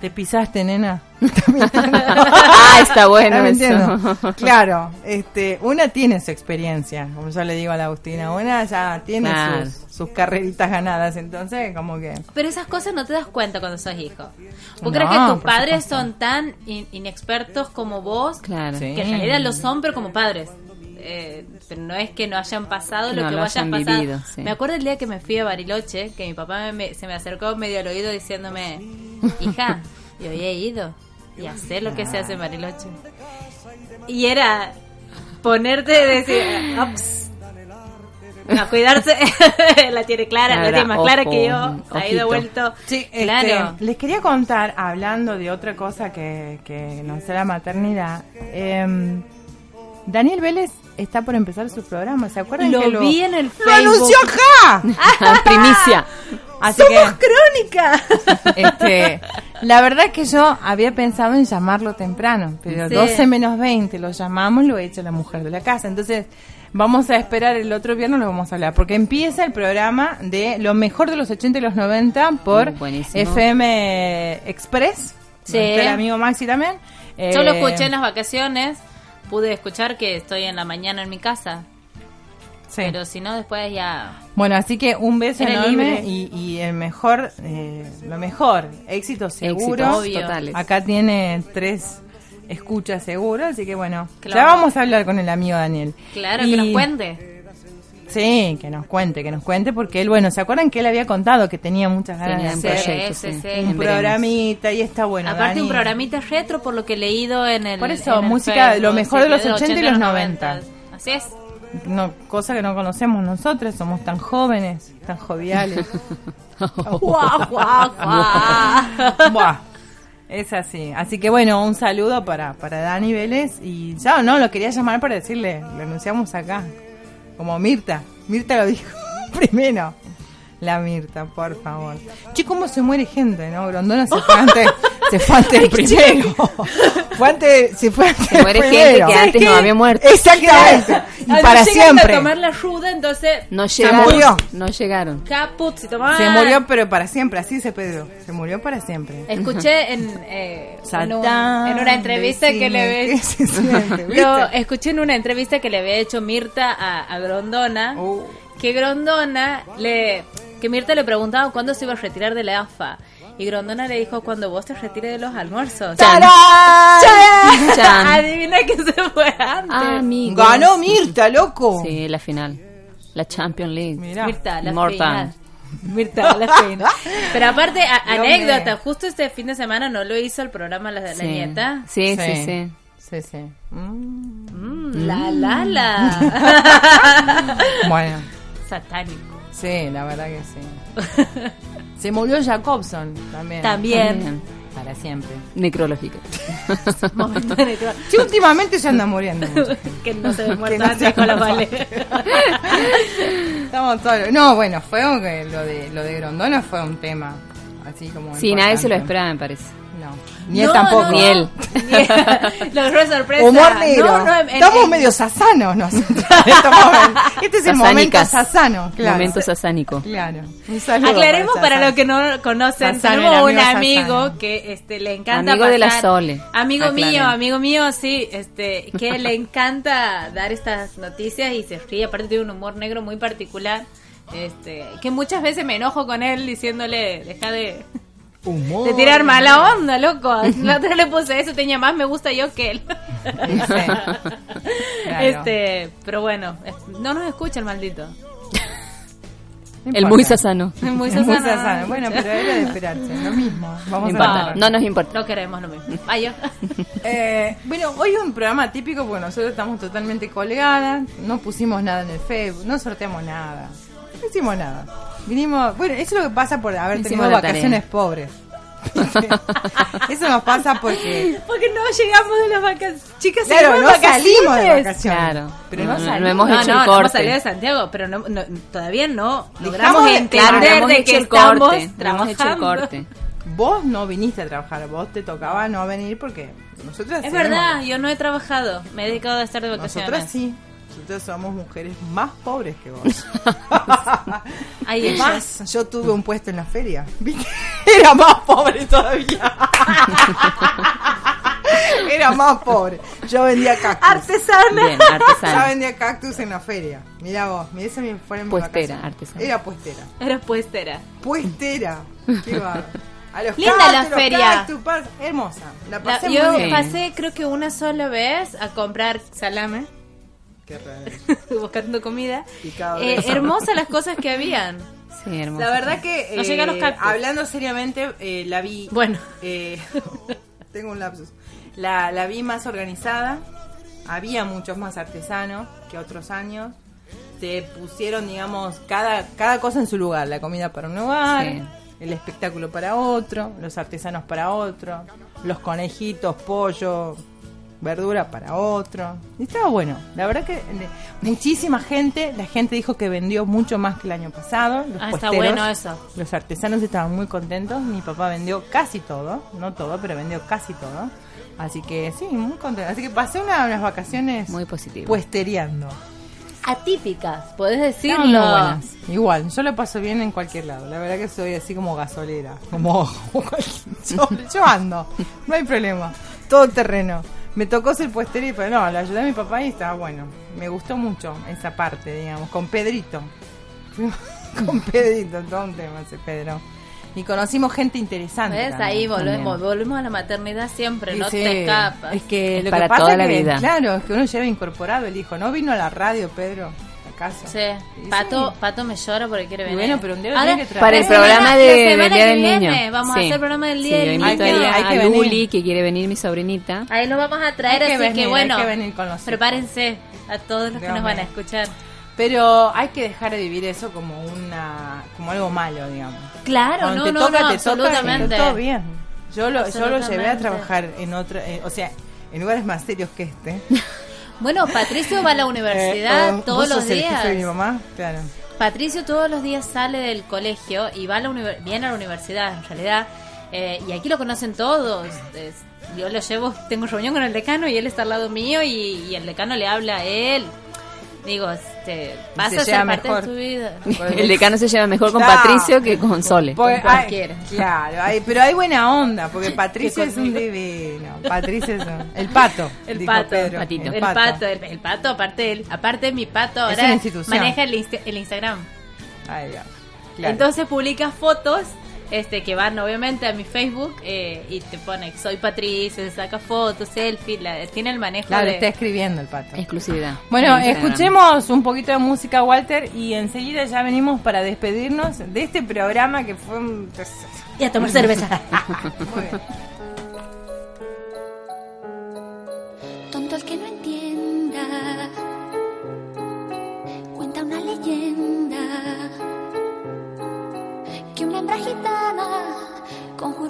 Te pisaste, nena. Ah, está bueno ¿Está eso. Claro, este, una tiene su experiencia, como yo le digo a la Agustina, una ya tiene sus, sus carreritas ganadas, entonces como que... Pero esas cosas no te das cuenta cuando sos hijo. ¿Vos No, crees que tus padres supuesto. son tan in- inexpertos como vos? Claro. Sí. Que en realidad lo son, pero como padres. Eh, pero no es que no hayan pasado lo No, que lo hayan pasado. vivido, sí. Me acuerdo el día que me fui a Bariloche, que mi papá me- me- se me acercó medio al oído diciéndome, hija, yo había ido y hacer lo que se hace en Bariloche. Y era ponerte y decir, ups. A cuidarse, la tiene clara, la tiene más clara que yo, ha ido vuelto. Sí, este, claro. les quería contar, hablando de otra cosa que, que no sé la maternidad, em, Daniel Vélez está por empezar su programa, ¿se acuerdan Lo que lo vi en el ¡Lo Facebook. anunció acá! Primicia. Así ¡Somos que, crónica! este, la verdad es que yo había pensado en llamarlo temprano, pero Sí. 12 menos 20 lo llamamos, lo ha hecho la mujer de la casa. Entonces, vamos a esperar el otro viernes, lo vamos a hablar, porque empieza el programa de lo mejor de los 80 y los 90 por Uh. FM Express. Sí. el amigo Maxi también. Yo lo Eh, escuché en las vacaciones, pude escuchar que estoy en la mañana en mi casa. Sí. Pero si no, después ya... Bueno, así que un beso Era enorme libre. y, y el mejor, eh, lo mejor, éxito seguro. Totales. Acá tiene tres escuchas seguro, así que bueno, Claro. ya vamos a hablar con el amigo Daniel. Claro, Y- que nos cuente. Sí, que nos cuente, que nos cuente, porque él, bueno, ¿se acuerdan que él había contado que tenía muchas ganas de un hacer proyecto, sí, sí. sí. un programita y está bueno? Aparte Dani. un programita retro por lo que he leído en el Por eso, música, Facebook, lo mejor de los 80 y los 90. Así es. No, cosa que no conocemos nosotros, somos tan jóvenes, tan joviales. Guau, guau, guau. Buah, es así. Así que bueno, un saludo para, para Dani Vélez. Y ya no, lo quería llamar para decirle, lo anunciamos acá. Como Mirta. Mirta lo dijo primero. La Mirta, por favor. Che, cómo se muere gente, ¿no? Grondona se fue antes, se fue antes primero. Fue antes, se fue antes Se muere gente primero. que antes no había muerto. Exactamente. Y Al para no siempre. a tomar la ruda, entonces... No Se llegaron. murió. No llegaron. Caput, tomaban... Se murió, pero para siempre. Así dice Pedro. Se murió para siempre. Escuché en, eh, en, un- Satán, en una entrevista que le había ¿qué se. Lo escuché en una entrevista que le había hecho Mirta a, a Grondona. Uh. Que Grondona le. Que Mirta le preguntaba cuándo se iba a retirar de la AFA. Y Grondona le dijo cuando vos te retires de los almuerzos. Chan. ¡Chan! Chan. Adivina que se fue antes. Amigos. Ganó Mirta, loco. Sí, la final. La Champions League. Mirá. Mirta, la final. Mirta, la final. Pero aparte, a- anécdota, justo este fin de semana no lo hizo el programa La, la Sí. Nieta. Sí, sí, Sí. sí. Sí, sí. Mm. Mm, La, la, la. Bueno, Satánico. sí, la verdad que sí. Se murió Jacobson también. También. Para siempre. Necrológica. Momento necro- Sí, últimamente se anda muriendo. que no se muerto no antes con la vale. Estamos todos. No, bueno, fue un- que lo de lo de Grondona fue un tema así como. Sí, nadie se lo esperaba, me parece. No, ni él No, tampoco. no. Ni él. Sorpresa. Humor negro. No, no, en- Estamos en- medio sasanos nosotros. este es el momento sasano, claro. Momento sasánico. Claro. Aclaremos para los que no conocen, Sasano, tenemos un amigo Sasano. que este le encanta Amigo de la Sole. Amigo Aclaren. mío, amigo mío, sí, este que le encanta dar estas noticias y se ríe, aparte tiene un humor negro muy particular. Este, que muchas veces me enojo con él diciéndole, deja de, Humor. de tirar mala onda, loco. La otra le puse eso, tenía más me gusta yo que él. Claro. Este, pero bueno, no nos escucha el maldito. No El muy sasano. Es muy sasano. Bueno, pero era de esperarse. Lo mismo. No Vamos a importa. ver. No nos importa. No queremos lo mismo. Vaya. Eh, bueno, hoy es un programa típico porque nosotros estamos totalmente colgadas, no pusimos nada en el Facebook, no sorteamos nada, no hicimos nada. Vinimos, bueno, eso es lo que pasa por haber Hicimos tenido vacaciones pobres. eso nos pasa porque, Porque no llegamos de las vacaciones. Chicas, claro, no vacaciones. salimos de vacaciones. Claro. Pero No, no, no, salimos. no hemos No, hecho no, el no hemos corte. salido de Santiago, pero no, no- todavía no logramos Dejamos entender de que el corte. No hemos hecho el corte. Vos no viniste a trabajar, vos te tocaba no venir porque nosotros Es verdad, yo no he trabajado, me he dedicado a estar de vacaciones. Nosotras sí. Nosotros somos mujeres más pobres que vos. Ay, es más, yo tuve un puesto en la feria. Era más pobre todavía. Era más pobre. Yo vendía cactus. Artesana. Bien, artesana. Yo vendía cactus en la feria. Mirá vos, mirá esa mi- fue mi Puestera, artesana. Era puestera. Era puestera. Puestera. Qué bárbaro. A los Linda cactus, la los feria. cactus, pas- hermosa. La La- pasé yo muy bien. pasé creo que una sola vez a comprar salame, Qué raro. buscando comida. Eh, hermosas las cosas que habían. Sí, hermoso. La verdad que No eh, los hablando seriamente eh, la vi Bueno. eh, tengo un lapsus la, la vi más organizada había muchos más artesanos que otros años se pusieron digamos cada cada cosa en su lugar la comida para un lugar Sí. el espectáculo para otro los artesanos para otro los conejitos pollo verdura para otro. Y estaba bueno. La verdad que muchísima gente la gente dijo que vendió mucho más que el año pasado los Ah, está puesteros, bueno eso. los artesanos estaban muy contentos. Mi papá vendió casi todo no todo pero vendió casi todo. Así que sí muy contento. Así que pasé una- unas vacaciones Muy positivo. puesteriando. Atípicas, podés decirlo. buenas. igual yo lo paso bien en cualquier lado. La verdad que soy así como gasolera como yo, yo ando no hay problema. Todo terreno me tocó ser puestera y pero no, le ayudé a mi papá y estaba bueno. Me gustó mucho esa parte, digamos, con Pedrito. Fuimos con Pedrito, todo un tema ese Pedro. Y conocimos gente interesante. ¿Ves? también. Ahí volvemos, también. volvemos a la maternidad siempre, no Sí, te escapas. Es que Es lo para que pasa toda es la que, vida. Claro, es que uno lleva incorporado el hijo. No vino a la radio, Pedro, acaso. Sí. Pato, sí. Pato me llora porque quiere venir. bueno, pero un día Ahora, que traer. Para el programa la de, del Día que del Niño. Vamos Sí. a hacer el programa del Sí, Día yo del Niño. ahí a, Hay que a venir. Luli, que quiere venir mi sobrinita. Ahí lo vamos a traer, Hay que así venir, que hay bueno, que venir con los prepárense a todos los que Dios nos van a escuchar. Pero hay que dejar de vivir eso como una como algo malo, digamos. Claro, Cuando no, te no, toca, no, te toca, absolutamente. está todo bien. Yo lo, yo lo llevé a trabajar en otra, eh, o sea, en lugares más serios que este. Bueno, Patricio va a la universidad Eh, vos- todos los sos el jefe días. de mi mamá, claro. Patricio todos los días sale del colegio y va a la viene a la universidad en realidad. eh, y aquí lo conocen todos. Es- yo lo llevo, tengo reunión con el decano y él está al lado mío y, y el decano le habla a él. Digo, este, vas se a ser lleva parte mejor. de tu vida. El decano se lleva mejor con Claro. Patricio que con Sole. Con hay- cualquiera. claro, hay- pero hay buena onda, porque Patricio es un divino. Patricio es un- el pato. El dijo pato, Pedro, Patito. el pato, el, el pato, aparte él, aparte mi pato ahora maneja el, insta- el Instagram. Ay, Dios. Claro. Entonces publica fotos este que van obviamente a mi Facebook eh, y te pone soy Patricia, se saca fotos, selfie, la- tiene el manejo Claro, de está escribiendo el pato. Exclusividad. Bueno, escuchemos un poquito de música, Walter, y enseguida ya venimos para despedirnos de este programa que fue un... y a tomar cerveza. Muy bien.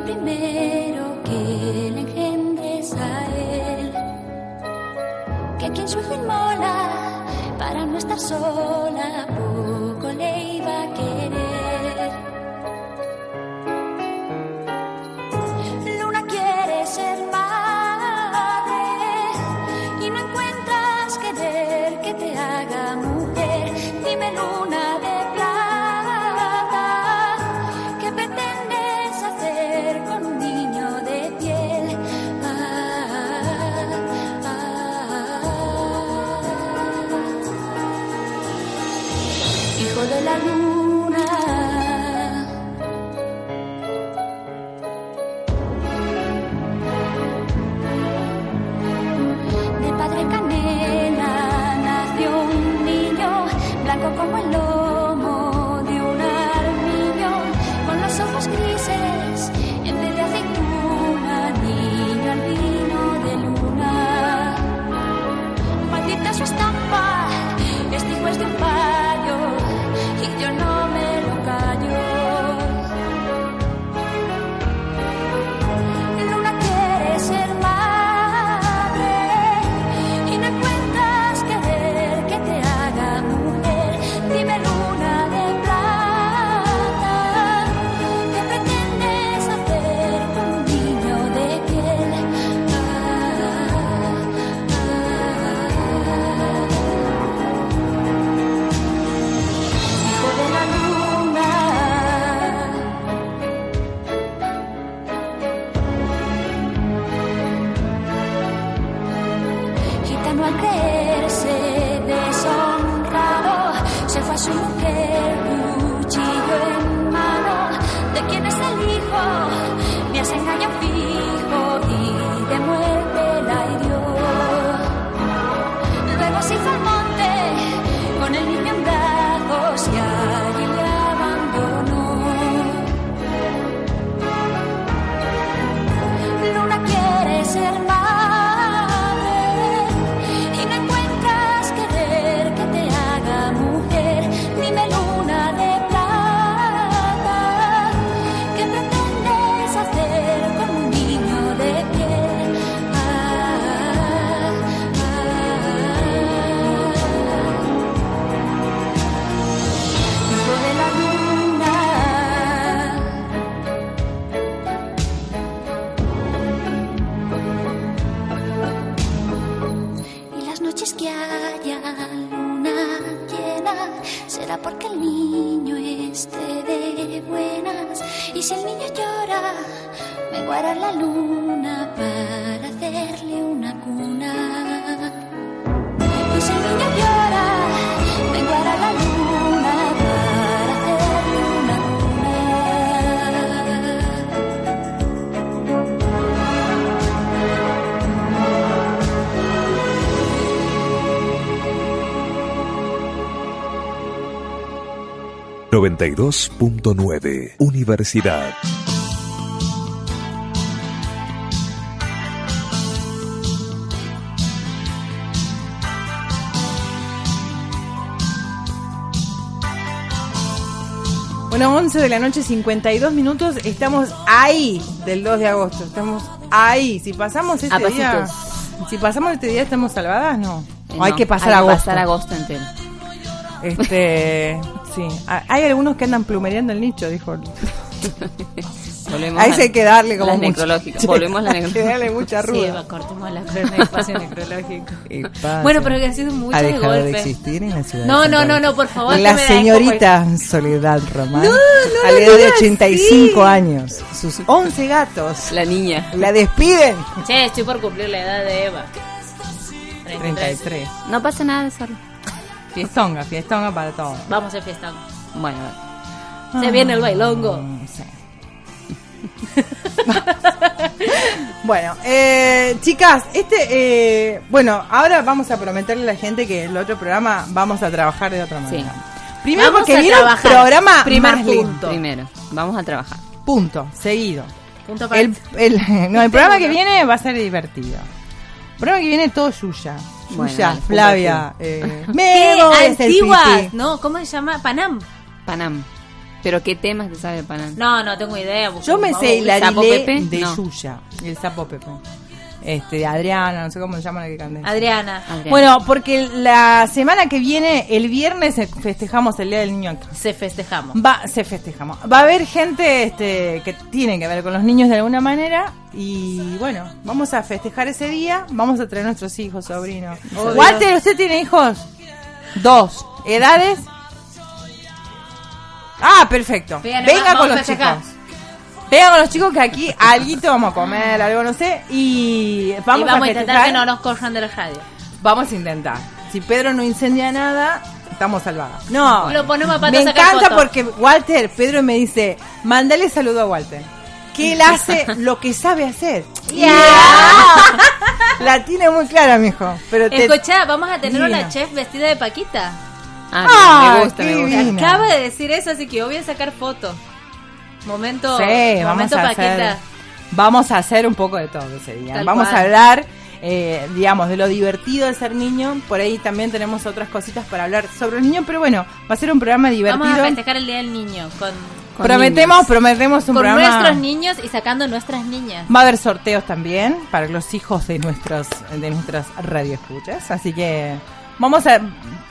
primero que le engendres a él. Que quien su hijo inmola para no estar sola, 92.9 Universidad. Bueno, 11 de la noche, 52 minutos. Estamos ahí del 2 de agosto. Estamos ahí. Si pasamos este A día. Si pasamos este día, ¿estamos salvadas? No. Eh, O hay no, que pasar hay que agosto. pasar agosto entero. Este. sí. Ah, Hay algunos que andan plumereando el nicho, dijo. Volvemos Ahí sí hay que darle como las mucho- necrológicas. Sí, Volvemos a la hay que darle mucha Sí, ruda. Eva, cortemos la crónica de espacio necrológico. Bueno, pero que han sido muchos ha de dejado de golpe. existir en la ciudad. No, de no, no, no, por favor, La señorita Soledad Román, No, no, a la edad de digas 85 así. años, sus 11 gatos, La niña. la despiden. Che, estoy por cumplir la edad de Eva. 33. No pasa nada de solo. Fiestonga, fiestonga para todos. Vamos a fiesta. Bueno, Se viene el bailongo. Bueno, eh, chicas, este, eh, bueno, ahora vamos a prometerle a la gente que el otro programa vamos a trabajar de otra manera. Primero Vamos porque a viene un trabajar. programa Primer más punto. lindo. primero, vamos a trabajar. Punto, seguido. Punto para El, el- no, el programa que viene va a ser divertido. El programa que viene todo Yuya. Bueno, Flavia. Eh, ¿Qué antiguas? No, ¿cómo se llama? Panam. Panam. ¿Pero qué temas te sabe Panam? No, no tengo idea. Yo me sé la de No. Yuya. Y el sapo Pepe. Este, Adriana, no sé cómo se llama la que canta. Adriana. Adriana. Bueno, porque la semana que viene, el viernes, festejamos el Día del Niño acá. Se festejamos. Va, se festejamos. Va a haber gente este, que tiene que ver con los niños de alguna manera. Y bueno, vamos a festejar ese día. Vamos a traer nuestros hijos, sobrinos. Obvio. Walter, ¿usted tiene hijos? Dos. ¿Edades? Ah, perfecto. Bien, Venga con a los festejar. Chicos. Venga con los chicos que aquí alguito vamos a comer, algo no sé. Y vamos, y vamos a, a intentar que no nos corran de la radio. Vamos a intentar. Si Pedro no incendia nada, estamos salvados. No. Lo ponemos a pata Me a sacar encanta fotos. porque Walter, Pedro me dice, mándale saludo a Walter. Que él hace lo que sabe hacer. La tiene muy clara, mijo. Pero te... Escuchá, vamos a tener Divino. una chef vestida de Paquita. Ah, Ah, me gusta, me gusta. Acaba de decir eso, así que yo voy a sacar fotos. Momento, Sí, vamos a Paquita. hacer, vamos a hacer un poco de todo ese día. Tal vamos cual. a hablar, eh, digamos, de lo divertido de ser niño. Por ahí también tenemos otras cositas para hablar sobre los niños, pero bueno, va a ser un programa divertido. Vamos a festejar el Día del Niño con, Con prometemos, niños. prometemos un con programa. nuestros niños y sacando nuestras niñas. Va a haber sorteos también para los hijos de nuestros de nuestras radioescuchas, así que vamos a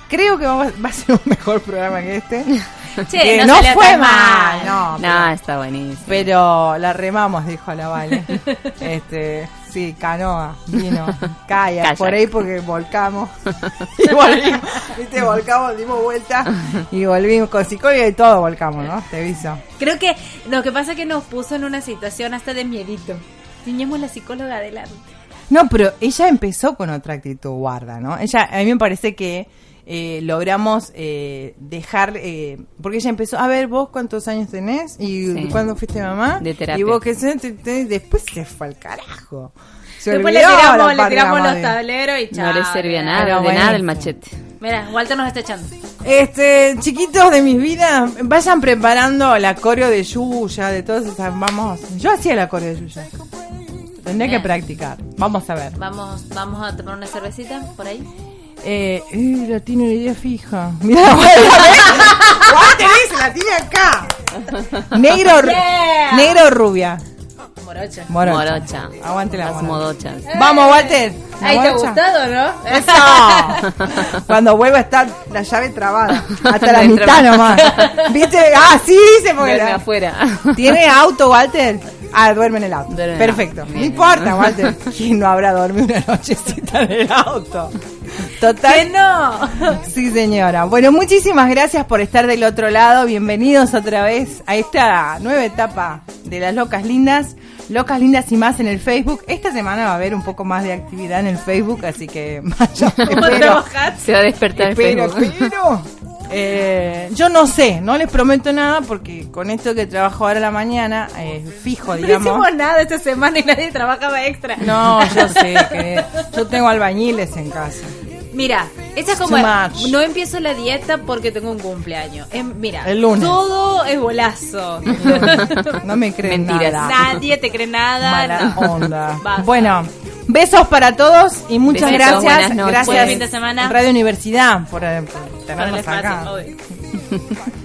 creo que vamos- va a ser un mejor programa que este. Che, Que no fue mal, mal. no, No, pero, está buenísimo. pero la remamos, dijo la Vale. Este, sí, canoa, vino, Kayak. por ahí porque volcamos y volvimos, viste, volcamos, dimos vuelta y volvimos con psicóloga y todo volcamos, ¿no? Te aviso. Creo que lo que pasa es que nos puso en una situación hasta de miedito. Teníamos la psicóloga adelante. No, pero ella empezó con otra actitud guarda, ¿no? Ella, a mí me parece que eh, logramos eh, dejar, eh, porque ella empezó, a ver, vos cuántos años tenés y Sí. cuándo fuiste mamá. De terapia. Y vos qué sé, te- te- después se fue al carajo. Se Después le tiramos, la le tiramos los tableros y chao. No le servía nada, de bueno. nada el machete. Mira, Walter nos está echando. Este, chiquitos de mis vidas, vayan preparando la coreo de Yuya, de todas esas, vamos. Yo hacía la coreo de Yuya. Tendría que Bien. practicar. Vamos a ver. Vamos, vamos a tomar una cervecita por ahí. Eh, eh, la tiene una idea fija. Mira, la tiene acá. Negro, Yeah. negro o rubia. Morocha. Morocha. Morocha. Aguante la morocha. Vamos, Walter. ¿La Ahí te ha gustado, ¿no? Eso. Cuando vuelva a estar la llave trabada. Hasta la mitad nomás. ¿Viste? Ah, sí, dice porque Duerme la- afuera. ¿Tiene auto, Walter? Ah, duerme en el auto. Duerme Perfecto. No importa, Walter. ¿Quién no habrá dormido una nochecita en el auto? Total. Que no. Sí, señora. Bueno, muchísimas gracias por estar del otro lado. Bienvenidos otra vez a esta nueva etapa de las Locas Lindas. Locas Lindas y más en el Facebook. Esta semana va a haber un poco más de actividad en el Facebook, así que vaya, trabajar. Se va a despertar el espero, Facebook. espero. Eh, yo no sé, no les prometo nada porque con esto que trabajo ahora a la mañana, eh, fijo, No digamos. hicimos nada esta semana y nadie trabajaba extra. No, yo sé que yo tengo albañiles en casa. Mira, esta es como no empiezo la dieta porque tengo un cumpleaños. Em, mira, El lunes. todo es bolazo. No me creen Mentiras. nada. Nadie te cree nada. Mala no. onda. Basta. Bueno, besos para todos y muchas Besitos, gracias. Gracias Buen fin de semana. Radio Universidad por, eh, por tenernos acá.